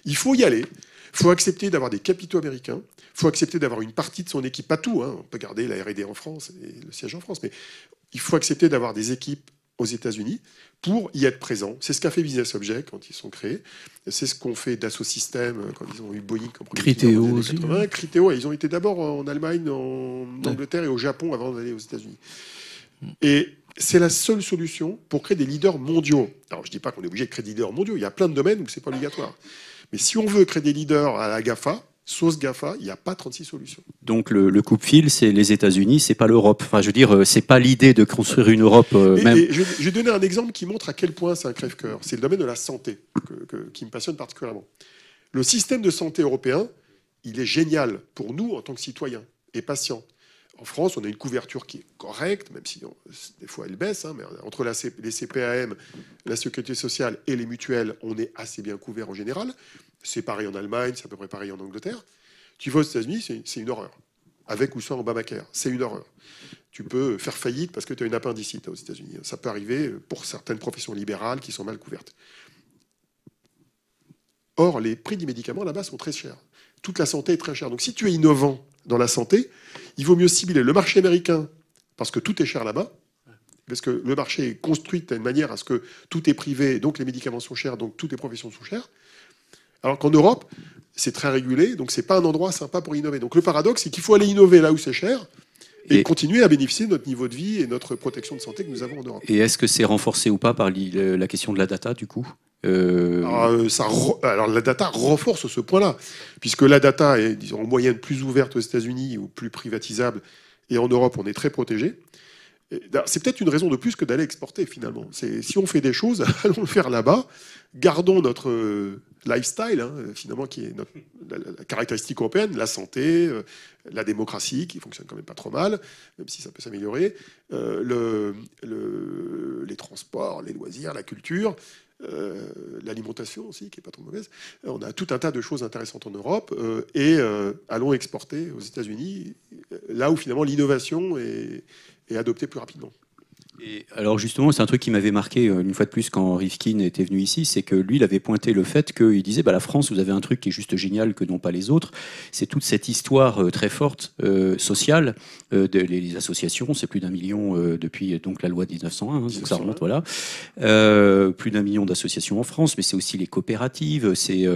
Il faut y aller. Il faut accepter d'avoir des capitaux américains. Il faut accepter d'avoir une partie de son équipe, pas tout. Hein. On peut garder la R&D en France et le siège en France, mais il faut accepter d'avoir des équipes aux États-Unis pour y être présent. C'est ce qu'a fait Business Object quand ils sont créés. C'est ce qu'ont fait Dassault Systèmes quand ils ont eu Boeing comme Criteo aussi. Criteo, ils ont été d'abord en Allemagne, en Angleterre et au Japon avant d'aller aux États-Unis. Et c'est la seule solution pour créer des leaders mondiaux. Alors je ne dis pas qu'on est obligé de créer des leaders mondiaux, il y a plein de domaines où ce n'est pas obligatoire. Mais si on veut créer des leaders à la GAFA, sauce GAFA, il n'y a pas 36 solutions. Donc le, le coupe-fil, c'est les États-Unis, c'est pas l'Europe. Enfin, je veux dire, euh, c'est pas l'idée de construire une Europe euh, même. je, vais donner un exemple qui montre à quel point c'est un crève-cœur. C'est le domaine de la santé qui me passionne particulièrement. Le système de santé européen, il est génial pour nous en tant que citoyens et patients. En France, on a une couverture qui est correcte, même si des fois elle baisse, hein, mais entre les CPAM, la sécurité sociale et les mutuelles, on est assez bien couvert en général. C'est pareil en Allemagne, c'est à peu près pareil en Angleterre. Tu vas aux États-Unis, c'est une horreur. Avec ou sans Obamacare, c'est une horreur. Tu peux faire faillite parce que tu as une appendicite aux États-Unis. Ça peut arriver pour certaines professions libérales qui sont mal couvertes. Or, les prix des médicaments là-bas sont très chers. Toute la santé est très chère. Donc, si tu es innovant dans la santé, il vaut mieux cibler le marché américain parce que tout est cher là-bas. Parce que le marché est construit d'une manière à ce que tout est privé, donc les médicaments sont chers, donc toutes les professions sont chères. Alors qu'en Europe, c'est très régulé, donc c'est pas un endroit sympa pour innover. Donc le paradoxe, c'est qu'il faut aller innover là où c'est cher et, continuer à bénéficier de notre niveau de vie et notre protection de santé que nous avons en Europe. Et est-ce que c'est renforcé ou pas par la question de la data du coup? Euh, alors, euh, alors, la data renforce ce point-là, puisque la data est disons, en moyenne plus ouverte aux États-Unis ou plus privatisable, et en Europe on est très protégé. C'est peut-être une raison de plus que d'aller exporter finalement. Si on fait des choses, *laughs* allons le faire là-bas. Gardons notre euh, lifestyle, hein, finalement, qui est la, caractéristique européenne, la santé, la démocratie, qui fonctionne quand même pas trop mal, même si ça peut s'améliorer, le, les transports, les loisirs, la culture. L'alimentation aussi, qui est pas trop mauvaise. On a tout un tas de choses intéressantes en Europe et allons exporter aux États-Unis, là où finalement l'innovation est, et adopter plus rapidement. Et alors justement, c'est un truc qui m'avait marqué euh, une fois de plus quand Rifkin était venu ici, c'est que lui, il avait pointé le fait qu'il disait, bah, la France, vous avez un truc qui est juste génial que n'ont pas les autres, c'est toute cette histoire euh, très forte euh, sociale des les associations, c'est plus d'un million depuis donc la loi de 1901, hein, ça remonte, voilà, plus d'un million d'associations en France, mais c'est aussi les coopératives, c'est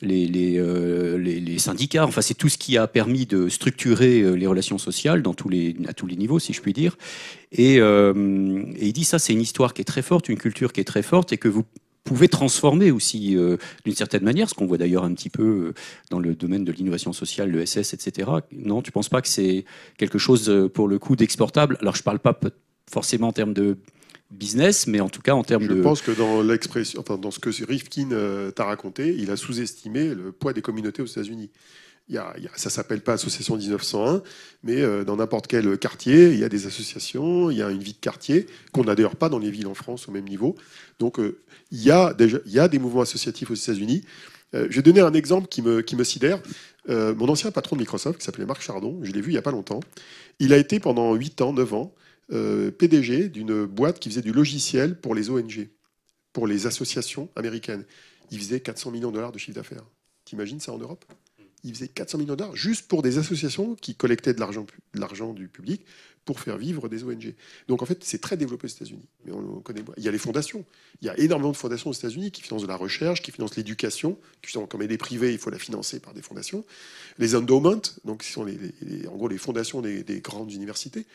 les, les, les, syndicats, enfin c'est tout ce qui a permis de structurer les relations sociales dans tous les, à tous les niveaux, si je puis dire. Et, euh, et il dit ça, c'est une histoire qui est très forte, une culture qui est très forte, et que vous pouvez transformer aussi euh, d'une certaine manière, ce qu'on voit d'ailleurs un petit peu euh, dans le domaine de l'innovation sociale, le SS, etc. Non, tu ne penses pas que c'est quelque chose pour le coup d'exportable? Alors je ne parle pas forcément en termes de business, mais en tout cas en termes de... Je pense que dans l'expression, enfin, dans ce que Rifkin t'a raconté, il a sous-estimé le poids des communautés aux États-Unis. Y a, ça s'appelle pas Association 1901, mais euh, dans n'importe quel quartier, il y a des associations, il y a une vie de quartier qu'on n'a d'ailleurs pas dans les villes en France au même niveau. Donc euh, il, y a déjà, il y a des mouvements associatifs aux États-Unis. Euh, je vais donner un exemple qui me, qui me sidère. mon ancien patron de Microsoft, qui s'appelait Marc Chardon, je l'ai vu il n'y a pas longtemps, il a été pendant 8 ans, 9 ans, PDG d'une boîte qui faisait du logiciel pour les ONG, pour les associations américaines. Il faisait 400 millions de dollars de chiffre d'affaires. T'imagines ça en Europe? Il faisait 400 millions de dollars juste pour des associations qui collectaient de l'argent du public pour faire vivre des ONG. Donc en fait, c'est très développé aux États-Unis. Il y a les fondations. Il y a énormément de fondations aux États-Unis qui financent de la recherche, qui financent l'éducation. Comme elle est privée, il faut la financer par des fondations. Les endowments, donc qui sont les, en gros les fondations des, grandes universités.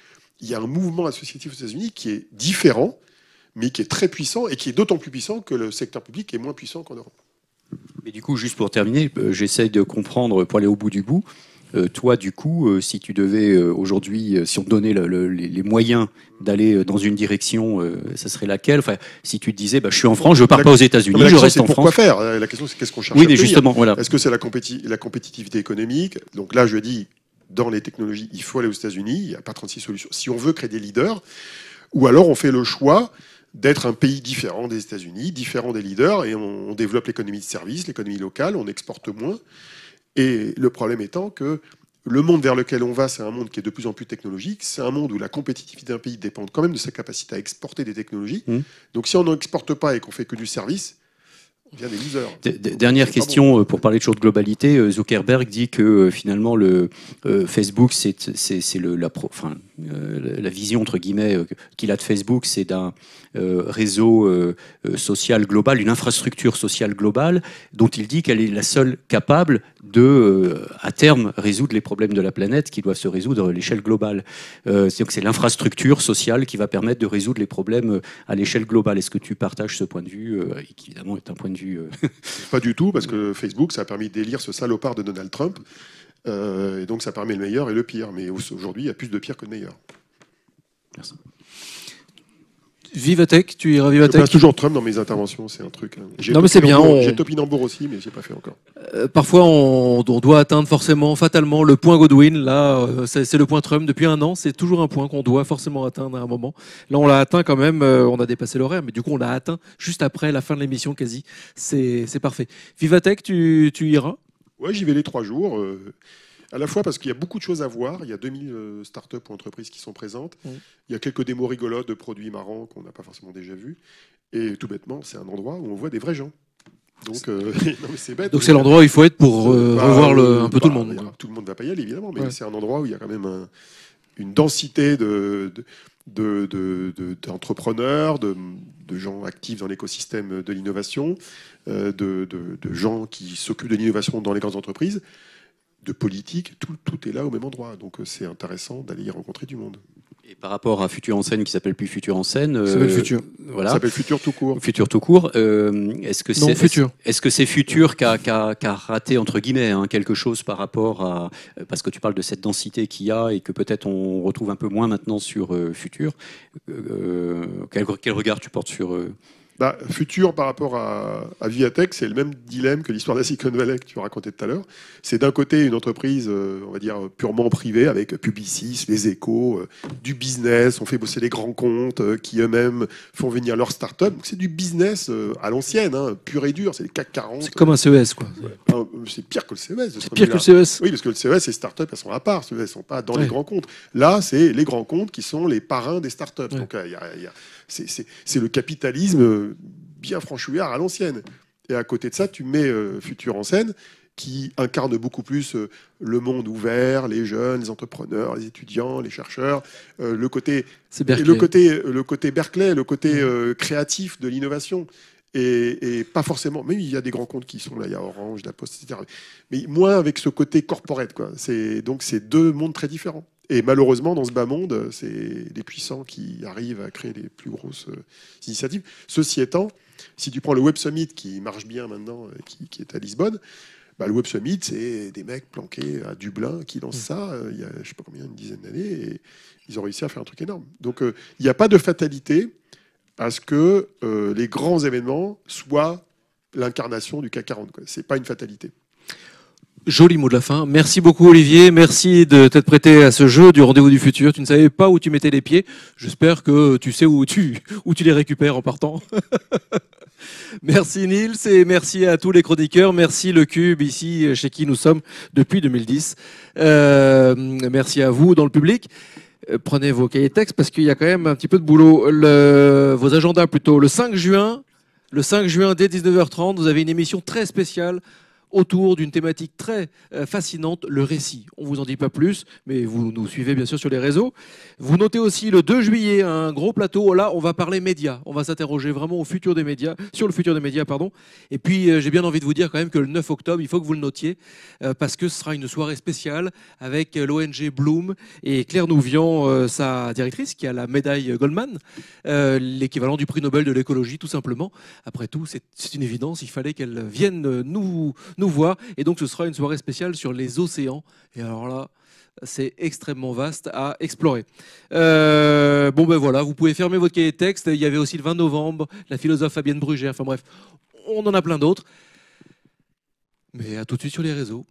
Il y a un mouvement associatif aux États-Unis qui est différent, mais qui est très puissant et qui est d'autant plus puissant que le secteur public est moins puissant qu'en Europe. Mais du coup, juste pour terminer, euh, j'essaye de comprendre pour aller au bout du bout. Euh, toi, du coup, euh, si tu devais aujourd'hui, si on te donnait les, moyens d'aller dans une direction, ça serait laquelle? Enfin, Si tu te disais, bah, je suis en France, je ne pars pas aux États-Unis, je reste en France. Pourquoi faire? La question, c'est qu'est-ce qu'on cherche Oui, mais justement, voilà. Est-ce que c'est la, la, compétitivité économique? Donc là, je dis, dans les technologies, il faut aller aux États-Unis. Il n'y a pas 36 solutions. Si on veut créer des leaders, ou alors on fait le choix d'être un pays différent des États-Unis, différent des leaders, et on, développe l'économie de service, l'économie locale, on exporte moins. Et le problème étant que le monde vers lequel on va, c'est un monde qui est de plus en plus technologique. C'est un monde où la compétitivité d'un pays dépend quand même de sa capacité à exporter des technologies. Mmh. Donc si on n'exporte pas et qu'on fait que du service, Dernière question euh, pour parler toujours de globalité. Euh, Zuckerberg dit que euh, finalement le Facebook, c'est la, enfin, la vision entre guillemets qu'il a de Facebook, c'est d'un réseau social global, une infrastructure sociale globale, dont il dit qu'elle est la seule capable de, à terme, résoudre les problèmes de la planète qui doivent se résoudre à l'échelle globale. c'est l'infrastructure sociale qui va permettre de résoudre les problèmes à l'échelle globale. Est-ce que tu partages ce point de vue, qui évidemment est un point de vue euh, *laughs* Pas du tout, parce que Facebook, ça a permis d'élire ce salopard de Donald Trump. Euh, et donc ça permet le meilleur et le pire. Mais aujourd'hui, il y a plus de pire que de meilleur. Merci. Vivatech, tu iras Vivatech. Je toujours Trump dans mes interventions, c'est un truc. Hein. Non mais c'est bien. J'ai Topinambour aussi, mais j'ai pas fait encore. Euh, parfois, on, doit atteindre forcément, fatalement, le point Godwin. Là, euh, c'est le point Trump. Depuis un an, c'est toujours un point qu'on doit forcément atteindre à un moment. Là, on l'a atteint quand même. Euh, on a dépassé l'horaire, mais du coup, on l'a atteint juste après la fin de l'émission, quasi. C'est parfait. Vivatech, tu, tu iras? Ouais, j'y vais les trois jours. À la fois parce qu'il y a beaucoup de choses à voir. Il y a 2000 euh, startups ou entreprises qui sont présentes. Il y a quelques démos rigolotes de produits marrants qu'on n'a pas forcément déjà vus. Et tout bêtement, c'est un endroit où on voit des vrais gens. Donc, euh, *laughs* c'est bête. Donc c'est l'endroit où il faut être pour euh, bah, revoir le, un peu tout le bah, monde. tout le monde ne va pas y aller, évidemment, mais c'est un endroit où il y a quand même une densité de, d'entrepreneurs, de, de, gens actifs dans l'écosystème de l'innovation, de, gens qui s'occupent de l'innovation dans les grandes entreprises de politique, tout, tout, est là au même endroit. Donc euh, c'est intéressant d'aller y rencontrer du monde. Et par rapport à Futur en scène, qui s'appelle plus Futur en scène, ça s'appelle Futur. Voilà. Ça s'appelle Futur tout court. Futur tout court. Euh, est-ce que c'est Futur Est-ce que c'est Futur qui a, raté entre guillemets hein, quelque chose par rapport à parce que tu parles de cette densité qu'il y a et que peut-être on retrouve un peu moins maintenant sur euh, Futur. Quel, quel, regard tu portes sur bah, futur par rapport à, à Viatech, c'est le même dilemme que l'histoire de la Silicon Valley que tu racontais tout à l'heure. C'est d'un côté une entreprise, euh, on va dire, purement privée, avec Publicis, les échos, euh, du business, on fait bosser les grands comptes euh, qui eux-mêmes font venir leurs startups. Donc c'est du business à l'ancienne, hein, pur et dur, c'est les CAC 40. C'est comme un CES, quoi. c'est pire que le CES. C'est pire que le CES. Oui, parce que le CES, les startups, elles sont à part, elles ne sont pas dans les grands comptes. Là, c'est les grands comptes qui sont les parrains des startups. Donc il y a c'est le capitalisme bien franchouillard à l'ancienne. Et à côté de ça, tu mets euh, Futur en scène, qui incarne beaucoup plus euh, le monde ouvert, les jeunes, les entrepreneurs, les étudiants, les chercheurs, euh, le côté, le côté, le côté Berkeley, le côté créatif de l'innovation. Et, pas forcément. Mais il y a des grands comptes qui sont là, il y a Orange, la Poste, etc. Mais moins avec ce côté corporate, quoi. C'est donc c'est deux mondes très différents. Et malheureusement, dans ce bas monde, c'est les puissants qui arrivent à créer les plus grosses euh, initiatives. Ceci étant, si tu prends le Web Summit qui marche bien maintenant, euh, qui, est à Lisbonne, bah, le Web Summit, c'est des mecs planqués à Dublin qui lancent ça euh, il y a je sais pas combien, une dizaine d'années, et ils ont réussi à faire un truc énorme. Donc il n'y a pas de fatalité à ce que les grands événements soient l'incarnation du CAC 40. Ce n'est pas une fatalité. Joli mot de la fin. Merci beaucoup Olivier. Merci de t'être prêté à ce jeu du rendez-vous du futur. Tu ne savais pas où tu mettais les pieds. J'espère que tu sais où tu, où tu les récupères en partant. *laughs* merci Nils et merci à tous les chroniqueurs. Merci le Cube ici chez qui nous sommes depuis 2010. Euh, merci à vous dans le public. Euh, prenez vos cahiers de texte parce qu'il y a quand même un petit peu de boulot. Vos agendas plutôt. Le 5 juin, le 5 juin dès 19h30, vous avez une émission très spéciale autour d'une thématique très euh, fascinante, le récit. On vous en dit pas plus, mais vous nous suivez bien sûr sur les réseaux. Vous notez aussi le 2 juillet un gros plateau. Là, on va parler médias. On va s'interroger vraiment au futur des médias, sur le futur des médias, pardon. Et puis, euh, j'ai bien envie de vous dire quand même que le 9 octobre, il faut que vous le notiez, euh, parce que ce sera une soirée spéciale avec l'ONG Bloom et Claire Nouvian, sa directrice, qui a la médaille Goldman, l'équivalent du prix Nobel de l'écologie, tout simplement. Après tout, c'est une évidence. Il fallait qu'elle vienne nous nous voir. Et donc, ce sera une soirée spéciale sur les océans. Et alors là, c'est extrêmement vaste à explorer. Euh, bon ben voilà, vous pouvez fermer votre cahier de texte. Il y avait aussi le 20 novembre, la philosophe Fabienne Brugère. Enfin bref, on en a plein d'autres. Mais à tout de suite sur les réseaux.